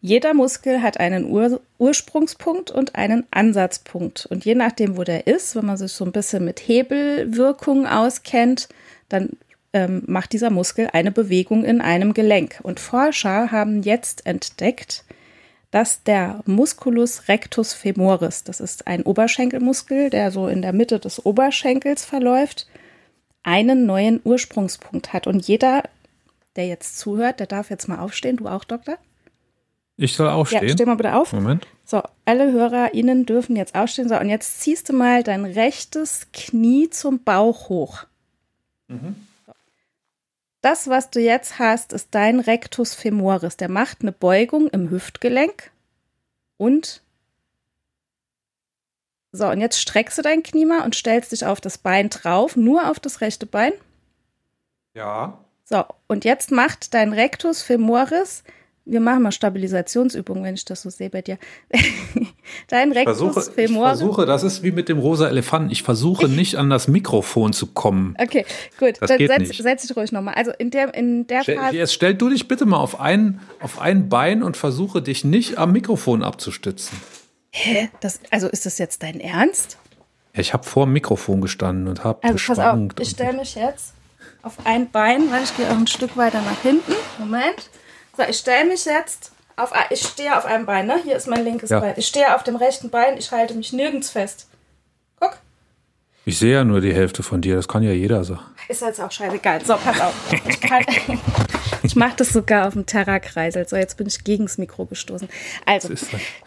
Jeder Muskel hat einen Ur Ursprungspunkt und einen Ansatzpunkt. Und je nachdem, wo der ist, wenn man sich so ein bisschen mit Hebelwirkungen auskennt, dann ähm, macht dieser Muskel eine Bewegung in einem Gelenk. Und Forscher haben jetzt entdeckt, dass der Musculus rectus femoris, das ist ein Oberschenkelmuskel, der so in der Mitte des Oberschenkels verläuft, einen neuen Ursprungspunkt hat. Und jeder, der jetzt zuhört, der darf jetzt mal aufstehen. Du auch, Doktor? Ich soll aufstehen? Ja, steh mal bitte auf. Moment. So, alle HörerInnen dürfen jetzt aufstehen. So, und jetzt ziehst du mal dein rechtes Knie zum Bauch hoch. Mhm. Das, was du jetzt hast, ist dein Rectus femoris. Der macht eine Beugung im Hüftgelenk und so, und jetzt streckst du dein Knie mal und stellst dich auf das Bein drauf, nur auf das rechte Bein. Ja. So, und jetzt macht dein Rectus femoris wir machen mal Stabilisationsübungen, wenn ich das so sehe bei dir. <laughs> Dein Rectus versuche, femoris. Ich versuche, das ist wie mit dem rosa Elefanten. Ich versuche nicht an das Mikrofon zu kommen. Okay, gut. Das dann geht setz, nicht. setz dich ruhig nochmal. Also in der, in der stell, Phase. Jetzt stell du dich bitte mal auf ein, auf ein Bein und versuche dich nicht am Mikrofon abzustützen. Hä? Das, also ist das jetzt dein Ernst? Ja, ich habe vor dem Mikrofon gestanden und habe also, geschwankt. Pass auf, ich stelle mich jetzt auf ein Bein, weil ich gehe auch ein Stück weiter nach hinten. Moment. So, ich stelle mich jetzt auf, ich stehe auf einem Bein, ne? Hier ist mein linkes ja. Bein. Ich stehe auf dem rechten Bein, ich halte mich nirgends fest. Guck. Ich sehe ja nur die Hälfte von dir, das kann ja jeder so. Ist jetzt auch scheißegal. So, pass auf. Ich, kann, <laughs> ich mache das sogar auf dem Terrakreisel. So, jetzt bin ich gegen das Mikro gestoßen. Also,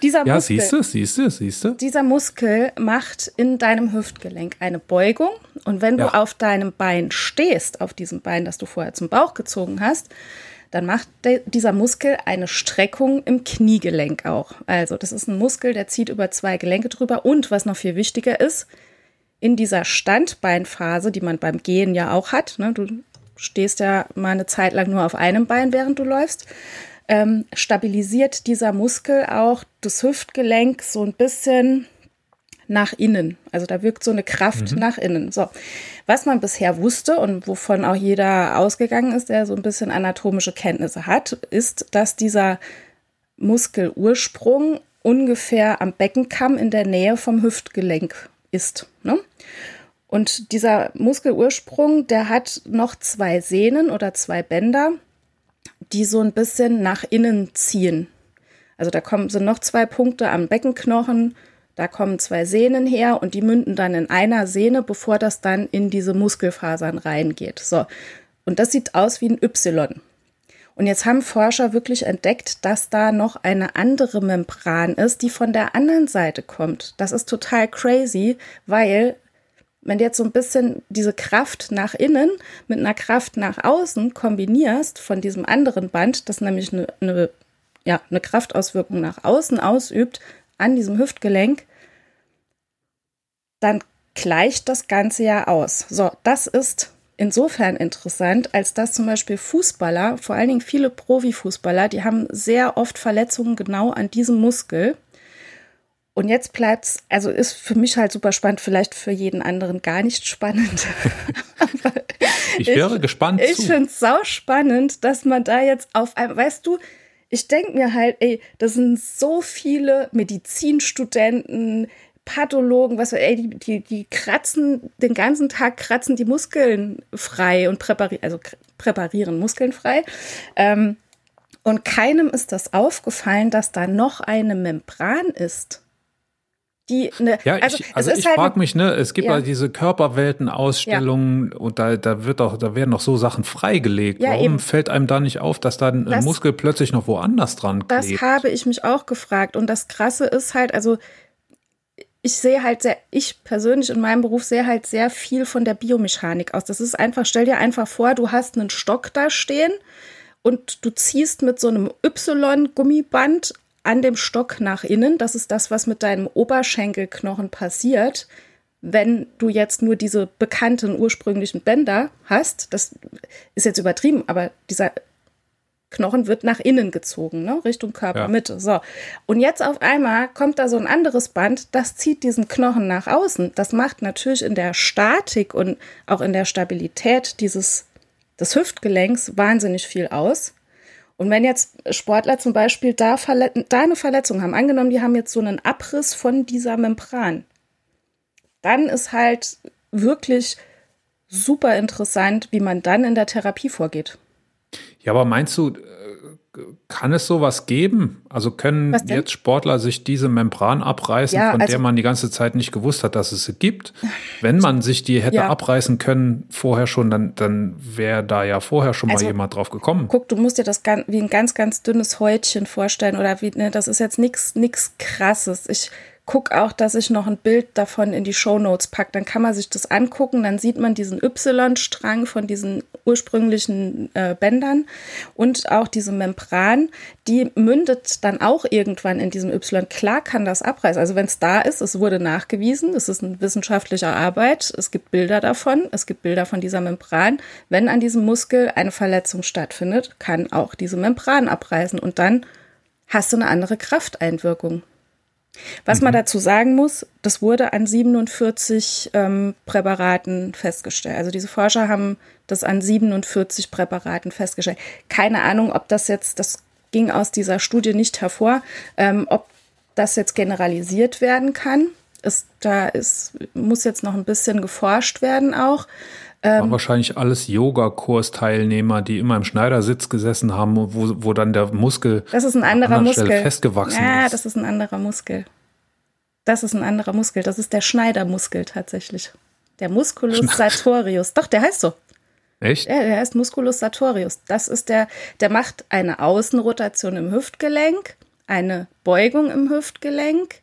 dieser ja, Muskel. Ja, siehst du, siehst du, siehst du. Dieser Muskel macht in deinem Hüftgelenk eine Beugung. Und wenn du ja. auf deinem Bein stehst, auf diesem Bein, das du vorher zum Bauch gezogen hast, dann macht dieser Muskel eine Streckung im Kniegelenk auch. Also das ist ein Muskel, der zieht über zwei Gelenke drüber und was noch viel wichtiger ist, in dieser Standbeinphase, die man beim Gehen ja auch hat, ne, du stehst ja mal eine Zeit lang nur auf einem Bein, während du läufst, ähm, stabilisiert dieser Muskel auch das Hüftgelenk so ein bisschen nach innen. Also da wirkt so eine Kraft mhm. nach innen. So, was man bisher wusste und wovon auch jeder ausgegangen ist, der so ein bisschen anatomische Kenntnisse hat, ist, dass dieser Muskelursprung ungefähr am Beckenkamm in der Nähe vom Hüftgelenk ist. Ne? Und dieser Muskelursprung, der hat noch zwei Sehnen oder zwei Bänder, die so ein bisschen nach innen ziehen. Also da kommen sind noch zwei Punkte am Beckenknochen, da kommen zwei Sehnen her und die münden dann in einer Sehne, bevor das dann in diese Muskelfasern reingeht. So. Und das sieht aus wie ein Y. Und jetzt haben Forscher wirklich entdeckt, dass da noch eine andere Membran ist, die von der anderen Seite kommt. Das ist total crazy, weil wenn du jetzt so ein bisschen diese Kraft nach innen mit einer Kraft nach außen kombinierst von diesem anderen Band, das nämlich eine, eine, ja, eine Kraftauswirkung nach außen ausübt, an diesem Hüftgelenk, dann gleicht das Ganze ja aus. So, das ist insofern interessant, als dass zum Beispiel Fußballer, vor allen Dingen viele Profifußballer, die haben sehr oft Verletzungen genau an diesem Muskel. Und jetzt bleibt es, also ist für mich halt super spannend, vielleicht für jeden anderen gar nicht spannend. <laughs> ich wäre ich, gespannt. Ich finde es sau spannend, dass man da jetzt auf einmal, weißt du, ich denke mir halt, ey, das sind so viele Medizinstudenten, Pathologen, was ey, die, die, die kratzen den ganzen Tag kratzen die Muskeln frei und präparieren, also präparieren Muskeln frei. Ähm, und keinem ist das aufgefallen, dass da noch eine Membran ist. Die ne, ja, also, ich, also ich halt frage mich, ne, es gibt ja, halt diese Körperwelten-Ausstellungen ja. und da, da wird auch, da werden noch so Sachen freigelegt. Ja, Warum eben. fällt einem da nicht auf, dass da ein das, Muskel plötzlich noch woanders dran klebt? Das habe ich mich auch gefragt. Und das Krasse ist halt, also ich sehe halt sehr, ich persönlich in meinem Beruf sehe halt sehr viel von der Biomechanik aus. Das ist einfach, stell dir einfach vor, du hast einen Stock da stehen und du ziehst mit so einem Y-Gummiband an dem Stock nach innen. Das ist das, was mit deinem Oberschenkelknochen passiert, wenn du jetzt nur diese bekannten ursprünglichen Bänder hast. Das ist jetzt übertrieben, aber dieser Knochen wird nach innen gezogen, ne? Richtung Körpermitte. Ja. So. Und jetzt auf einmal kommt da so ein anderes Band, das zieht diesen Knochen nach außen. Das macht natürlich in der Statik und auch in der Stabilität dieses des Hüftgelenks wahnsinnig viel aus. Und wenn jetzt Sportler zum Beispiel da, da eine Verletzung haben, angenommen, die haben jetzt so einen Abriss von dieser Membran, dann ist halt wirklich super interessant, wie man dann in der Therapie vorgeht. Ja, aber meinst du, kann es sowas geben? Also können jetzt Sportler sich diese Membran abreißen, ja, von also, der man die ganze Zeit nicht gewusst hat, dass es sie gibt? <laughs> Wenn man sich die hätte ja. abreißen können vorher schon, dann, dann wäre da ja vorher schon also, mal jemand drauf gekommen. Guck, du musst dir das wie ein ganz, ganz dünnes Häutchen vorstellen oder wie, ne, das ist jetzt nichts nichts krasses. Ich guck auch, dass ich noch ein Bild davon in die Show Notes packe. Dann kann man sich das angucken. Dann sieht man diesen Y-Strang von diesen ursprünglichen äh, Bändern und auch diese Membran. Die mündet dann auch irgendwann in diesem Y. Klar kann das abreißen. Also wenn es da ist, es wurde nachgewiesen, es ist eine wissenschaftliche Arbeit. Es gibt Bilder davon. Es gibt Bilder von dieser Membran. Wenn an diesem Muskel eine Verletzung stattfindet, kann auch diese Membran abreißen und dann hast du eine andere Krafteinwirkung. Was mhm. man dazu sagen muss, das wurde an 47 ähm, Präparaten festgestellt. Also diese Forscher haben das an 47 Präparaten festgestellt. Keine Ahnung, ob das jetzt, das ging aus dieser Studie nicht hervor, ähm, ob das jetzt generalisiert werden kann. Ist, da ist, muss jetzt noch ein bisschen geforscht werden auch. Ähm, wahrscheinlich alles Yoga-Kursteilnehmer, die immer im Schneidersitz gesessen haben, wo, wo dann der Muskel das ist ein anderer Muskel. festgewachsen ja, ist. Ja, das ist ein anderer Muskel. Das ist ein anderer Muskel. Das ist der Schneidermuskel tatsächlich. Der Musculus sartorius. Doch, der heißt so. Echt? Ja, der heißt Musculus sartorius. Das ist der, der macht eine Außenrotation im Hüftgelenk, eine Beugung im Hüftgelenk,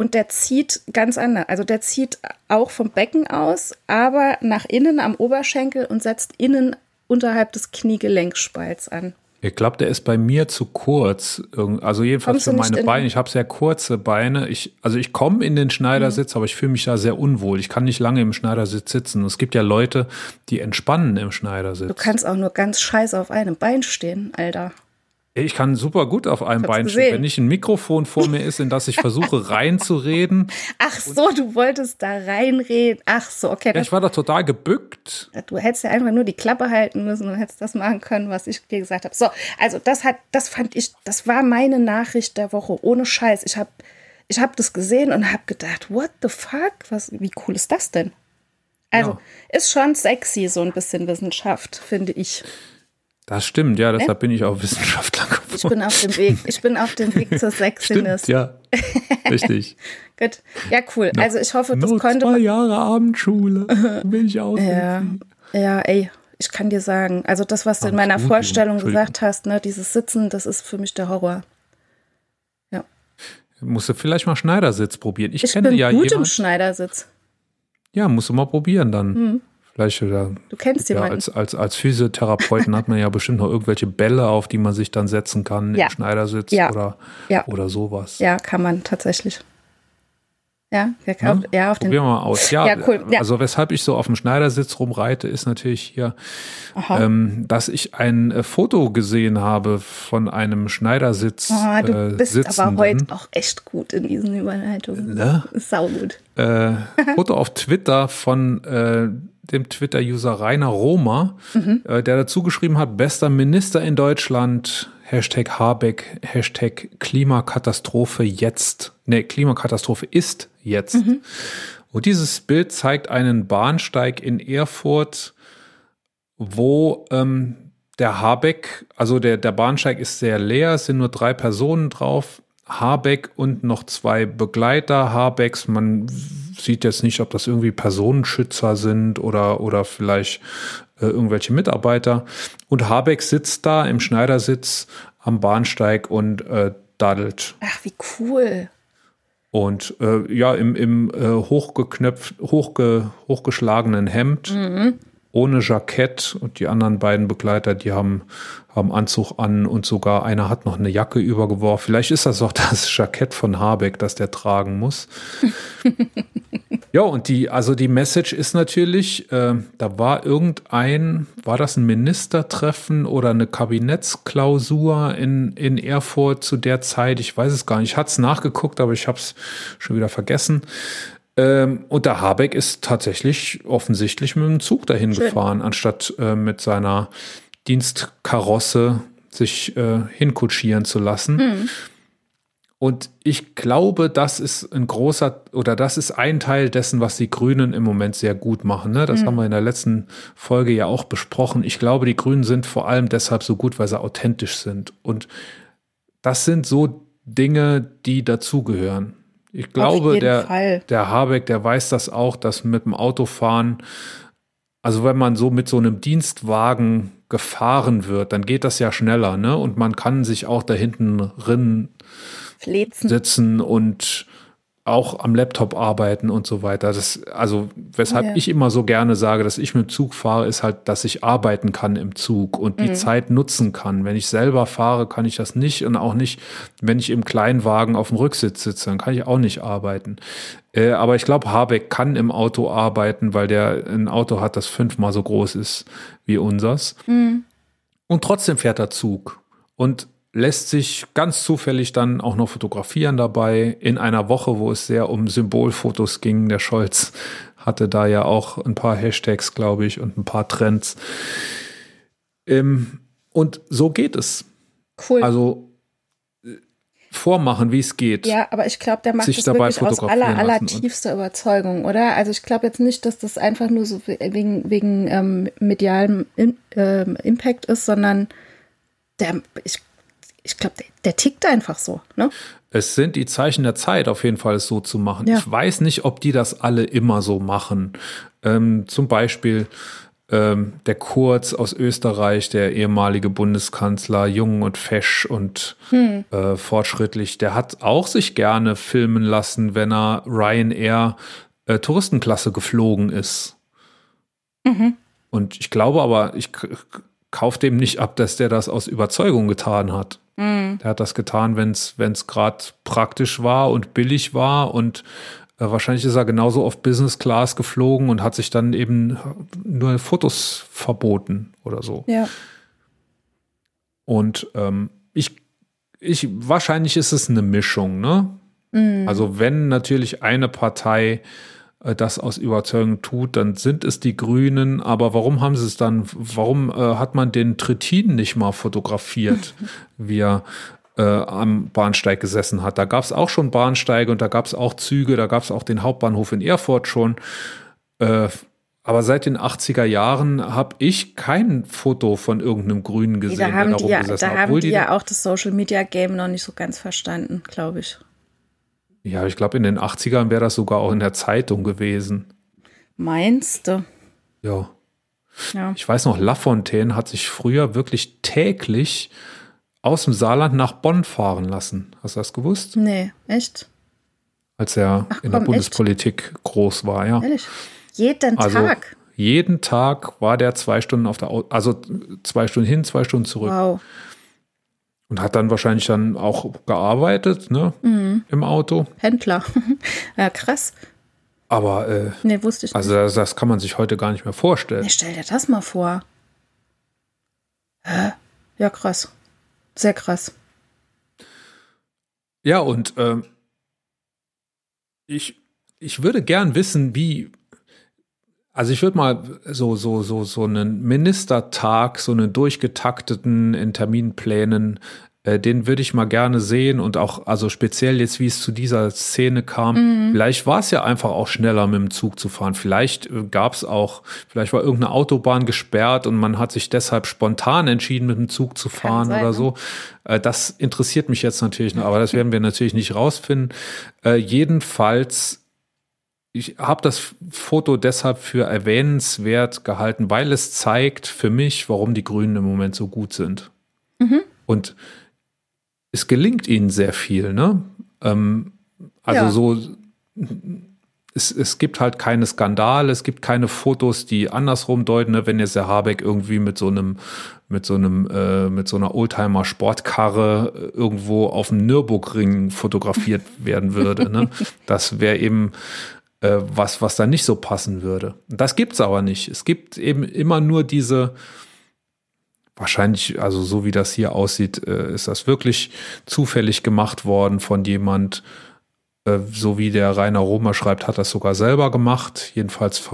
und der zieht ganz anders. Also der zieht auch vom Becken aus, aber nach innen am Oberschenkel und setzt innen unterhalb des Kniegelenkspalts an. Ich glaube, der ist bei mir zu kurz. Also jedenfalls für meine Beine. Ich habe sehr kurze Beine. Ich, also ich komme in den Schneidersitz, mhm. aber ich fühle mich da sehr unwohl. Ich kann nicht lange im Schneidersitz sitzen. Es gibt ja Leute, die entspannen im Schneidersitz. Du kannst auch nur ganz scheiße auf einem Bein stehen, Alter. Ich kann super gut auf einem Bein stehen. Wenn nicht ein Mikrofon vor mir ist, in das ich versuche <laughs> reinzureden. Ach so, du wolltest da reinreden. Ach so, okay. Ja, ich war da total gebückt. Du hättest ja einfach nur die Klappe halten müssen und hättest das machen können, was ich dir gesagt habe. So, also das hat, das fand ich, das war meine Nachricht der Woche. Ohne Scheiß. Ich habe ich hab das gesehen und habe gedacht, what the fuck? Was, wie cool ist das denn? Also, ja. ist schon sexy, so ein bisschen Wissenschaft, finde ich. Das stimmt, ja, deshalb bin ich auch Wissenschaftler geworden. Ich bin auf dem Weg, ich bin auf dem Weg zur <laughs> Sexiness. Stimmt, ja, <laughs> richtig. Gut, ja, cool. Also ich hoffe, das Nur konnte zwei Jahre Abendschule, <laughs> will ich auch. Ja, ja, ey, ich kann dir sagen, also das, was du in meiner Vorstellung gesagt hast, ne, dieses Sitzen, das ist für mich der Horror. Ja. Musst du vielleicht mal Schneidersitz probieren. Ich, ich kenne bin ja gut jemand, im Schneidersitz. Ja, musst du mal probieren dann. Hm. Vielleicht, oder, du kennst ja, jemanden. Als, als, als Physiotherapeuten hat man ja bestimmt noch irgendwelche Bälle, auf die man sich dann setzen kann ja. im Schneidersitz ja. Oder, ja. oder sowas. Ja, kann man tatsächlich. Ja, ja, ja, ja auf Probieren wir mal aus. Ja, ja, cool. ja, also weshalb ich so auf dem Schneidersitz rumreite, ist natürlich hier, ähm, dass ich ein äh, Foto gesehen habe von einem Schneidersitz. Oh, du äh, bist Sitzenden. aber heute auch echt gut in diesen Überleitungen. Ne? Sau gut. Äh, <laughs> Foto auf Twitter von äh, dem Twitter-User Rainer Romer, mhm. äh, der dazu geschrieben hat, bester Minister in Deutschland, Hashtag Habeck, Hashtag Klimakatastrophe jetzt. Ne, Klimakatastrophe ist jetzt. Mhm. Und dieses Bild zeigt einen Bahnsteig in Erfurt, wo ähm, der Habeck, also der, der Bahnsteig ist sehr leer, es sind nur drei Personen drauf. Habeck und noch zwei Begleiter Habecks. Man sieht jetzt nicht, ob das irgendwie Personenschützer sind oder, oder vielleicht äh, irgendwelche Mitarbeiter. Und Habeck sitzt da im Schneidersitz am Bahnsteig und äh, daddelt. Ach, wie cool. Und äh, ja, im, im äh, hochgeknöpft, hochge, hochgeschlagenen Hemd, mhm. Ohne Jackett und die anderen beiden Begleiter, die haben, haben Anzug an und sogar einer hat noch eine Jacke übergeworfen. Vielleicht ist das auch das Jackett von Habeck, das der tragen muss. <laughs> Ja, und die, also die Message ist natürlich, äh, da war irgendein, war das ein Ministertreffen oder eine Kabinettsklausur in, in Erfurt zu der Zeit? Ich weiß es gar nicht. Ich hatte es nachgeguckt, aber ich habe es schon wieder vergessen. Ähm, und der Habeck ist tatsächlich offensichtlich mit dem Zug dahin Schön. gefahren, anstatt äh, mit seiner Dienstkarosse sich äh, hinkutschieren zu lassen. Mhm. Und ich glaube, das ist ein großer oder das ist ein Teil dessen, was die Grünen im Moment sehr gut machen. Ne? Das mhm. haben wir in der letzten Folge ja auch besprochen. Ich glaube, die Grünen sind vor allem deshalb so gut, weil sie authentisch sind. Und das sind so Dinge, die dazugehören. Ich glaube, der, der Habeck, der weiß das auch, dass mit dem Autofahren, also wenn man so mit so einem Dienstwagen gefahren wird, dann geht das ja schneller, ne? Und man kann sich auch da hinten rin Flezen. sitzen und auch am Laptop arbeiten und so weiter. Das, also, weshalb ja. ich immer so gerne sage, dass ich mit dem Zug fahre, ist halt, dass ich arbeiten kann im Zug und die mhm. Zeit nutzen kann. Wenn ich selber fahre, kann ich das nicht und auch nicht, wenn ich im Kleinwagen auf dem Rücksitz sitze, dann kann ich auch nicht arbeiten. Äh, aber ich glaube, Habeck kann im Auto arbeiten, weil der ein Auto hat, das fünfmal so groß ist wie unseres. Mhm. Und trotzdem fährt er Zug. Und lässt sich ganz zufällig dann auch noch fotografieren dabei in einer Woche, wo es sehr um Symbolfotos ging. Der Scholz hatte da ja auch ein paar Hashtags, glaube ich, und ein paar Trends. Ähm, und so geht es. Cool. Also äh, vormachen, wie es geht. Ja, aber ich glaube, der macht sich es wirklich aus aller, aller tiefster Überzeugung, oder? Also ich glaube jetzt nicht, dass das einfach nur so wegen, wegen ähm, medialem In, äh, Impact ist, sondern der, ich ich glaube, der, der, tickt einfach so. Ne? Es sind die Zeichen der Zeit, auf jeden Fall es so zu machen. Ja. Ich weiß nicht, ob die das alle immer so machen. Ähm, zum Beispiel ähm, der Kurz aus Österreich, der ehemalige Bundeskanzler, jung und fesch und hm. äh, fortschrittlich, der hat auch sich gerne filmen lassen, wenn er Ryanair äh, Touristenklasse geflogen ist. Mhm. Und ich glaube aber, ich kaufe dem nicht ab, dass der das aus Überzeugung getan hat. Mhm. Der hat das getan, wenn es gerade praktisch war und billig war und äh, wahrscheinlich ist er genauso auf Business Class geflogen und hat sich dann eben nur Fotos verboten oder so. Ja. Und ähm, ich, ich, wahrscheinlich ist es eine Mischung, ne? Mhm. Also wenn natürlich eine Partei äh, das aus Überzeugung tut, dann sind es die Grünen. Aber warum haben sie es dann, warum äh, hat man den Trittin nicht mal fotografiert, <laughs> wie er äh, am Bahnsteig gesessen hat? Da gab es auch schon Bahnsteige und da gab es auch Züge, da gab es auch den Hauptbahnhof in Erfurt schon. Äh, aber seit den 80er Jahren habe ich kein Foto von irgendeinem Grünen gesehen. Da haben die, ja, da haben die, die ja auch das Social Media Game noch nicht so ganz verstanden, glaube ich. Ja, ich glaube, in den 80ern wäre das sogar auch in der Zeitung gewesen. Meinst du? Ja. ja. Ich weiß noch, Lafontaine hat sich früher wirklich täglich aus dem Saarland nach Bonn fahren lassen. Hast du das gewusst? Nee, echt? Als er Ach, in komm, der Bundespolitik echt? groß war, ja. Ehrlich? Jeden also, Tag? Jeden Tag war der zwei Stunden auf der, Au also zwei Stunden hin, zwei Stunden zurück. Wow. Und hat dann wahrscheinlich dann auch gearbeitet, ne? Mhm. Im Auto. Händler. <laughs> ja, krass. Aber äh, nee, wusste ich also das, das, kann man sich heute gar nicht mehr vorstellen. Nee, stell dir das mal vor. Hä? Ja, krass. Sehr krass. Ja, und äh, ich, ich würde gern wissen, wie, Also ich würde mal so, so, so, so einen Ministertag, so einen durchgetakteten in Terminplänen äh, den würde ich mal gerne sehen und auch, also speziell jetzt, wie es zu dieser Szene kam, mhm. vielleicht war es ja einfach auch schneller mit dem Zug zu fahren. Vielleicht äh, gab es auch, vielleicht war irgendeine Autobahn gesperrt und man hat sich deshalb spontan entschieden, mit dem Zug zu fahren sein, oder ne? so. Äh, das interessiert mich jetzt natürlich noch, aber das werden wir natürlich nicht rausfinden. jedenfalls ich habe das Foto deshalb für erwähnenswert gehalten, weil es zeigt für mich, warum die Grünen im Moment so gut sind. Mhm. Und es gelingt ihnen sehr viel, ne? Ähm, also ja. so, es, es gibt halt keine Skandale, es gibt keine Fotos, die andersrum deuten, ne? wenn jetzt der Habeck irgendwie mit so einem, mit so einem, äh, mit so einer Oldtimer-Sportkarre irgendwo auf dem Nürburgring fotografiert <laughs> werden würde. Ne? Das wäre eben äh, was, was da nicht so passen würde. Das gibt's aber nicht. Es gibt eben immer nur diese, wahrscheinlich, also so wie das hier aussieht, äh, ist das wirklich zufällig gemacht worden von jemand, äh, so wie der Rainer Romer schreibt, hat das sogar selber gemacht. Jedenfalls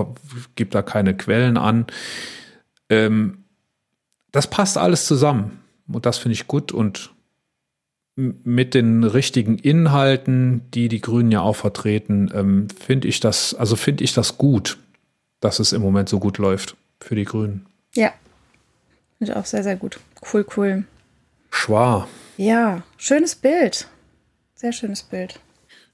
gibt da keine Quellen an. Ähm, das passt alles zusammen und das finde ich gut und mit den richtigen Inhalten, die die Grünen ja auch vertreten, ähm, finde ich das, also finde ich das gut, dass es im Moment so gut läuft für die Grünen. Ja, Finde ich auch sehr, sehr gut. Cool, cool. Schwa. Ja, schönes Bild. Sehr schönes Bild.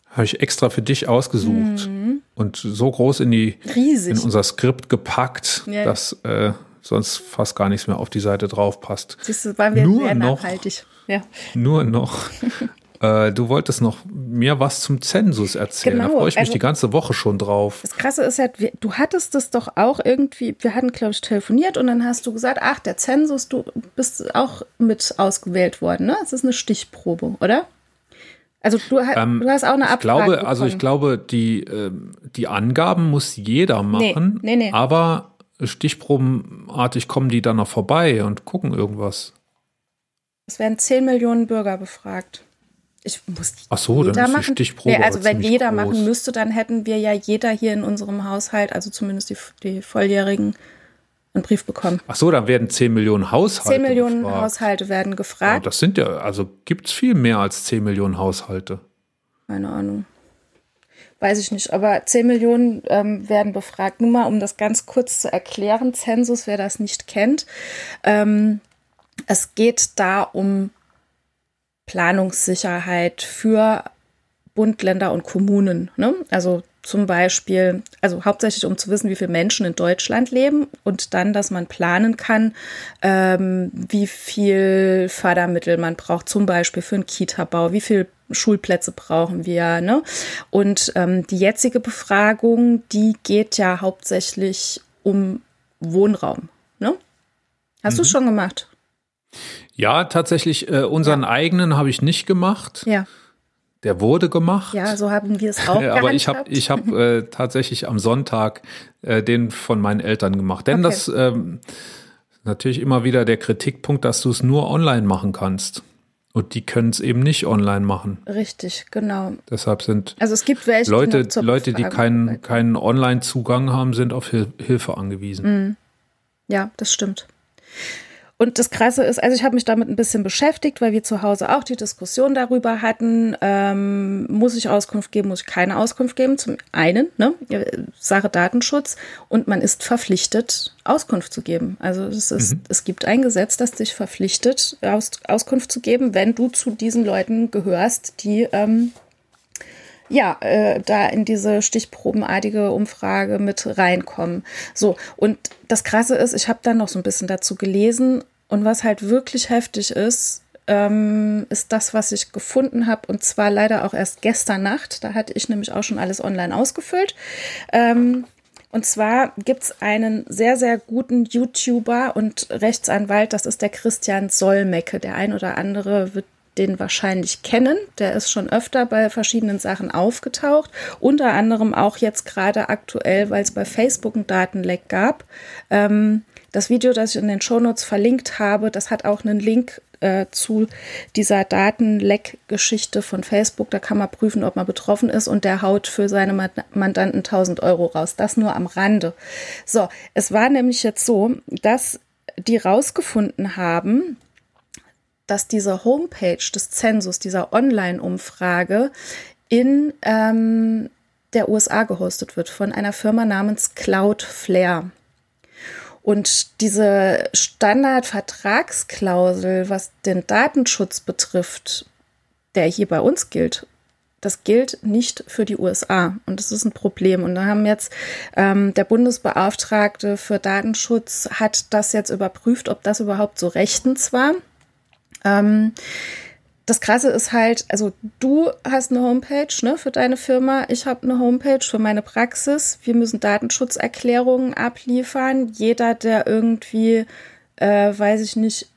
Habe ich extra für dich ausgesucht mhm. und so groß in die Riesig. in unser Skript gepackt, ja. dass äh, sonst fast gar nichts mehr auf die Seite drauf passt. Siehst du, waren wir nur sehr noch, nachhaltig. Ja. Nur noch <laughs> Äh, du wolltest noch mir was zum Zensus erzählen. Genau, da freue ich mich also, die ganze Woche schon drauf. Das Krasse ist halt, du hattest das doch auch irgendwie, wir hatten, glaube ich, telefoniert und dann hast du gesagt, ach, der Zensus, du bist auch mit ausgewählt worden, ne? Es ist eine Stichprobe, oder? Also du, ähm, du hast auch eine Abfrage. Ich glaube, bekommen. also ich glaube, die, äh, die Angaben muss jeder machen, nee, nee, nee. aber stichprobenartig kommen die dann noch vorbei und gucken irgendwas. Es werden 10 Millionen Bürger befragt ich muss Ach so, jeder dann ist machen. die Stichprobe nee, also wenn jeder groß. machen müsste, dann hätten wir ja jeder hier in unserem Haushalt, also zumindest die, die Volljährigen, einen Brief bekommen. Ach so, dann werden 10 Millionen Haushalte 10 Millionen gefragt. Haushalte werden gefragt. Ja, das sind ja, also gibt es viel mehr als 10 Millionen Haushalte. Keine Ahnung. Weiß ich nicht, aber 10 Millionen ähm, werden befragt. Nur mal, um das ganz kurz zu erklären, Zensus, wer das nicht kennt. Ähm, es geht da um Planungssicherheit für Bund, Länder und Kommunen. Ne? Also zum Beispiel, also hauptsächlich um zu wissen, wie viele Menschen in Deutschland leben und dann, dass man planen kann, ähm, wie viel Fördermittel man braucht, zum Beispiel für einen Kita-Bau, wie viele Schulplätze brauchen wir. Ne? Und ähm, die jetzige Befragung, die geht ja hauptsächlich um Wohnraum. Ne? Hast mhm. du es schon gemacht? Ja, tatsächlich, äh, unseren ja. eigenen habe ich nicht gemacht. Ja. Der wurde gemacht. Ja, so haben wir es auch <laughs> Aber ich habe ich hab, äh, tatsächlich am Sonntag äh, den von meinen Eltern gemacht. Denn okay. das ähm, natürlich immer wieder der Kritikpunkt, dass du es nur online machen kannst. Und die können es eben nicht online machen. Richtig, genau. Deshalb sind also es gibt welche, Leute, die, Leute, die keinen, keinen Online-Zugang haben, sind auf Hilfe angewiesen. Mhm. Ja, das stimmt. Und das Krasse ist, also ich habe mich damit ein bisschen beschäftigt, weil wir zu Hause auch die Diskussion darüber hatten, ähm, muss ich Auskunft geben, muss ich keine Auskunft geben. Zum einen, ne, Sache Datenschutz und man ist verpflichtet, Auskunft zu geben. Also es, ist, mhm. es gibt ein Gesetz, das dich verpflichtet, Aus, Auskunft zu geben, wenn du zu diesen Leuten gehörst, die ähm, ja, äh, da in diese stichprobenartige Umfrage mit reinkommen. So, und das Krasse ist, ich habe dann noch so ein bisschen dazu gelesen und was halt wirklich heftig ist, ähm, ist das, was ich gefunden habe und zwar leider auch erst gestern Nacht. Da hatte ich nämlich auch schon alles online ausgefüllt. Ähm, und zwar gibt es einen sehr, sehr guten YouTuber und Rechtsanwalt, das ist der Christian Solmecke. Der ein oder andere wird den wahrscheinlich kennen. Der ist schon öfter bei verschiedenen Sachen aufgetaucht. Unter anderem auch jetzt gerade aktuell, weil es bei Facebook ein Datenleck gab. Ähm, das Video, das ich in den Shownotes verlinkt habe, das hat auch einen Link äh, zu dieser Datenleck-Geschichte von Facebook. Da kann man prüfen, ob man betroffen ist und der haut für seine Mandanten 1000 Euro raus. Das nur am Rande. So, es war nämlich jetzt so, dass die rausgefunden haben, dass diese Homepage des Zensus, dieser Online-Umfrage in ähm, der USA gehostet wird von einer Firma namens Cloudflare. Und diese Standardvertragsklausel, was den Datenschutz betrifft, der hier bei uns gilt, das gilt nicht für die USA und das ist ein Problem. Und da haben jetzt ähm, der Bundesbeauftragte für Datenschutz hat das jetzt überprüft, ob das überhaupt so rechtens war. Ähm, das Krasse ist halt, also du hast eine Homepage ne, für deine Firma, ich habe eine Homepage für meine Praxis. Wir müssen Datenschutzerklärungen abliefern. Jeder, der irgendwie, äh, weiß ich nicht,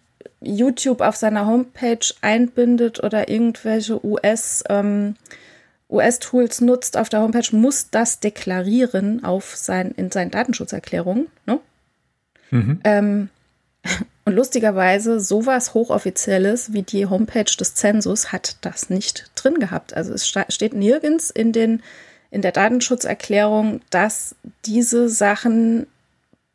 YouTube auf seiner Homepage einbindet oder irgendwelche US, ähm, US-Tools nutzt auf der Homepage, muss das deklarieren auf sein, in seinen Datenschutzerklärungen. Ne? Mhm. Ähm, und lustigerweise, sowas Hochoffizielles wie die Homepage des Zensus hat das nicht drin gehabt. Also es steht nirgends in, den, in der Datenschutzerklärung, dass diese Sachen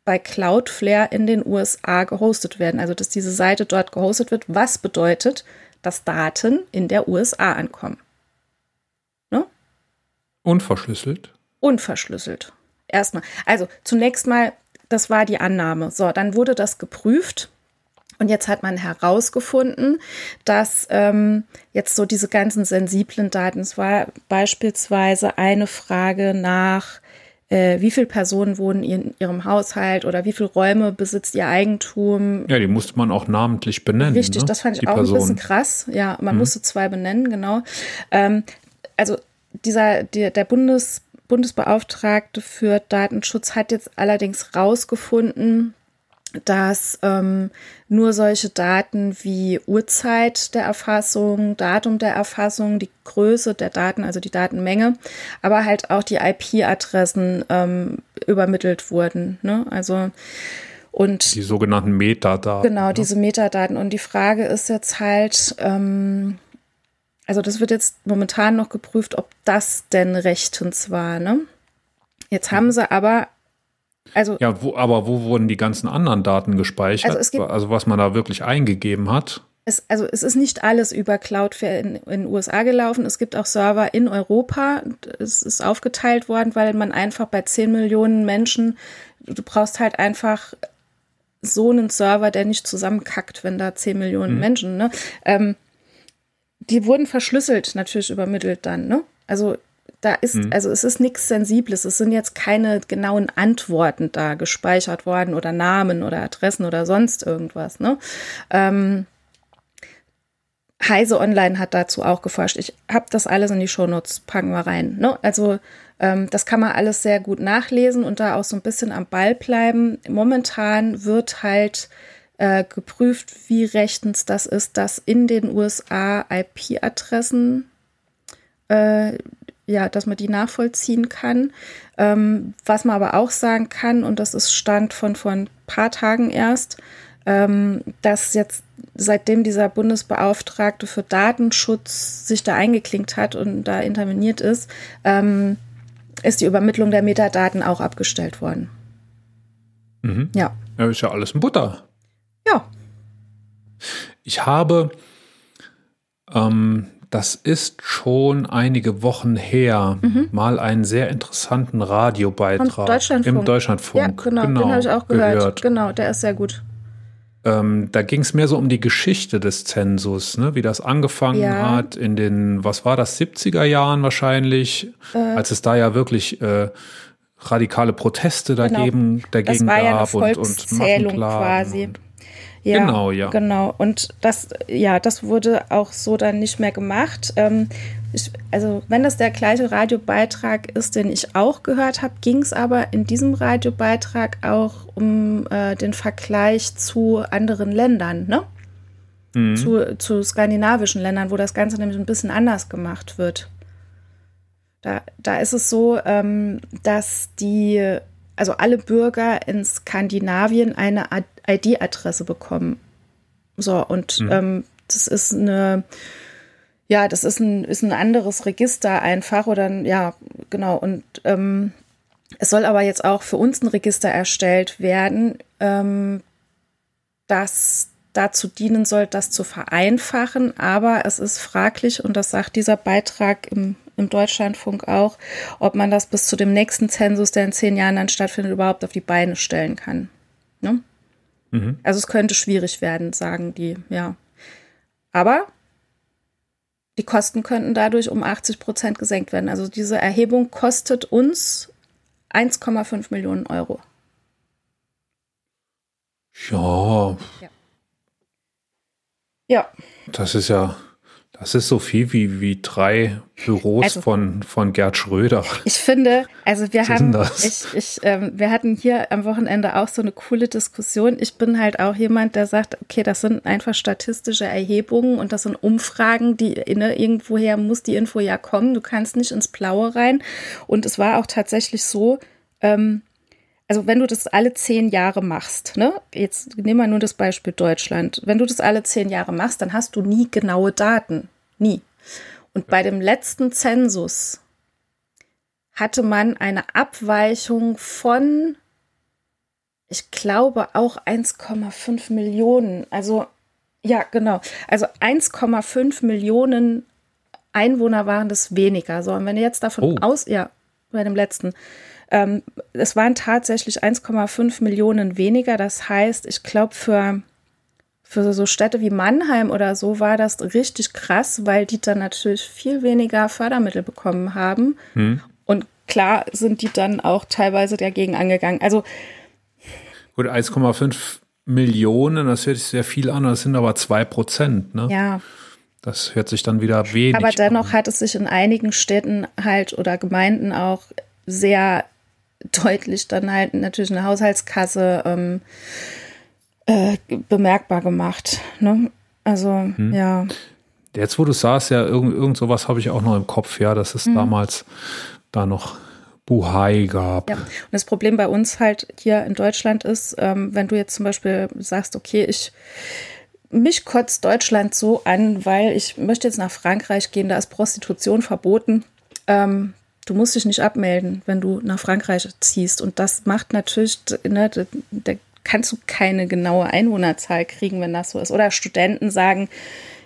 bei Cloudflare in den USA gehostet werden. Also dass diese Seite dort gehostet wird, was bedeutet, dass Daten in der USA ankommen. Ne? Unverschlüsselt. Unverschlüsselt. Erstmal. Also zunächst mal das war die Annahme. So, dann wurde das geprüft. Und jetzt hat man herausgefunden, dass ähm, jetzt so diese ganzen sensiblen Daten, es war beispielsweise eine Frage nach, äh, wie viele Personen wohnen in ihrem Haushalt oder wie viele Räume besitzt ihr Eigentum. Ja, die musste man auch namentlich benennen. Richtig, ne? das fand ich auch Person. ein bisschen krass. Ja, man mhm. musste zwei benennen, genau. Ähm, also dieser, der, der Bundes Bundesbeauftragte für Datenschutz hat jetzt allerdings herausgefunden, dass ähm, nur solche Daten wie Uhrzeit der Erfassung, Datum der Erfassung, die Größe der Daten, also die Datenmenge, aber halt auch die IP-Adressen ähm, übermittelt wurden. Ne? Also und die sogenannten Metadaten. Genau, ne? diese Metadaten. Und die Frage ist jetzt halt, ähm, also das wird jetzt momentan noch geprüft, ob das denn rechtens war. Ne? Jetzt haben sie aber also, ja, wo, aber wo wurden die ganzen anderen Daten gespeichert? Also, gibt, also was man da wirklich eingegeben hat? Es, also es ist nicht alles über Cloudflare in, in den USA gelaufen. Es gibt auch Server in Europa. Es ist aufgeteilt worden, weil man einfach bei 10 Millionen Menschen, du brauchst halt einfach so einen Server, der nicht zusammenkackt, wenn da 10 Millionen mhm. Menschen, ne? Ähm, die wurden verschlüsselt natürlich übermittelt dann, ne? Also da ist, mhm. also es ist nichts Sensibles. Es sind jetzt keine genauen Antworten da gespeichert worden oder Namen oder Adressen oder sonst irgendwas, ne? Ähm, Heise Online hat dazu auch geforscht. Ich habe das alles in die Shownotes, packen wir rein. Ne? Also ähm, das kann man alles sehr gut nachlesen und da auch so ein bisschen am Ball bleiben. Momentan wird halt äh, geprüft, wie rechtens das ist, dass in den USA IP-Adressen, äh, ja, dass man die nachvollziehen kann. Ähm, was man aber auch sagen kann, und das ist Stand von vor ein paar Tagen erst, ähm, dass jetzt seitdem dieser Bundesbeauftragte für Datenschutz sich da eingeklinkt hat und da interveniert ist, ähm, ist die Übermittlung der Metadaten auch abgestellt worden. Mhm. Ja. Ja, ist ja alles ein Butter. Ja. Ich habe, ähm, das ist schon einige Wochen her, mhm. mal einen sehr interessanten Radiobeitrag Deutschlandfunk. im Deutschlandfunk. Ja, genau, genau den habe ich auch gehört. gehört. Genau, der ist sehr gut. Ähm, da ging es mehr so um die Geschichte des Zensus, ne? wie das angefangen ja. hat in den, was war das, 70er Jahren wahrscheinlich, äh, als es da ja wirklich äh, radikale Proteste genau. dagegen, dagegen das war gab ja eine und, und quasi. Und ja, genau, ja. Genau. Und das, ja, das wurde auch so dann nicht mehr gemacht. Ähm, ich, also, wenn das der gleiche Radiobeitrag ist, den ich auch gehört habe, ging es aber in diesem Radiobeitrag auch um äh, den Vergleich zu anderen Ländern, ne? Mhm. Zu, zu skandinavischen Ländern, wo das Ganze nämlich ein bisschen anders gemacht wird. Da, da ist es so, ähm, dass die, also alle Bürger in Skandinavien eine ID-Adresse bekommen. So, und mhm. ähm, das ist eine, ja, das ist ein, ist ein anderes Register einfach oder ja, genau. Und ähm, es soll aber jetzt auch für uns ein Register erstellt werden, ähm, das dazu dienen soll, das zu vereinfachen. Aber es ist fraglich, und das sagt dieser Beitrag im, im Deutschlandfunk auch, ob man das bis zu dem nächsten Zensus, der in zehn Jahren dann stattfindet, überhaupt auf die Beine stellen kann. Ne? Mhm. Also es könnte schwierig werden, sagen die, ja. Aber die Kosten könnten dadurch um 80 Prozent gesenkt werden. Also diese Erhebung kostet uns 1,5 Millionen Euro. Ja. ja. Ja. Das ist ja, das ist so viel wie, wie drei Büros also, von, von Gerd Schröder. Ich finde, also wir haben, ich, ich, ähm, wir hatten hier am Wochenende auch so eine coole Diskussion. Ich bin halt auch jemand, der sagt, okay, das sind einfach statistische Erhebungen und das sind Umfragen, die ne, irgendwoher muss die Info ja kommen. Du kannst nicht ins Blaue rein. Und es war auch tatsächlich so, ähm, also wenn du das alle zehn Jahre machst, ne, jetzt nehmen wir nur das Beispiel Deutschland, wenn du das alle zehn Jahre machst, dann hast du nie genaue Daten. Nie. Und bei dem letzten Zensus hatte man eine Abweichung von, ich glaube, auch 1,5 Millionen. Also, ja, genau. Also 1,5 Millionen Einwohner waren das weniger. So, und wenn ihr jetzt davon oh. aus, ja, bei dem letzten, ähm, es waren tatsächlich 1,5 Millionen weniger. Das heißt, ich glaube, für, für so Städte wie Mannheim oder so war das richtig krass, weil die dann natürlich viel weniger Fördermittel bekommen haben. Hm. Und klar sind die dann auch teilweise dagegen angegangen. Also Gut, 1,5 Millionen, das hört sich sehr viel an, das sind aber 2 Prozent, ne? Ja. Das hört sich dann wieder wenig Aber dennoch an. hat es sich in einigen Städten halt oder Gemeinden auch sehr deutlich dann halt natürlich eine Haushaltskasse ähm, äh, bemerkbar gemacht. Ne? Also, hm. ja. Jetzt, wo du sagst, ja, irgend, irgend sowas habe ich auch noch im Kopf, ja, dass es hm. damals da noch Buhai gab. Ja, und das Problem bei uns halt hier in Deutschland ist, ähm, wenn du jetzt zum Beispiel sagst, okay, ich mich kotzt Deutschland so an, weil ich möchte jetzt nach Frankreich gehen, da ist Prostitution verboten. Ähm, Du musst dich nicht abmelden, wenn du nach Frankreich ziehst. Und das macht natürlich, ne, da, kannst du keine genaue Einwohnerzahl kriegen, wenn das so ist. Oder Studenten sagen,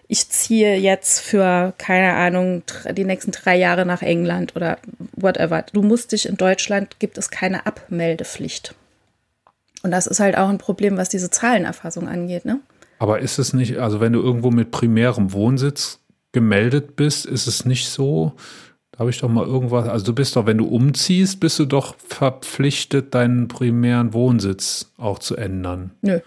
ich ziehe jetzt für, keine Ahnung, die nächsten drei Jahre nach England oder whatever. Du musst dich in Deutschland, gibt es keine Abmeldepflicht. Und das ist halt auch ein Problem, was diese Zahlenerfassung angeht, ne? Aber ist es nicht, also wenn du irgendwo mit primärem Wohnsitz gemeldet bist, ist es nicht so, da habe ich doch mal irgendwas. Also du bist doch, wenn du umziehst, bist du doch verpflichtet, deinen primären Wohnsitz auch zu ändern. Nö.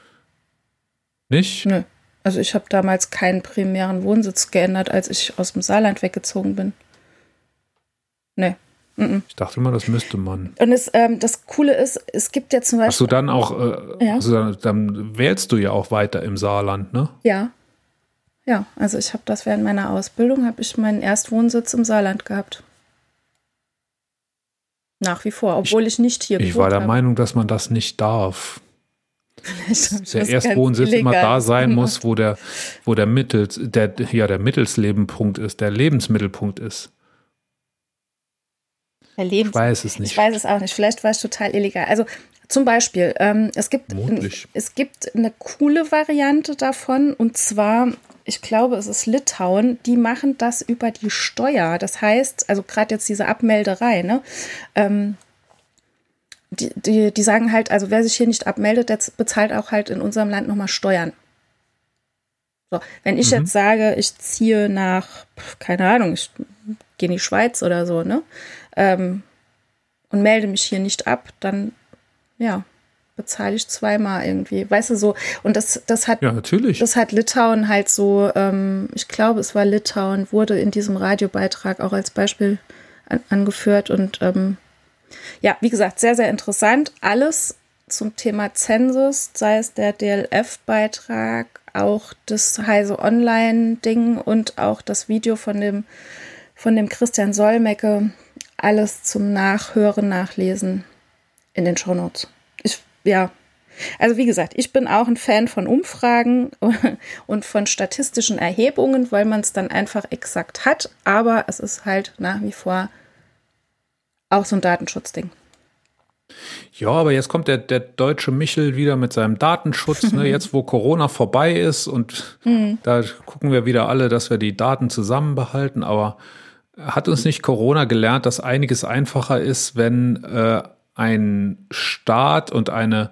Nicht? Nö. Also ich habe damals keinen primären Wohnsitz geändert, als ich aus dem Saarland weggezogen bin. Nee. Ich dachte immer, das müsste man. Und es, ähm, das Coole ist, es gibt ja zum Beispiel. Hast du dann auch, äh, ja. also dann, dann wählst du ja auch weiter im Saarland, ne? Ja. Ja, also ich habe das während meiner Ausbildung, habe ich meinen Erstwohnsitz im Saarland gehabt. Nach wie vor, obwohl ich, ich nicht hier Ich war der habe. Meinung, dass man das nicht darf. der Erstwohnsitz immer da sein gemacht. muss, wo der, wo der Mittels, der, ja, der Mittelslebenpunkt ist, der Lebensmittelpunkt ist. Der Lebens ich weiß es nicht. Ich weiß es auch nicht. Vielleicht war es total illegal. Also zum Beispiel, ähm, es, gibt, es gibt eine coole Variante davon und zwar ich glaube, es ist Litauen, die machen das über die Steuer. Das heißt, also gerade jetzt diese Abmelderei, ne? Ähm, die, die, die sagen halt, also wer sich hier nicht abmeldet, der bezahlt auch halt in unserem Land nochmal Steuern. So, wenn ich mhm. jetzt sage, ich ziehe nach, keine Ahnung, ich gehe in die Schweiz oder so, ne? Ähm, und melde mich hier nicht ab, dann ja, bezahle ich zweimal irgendwie. Weißt du so, und das, das hat ja, natürlich. das hat Litauen halt so, ähm, ich glaube, es war Litauen, wurde in diesem Radiobeitrag auch als Beispiel an, angeführt. Und ähm, ja, wie gesagt, sehr, sehr interessant. Alles zum Thema Zensus, sei es der DLF-Beitrag, auch das Heise Online-Ding und auch das Video von dem, von dem Christian Solmecke. Alles zum Nachhören, Nachlesen in den Shownotes ja, Also wie gesagt, ich bin auch ein Fan von Umfragen <laughs> und von statistischen Erhebungen, weil man es dann einfach exakt hat. Aber es ist halt nach wie vor auch so ein Datenschutzding. Ja, aber jetzt kommt der, der deutsche Michel wieder mit seinem Datenschutz, ne? <laughs> jetzt wo Corona vorbei ist und mhm. da gucken wir wieder alle, dass wir die Daten zusammenbehalten. Aber hat uns nicht Corona gelernt, dass einiges einfacher ist, wenn äh, ein Staat und eine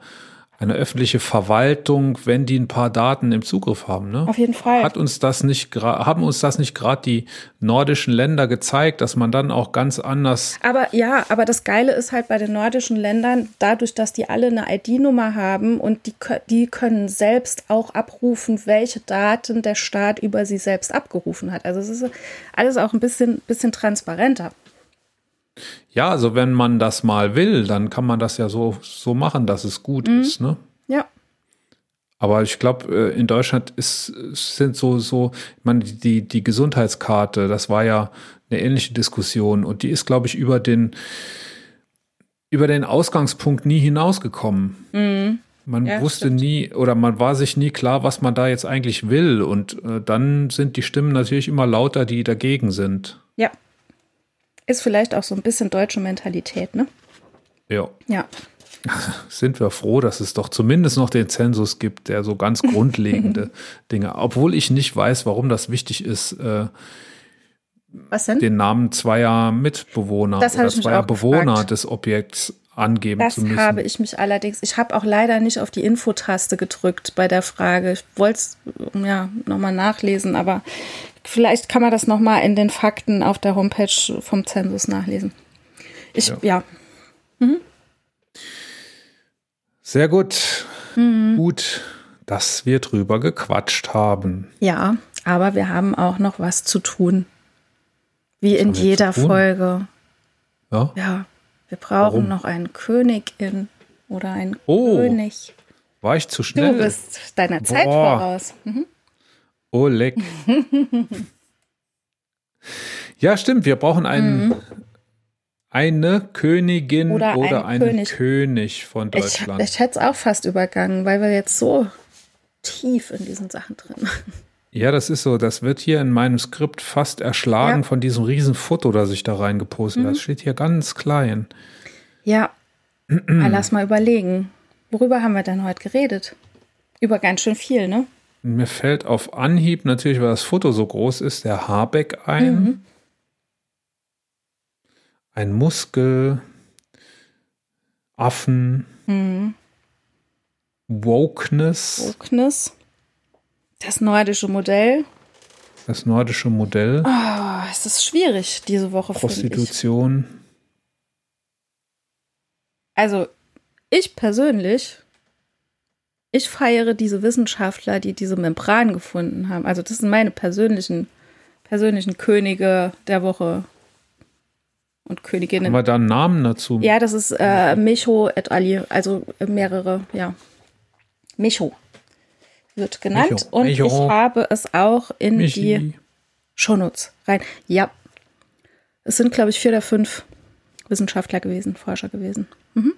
eine öffentliche Verwaltung, wenn die ein paar Daten im Zugriff haben. Ne? Auf jeden Fall. Hat uns das nicht haben uns das nicht gerade die nordischen Länder gezeigt, dass man dann auch ganz anders. Aber ja, aber das Geile ist halt bei den nordischen Ländern, dadurch, dass die alle eine ID-Nummer haben und die, die können selbst auch abrufen, welche Daten der Staat über sie selbst abgerufen hat. Also es ist alles auch ein bisschen, bisschen transparenter. Ja, also wenn man das mal will, dann kann man das ja so, so machen, dass es gut mhm. ist, ne? Ja. Aber ich glaube, äh, in Deutschland ist, sind so, so, ich meine, die, die Gesundheitskarte, das war ja eine ähnliche Diskussion und die ist, glaube ich, über den, über den Ausgangspunkt nie hinausgekommen. Mhm. Man ja, wusste stimmt. nie oder man war sich nie klar, was man da jetzt eigentlich will. Und äh, dann sind die Stimmen natürlich immer lauter, die dagegen sind. Ja, ist vielleicht auch so ein bisschen deutsche Mentalität, ne? Ja. Ja. <laughs> Sind wir froh, dass es doch zumindest noch den Zensus gibt, der so ganz grundlegende <laughs> Dinge, obwohl ich nicht weiß, warum das wichtig ist, äh, Was denn? den Namen zweier Mitbewohner das oder zweier Bewohner gefragt. des Objekts angeben das zu müssen. Das habe ich mich allerdings, ich habe auch leider nicht auf die Infotaste gedrückt bei der Frage. Ich wollte es ja, nochmal nachlesen, aber Vielleicht kann man das nochmal in den Fakten auf der Homepage vom Zensus nachlesen. Ich, ja. ja. Mhm. Sehr gut. Mhm. Gut, dass wir drüber gequatscht haben. Ja, aber wir haben auch noch was zu tun. Wie was in jeder Folge. Ja. Ja. Wir brauchen Warum? noch eine Königin oder einen oh, König. War ich zu schnell? Du bist deiner Zeit Boah. voraus. Mhm. Oleg. ja, stimmt. Wir brauchen einen, mhm. eine Königin oder, oder ein einen König. König. von Deutschland. Ich, ich hätte es auch fast übergangen, weil wir jetzt so tief in diesen Sachen drin sind. Ja, das ist so. Das wird hier in meinem Skript fast erschlagen ja. von diesem riesen Foto, das ich da reingepostet habe. Mhm. Das steht hier ganz klein. Ja. lass mal überlegen. Worüber haben wir denn heute geredet? Über ganz schön viel, ne? Mir fällt auf Anhieb natürlich, weil das Foto so groß ist, der Habeck ein. Mhm. Ein Muskel, Affen, mhm. Wokeness. Wokeness. Das nordische Modell. Das nordische Modell. Oh, es ist schwierig diese Woche. Prostitution. Also, ich persönlich ich feiere diese Wissenschaftler, die diese Membran gefunden haben. Also das sind meine persönlichen, persönlichen Könige der Woche und Königinnen. Haben wir da einen Namen dazu? Ja, das ist äh, Micho et Ali, also mehrere, ja. Micho wird genannt. Micho. Und Micho. ich habe es auch in Michi. die Shownotes rein. Ja. Es sind, glaube ich, vier oder fünf Wissenschaftler gewesen, Forscher gewesen. Mhm.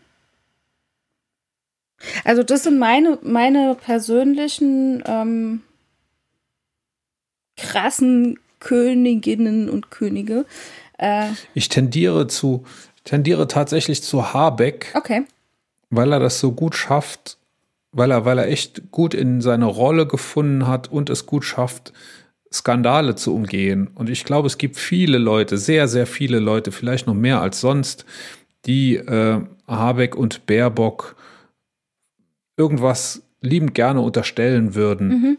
Also das sind meine, meine persönlichen ähm, krassen Königinnen und Könige. Äh, ich tendiere zu, tendiere tatsächlich zu Habeck. Okay. Weil er das so gut schafft, weil er, weil er echt gut in seine Rolle gefunden hat und es gut schafft, Skandale zu umgehen. Und ich glaube, es gibt viele Leute, sehr, sehr viele Leute, vielleicht noch mehr als sonst, die äh, Habeck und Baerbock irgendwas liebend gerne unterstellen würden. Mhm.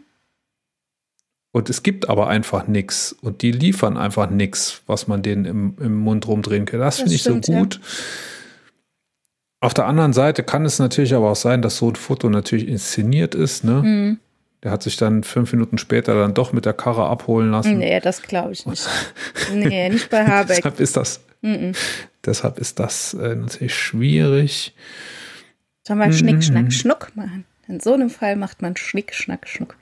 Und es gibt aber einfach nichts. Und die liefern einfach nichts, was man denen im, im Mund rumdrehen kann. Das, das finde ich so gut. Ja. Auf der anderen Seite kann es natürlich aber auch sein, dass so ein Foto natürlich inszeniert ist. Ne? Mhm. Der hat sich dann fünf Minuten später dann doch mit der Karre abholen lassen. Nee, das glaube ich nicht. <laughs> nee, nicht bei Habeck. deshalb ist das, mhm. deshalb ist das äh, natürlich schwierig. Sollen wir Schnick, mhm. Schnack, Schnuck machen? In so einem Fall macht man Schnick, Schnack, Schnuck.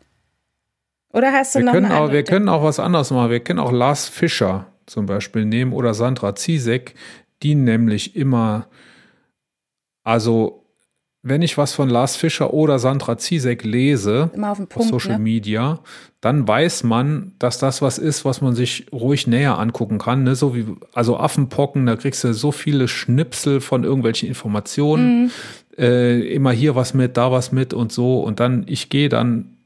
Oder hast du wir noch können auch, Wir können auch was anderes machen. Wir können auch Lars Fischer zum Beispiel nehmen oder Sandra Ziesek, die nämlich immer, also wenn ich was von Lars Fischer oder Sandra Ziesek lese Immer auf Punkt. Social ne? Media, dann weiß man, dass das was ist, was man sich ruhig näher angucken kann. Ne? So wie, also Affenpocken, da kriegst du so viele Schnipsel von irgendwelchen Informationen. Mhm. Äh, immer hier was mit, da was mit und so. Und dann, ich gehe dann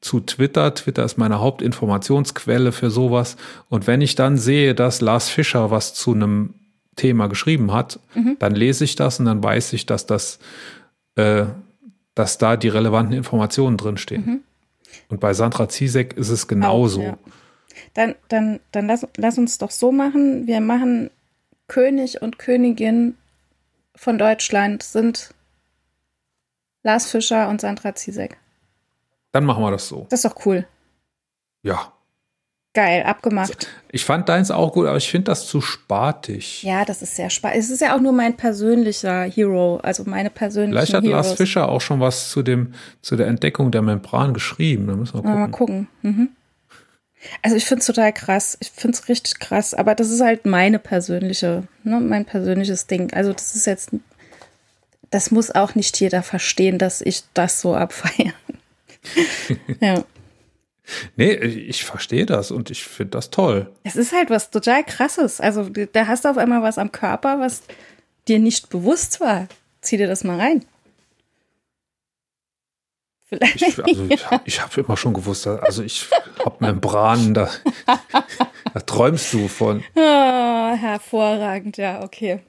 zu Twitter. Twitter ist meine Hauptinformationsquelle für sowas. Und wenn ich dann sehe, dass Lars Fischer was zu einem Thema geschrieben hat, Mhm. dann lese ich das und dann weiß ich, dass das, äh, dass da die relevanten Informationen drinstehen. Und bei Sandra Ziesek ist es genauso. Mhm. Auch, ja. Dann, dann, dann lass, lass uns doch so machen. Wir machen König und Königin von Deutschland sind Lars Fischer und Sandra Ziesek. Dann machen wir das so. Das ist doch cool. Ja. Geil, abgemacht. Ich fand deins auch gut, aber ich finde das zu spatig. Ja, das ist sehr spannend. Es ist ja auch nur mein persönlicher Hero, also meine persönlichen Vielleicht hat Heroes. Lars Fischer auch schon was zu, dem, zu der Entdeckung der Membran geschrieben. Da müssen wir Mal, mal gucken. gucken. Mhm. Also ich finde es total krass. Ich finde es richtig krass. Aber das ist halt meine persönliche, ne, mein persönliches Ding. Also das ist jetzt, das muss auch nicht jeder verstehen, dass ich das so abfeiere. <laughs> ja. Nee, ich verstehe das und ich finde das toll. Es ist halt was total krasses. Also da hast du auf einmal was am Körper, was dir nicht bewusst war. Zieh dir das mal rein. Vielleicht. Ich, also ich, ich habe immer schon gewusst, also ich habe Membranen, da, <laughs> da träumst du von. Ah, hervorragend, ja, okay.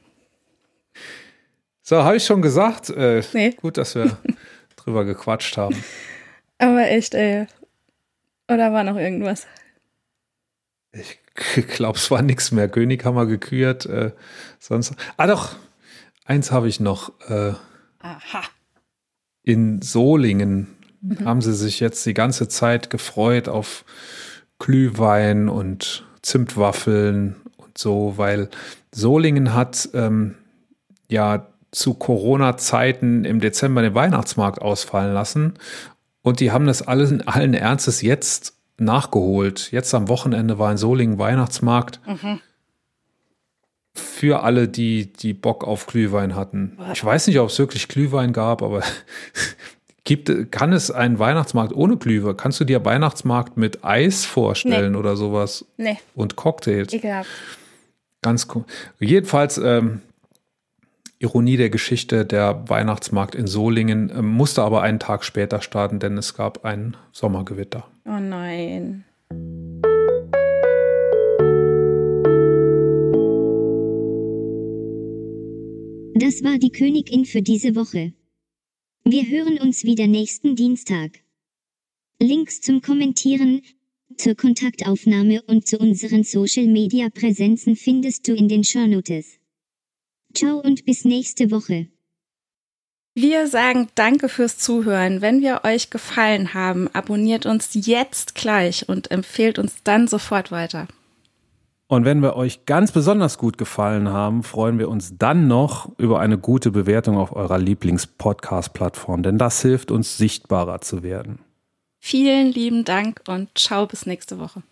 So, habe ich schon gesagt. Äh, Nee. Gut, dass wir <laughs> drüber gequatscht haben. Aber echt, ey. Oder war noch irgendwas? Ich <laughs> glaube, es war nichts mehr. König haben wir gekürt. Äh, sonst. Ah, doch. Eins habe ich noch. Äh, Aha. in Solingen haben sie sich jetzt die ganze Zeit gefreut auf Glühwein und Zimtwaffeln und so, weil Solingen hat ähm, ja zu Corona-Zeiten im Dezember den Weihnachtsmarkt ausfallen lassen und die haben das alles in allen Ernstes jetzt nachgeholt. Jetzt am Wochenende war in Solingen Weihnachtsmarkt. Für alle, die, die Bock auf Glühwein hatten. Ich weiß nicht, ob es wirklich Glühwein gab, aber <laughs> gibt, kann es einen Weihnachtsmarkt ohne Glühwein? Kannst du dir Weihnachtsmarkt mit Eis vorstellen oder sowas? Nee, Und Cocktails? ekelhaft. Ganz cool. Jedenfalls, ähm, Ironie der Geschichte, der Weihnachtsmarkt in Solingen ähm, musste aber einen Tag später starten, denn es gab ein Sommergewitter. Oh nein. Das war die Königin für diese Woche. Wir hören uns wieder nächsten Dienstag. Links zum Kommentieren, zur Kontaktaufnahme und zu unseren Social Media Präsenzen findest du in den Shownotes. Ciao und bis nächste Woche. Wir sagen Danke fürs Zuhören. Wenn wir euch gefallen haben, abonniert uns jetzt gleich und empfehlt uns dann sofort weiter. Und wenn wir euch ganz besonders gut gefallen haben, freuen wir uns dann noch über eine gute Bewertung auf eurer Lieblings-Podcast-Plattform, denn das hilft uns sichtbarer zu werden. Vielen lieben Dank und ciao bis nächste Woche.